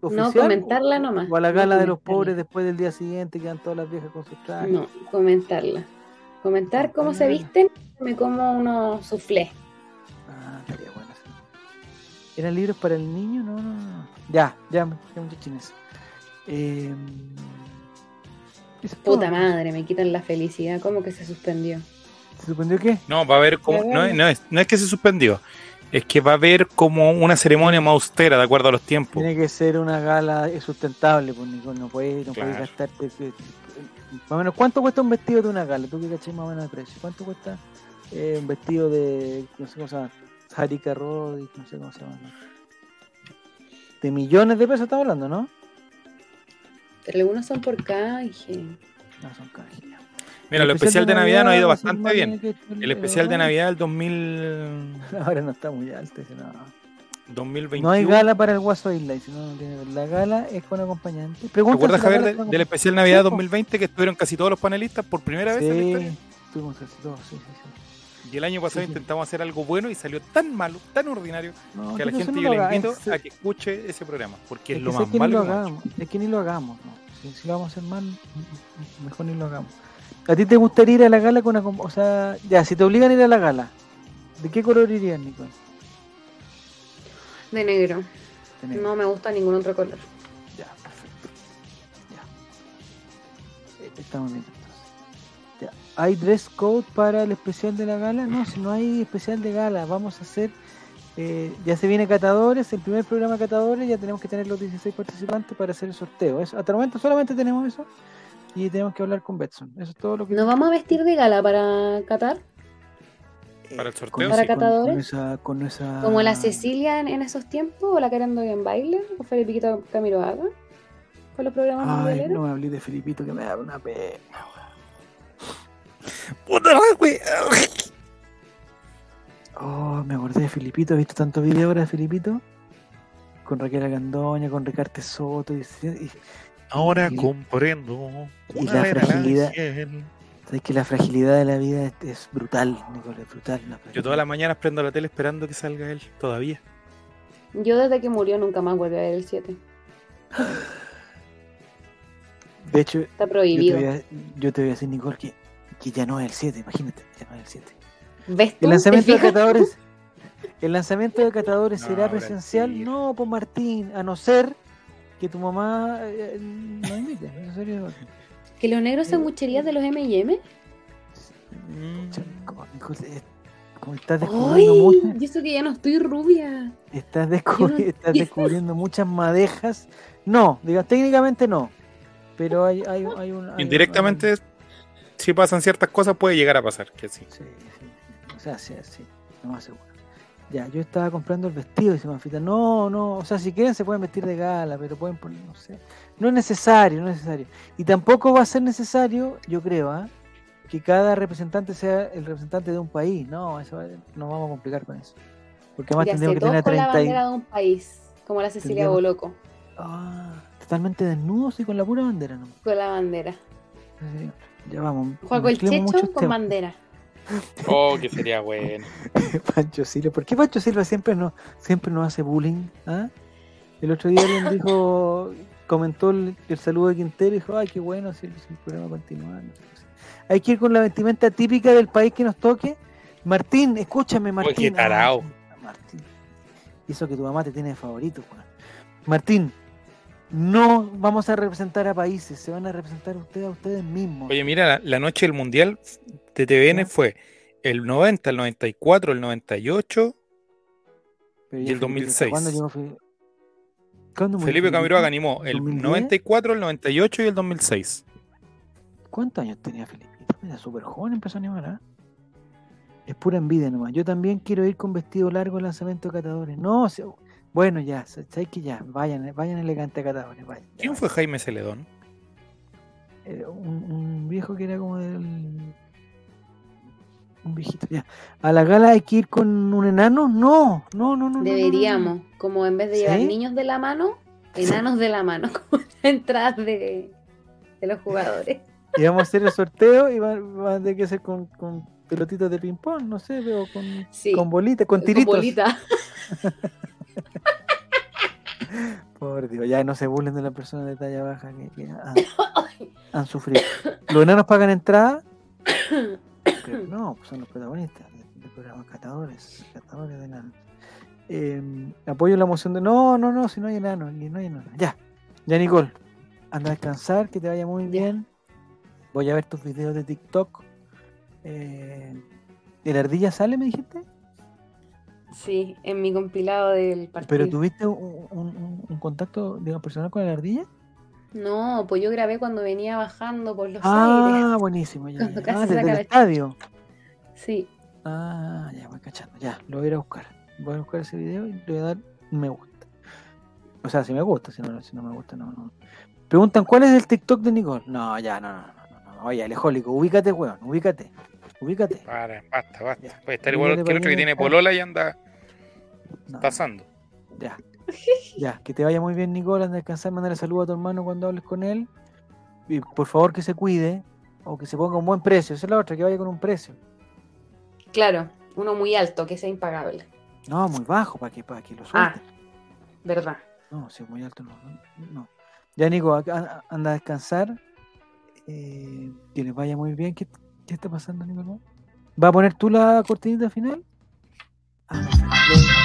oficial? comentarla o- nomás, O a la no gala de los pobres después del día siguiente, que quedan todas las viejas con sus trajes. No, comentarla. Comentar cómo se visten, me como unos soufflés. Ah, estaría bueno. sí. ¿Eran libros para el niño? No, no, no. Ya, ya, ya muchachines. Eh, eso es Puta todo. madre, me quitan la felicidad. ¿Cómo que se suspendió? ¿Se suspendió qué? No, va a haber como. No, es- no es, no es que se suspendió. Es que va a haber como una ceremonia más austera, de acuerdo a los tiempos. Tiene que ser una gala sustentable, pues Nicole, no puedes no puedes Claro. gastarte. que- Más o menos, ¿cuánto cuesta un vestido de una gala? Tú que caché más o menos de precio. ¿Cuánto cuesta eh, un vestido de, no sé cómo se llama, Harika no sé cómo se llama? De millones de pesos estamos hablando, ¿no? Pero algunos son por canje. No, son canjes. Mira, El el especial de Navidad nos ha ido bastante bien. El especial de Navidad del 2000, Ahora no está muy alto. no. 2021. No hay gala para el Guaso Isla, sino la gala es con acompañante. ¿Te Pregúntale acuerdas, Javier, de- del especial Navidad Sí, po. 2020 que estuvieron casi todos los panelistas por primera vez en la historia? Sí, estuvimos casi todos, sí, sí, sí. Y el año pasado Sí, sí. intentamos hacer algo bueno y salió tan malo, tan ordinario, No, que a la gente no yo le invito a que escuche ese programa, porque es, Es lo que más sé que ni malo lo hagamos, es que ni lo hagamos, no. Si, si lo vamos a hacer mal, mejor ni lo hagamos. ¿A ti te gustaría ir a la gala con una... O sea, ya, si te obligan a ir a la gala, ¿de qué color irías, Nicole? De negro. De negro. No me gusta ningún otro color. Ya, perfecto. Ya. Eh, Estamos bien entonces. Ya. ¿Hay dress code para el especial de la gala? No, si no hay especial de gala, vamos a hacer. eh, ya se viene Catadores, el primer programa Catadores, ya tenemos que tener los 16 participantes para hacer el sorteo. Eso, hasta el momento solamente tenemos eso y tenemos que hablar con Betson. Eso es todo lo que. ¿Nos vamos a vestir de gala para Qatar? eh, para el sorteo, con sí. ¿Para catadores? Con esa, con esa- ¿Como la Cecilia en, en esos tiempos? ¿O la Karen en baile? ¿O Felipe Camiroaga? ¿Con los programas Ay, no me hablé de Filipito que me da una pena. Puta la. Oh, me acordé de Filipito, he visto tantos videos ahora de Filipito. Con Raquel Agandoña, con Ricarte Soto. Y, y- Ahora Y- comprendo. y la fragilidad. sabes que la fragilidad de la vida es, es brutal, Nicolás, es brutal. la Yo todas las mañanas prendo la tele esperando que salga él, todavía. Yo desde que murió nunca más volví a ver el 7. De hecho, Está yo te, prohibido. voy a, yo te voy a decir, Nicole, que, que ya no es el 7, imagínate, ya no es el 7. ¿Ves tú? El lanzamiento ¿Te de catadores. El lanzamiento de catadores No, será presencial. No, pues Martín, a no ser que tu mamá eh, no invite. Sería bacán. Que los negros sangucherías de los M&M. Como- eh, como estás descubriendo ¡Ay! muchas, Y eso que ya no estoy rubia. estás, descubri- Yo no estás descubriendo muchas madejas. No, diga, técnicamente no. Pero hay, hay, hay un. hay- Indirectamente, si pasan ciertas cosas, puede llegar a pasar. Que sí. Sí, sí. O sea, sí, sí, lo más seguro. Ya, yo estaba comprando el vestido, dice Manfita. No, no, o sea, si quieren se pueden vestir de gala, pero pueden poner, no sé. No es necesario, no es necesario. Y tampoco va a ser necesario, yo creo, ¿ah? que cada representante sea el representante de un país. No, eso va- nos vamos a complicar con eso. Porque además tendríamos que tener con la 30 y... bandera de un país. Como la Cecilia Boloco. Ah, totalmente desnudos y con la pura bandera, ¿no? Con la bandera. Sí, Ya vamos. Juego el Checho con bandera. Oh, que sería bueno. Pancho Silva. ¿Por qué Pancho Silva siempre nos, siempre nos hace bullying? ah? El otro día alguien dijo, comentó el, el saludo de Quintero y dijo, ay, qué bueno, si, si el programa continúa. no sé. Hay que ir con la vestimenta típica del país que nos toque. Martín, escúchame, Martín. qué tarao. Ah, Martín. Eso que tu mamá te tiene de favorito, Juan. Martín, no vamos a representar a países, se van a representar ustedes a ustedes mismos. Oye, mira, la, la noche del Mundial de TVN ¿Ya? fue el 90, el 94, el 98. Pero y el Felipe, 2006. ¿Cuándo Felipe? ¿Cuándo murió Felipe Felipe? Camiroaga animó el 2010? 94, el 98 y el 2006. ¿Cuántos años tenía Felipito? Era súper joven, empezó a animar, ¿ah? Es pura envidia nomás. Yo también quiero ir con vestido largo al lanzamiento de catadores. No, se- bueno, ya, sabéis que ya, vayan, vayan elegante a catadores, vayan. ya, ¿Quién fue Jaime Celedón? Eh, un, un viejo que era como del. Un viejito, ya. ¿A la gala hay que ir con un enano? No, no, no, no. no, no, no. Deberíamos, como en vez de llevar ¿Sí? niños de la mano, enanos de la mano, como entradas de, de los jugadores. Y vamos a hacer el sorteo y va, va a tener que ser con, con pelotitas de ping-pong, no sé, pero con, Sí, con bolitas, con con tiritos. bolita. Por Dios, ya no se burlen de las personas de talla baja que, que han, han sufrido. ¿Los enanos pagan entrada? Que no, pues son los protagonistas del programa, catadores, catadores de enanos. Eh, apoyo la moción de. No, no, no, si no hay enanos, ni no hay enanos. Ya, ya, Nicole, anda a descansar, que te vaya muy bien. Voy a ver tus videos de TikTok. Eh, ¿El ardilla sale, me dijiste? Sí, en mi compilado del partido. ¿Pero tuviste un, un- un- un contacto digamos, personal con el ardilla? No, pues yo grabé cuando venía bajando por los aires. Ah, buenísimo. Ya, Cuando ya. casi Ah, desde el la estadio. Sí, Ah, ya voy cachando. Ya, lo voy a ir a buscar. Voy a buscar ese video y le voy a dar me gusta. O sea, si me gusta, si no, si no me gusta, no, no. Preguntan, ¿cuál es el TikTok de Nicole? No, ya, no, no, no. no, no. Oye, alejólico, ubícate, weón, ubícate. Ubícate. Para, basta, basta. Ya. Puede estar igual que el otro que tiene polola y anda No, pasando. Ya. Ya, que te vaya muy bien, Nicole. Anda a descansar, mandale saludo a tu hermano cuando hables con él. Y por favor que se cuide o que se ponga un buen precio. Esa es la otra, que vaya con un precio. claro, uno muy alto, que sea impagable. No, muy bajo, para que, para que lo Ah. suelte. ¿Verdad? No, si es muy alto, no. no. Ya, Nico, anda a descansar. Eh, que les vaya muy bien. ¿Qué, ¿Qué está pasando, Nicolás? ¿Va a poner tú la cortinita final? Ah, no.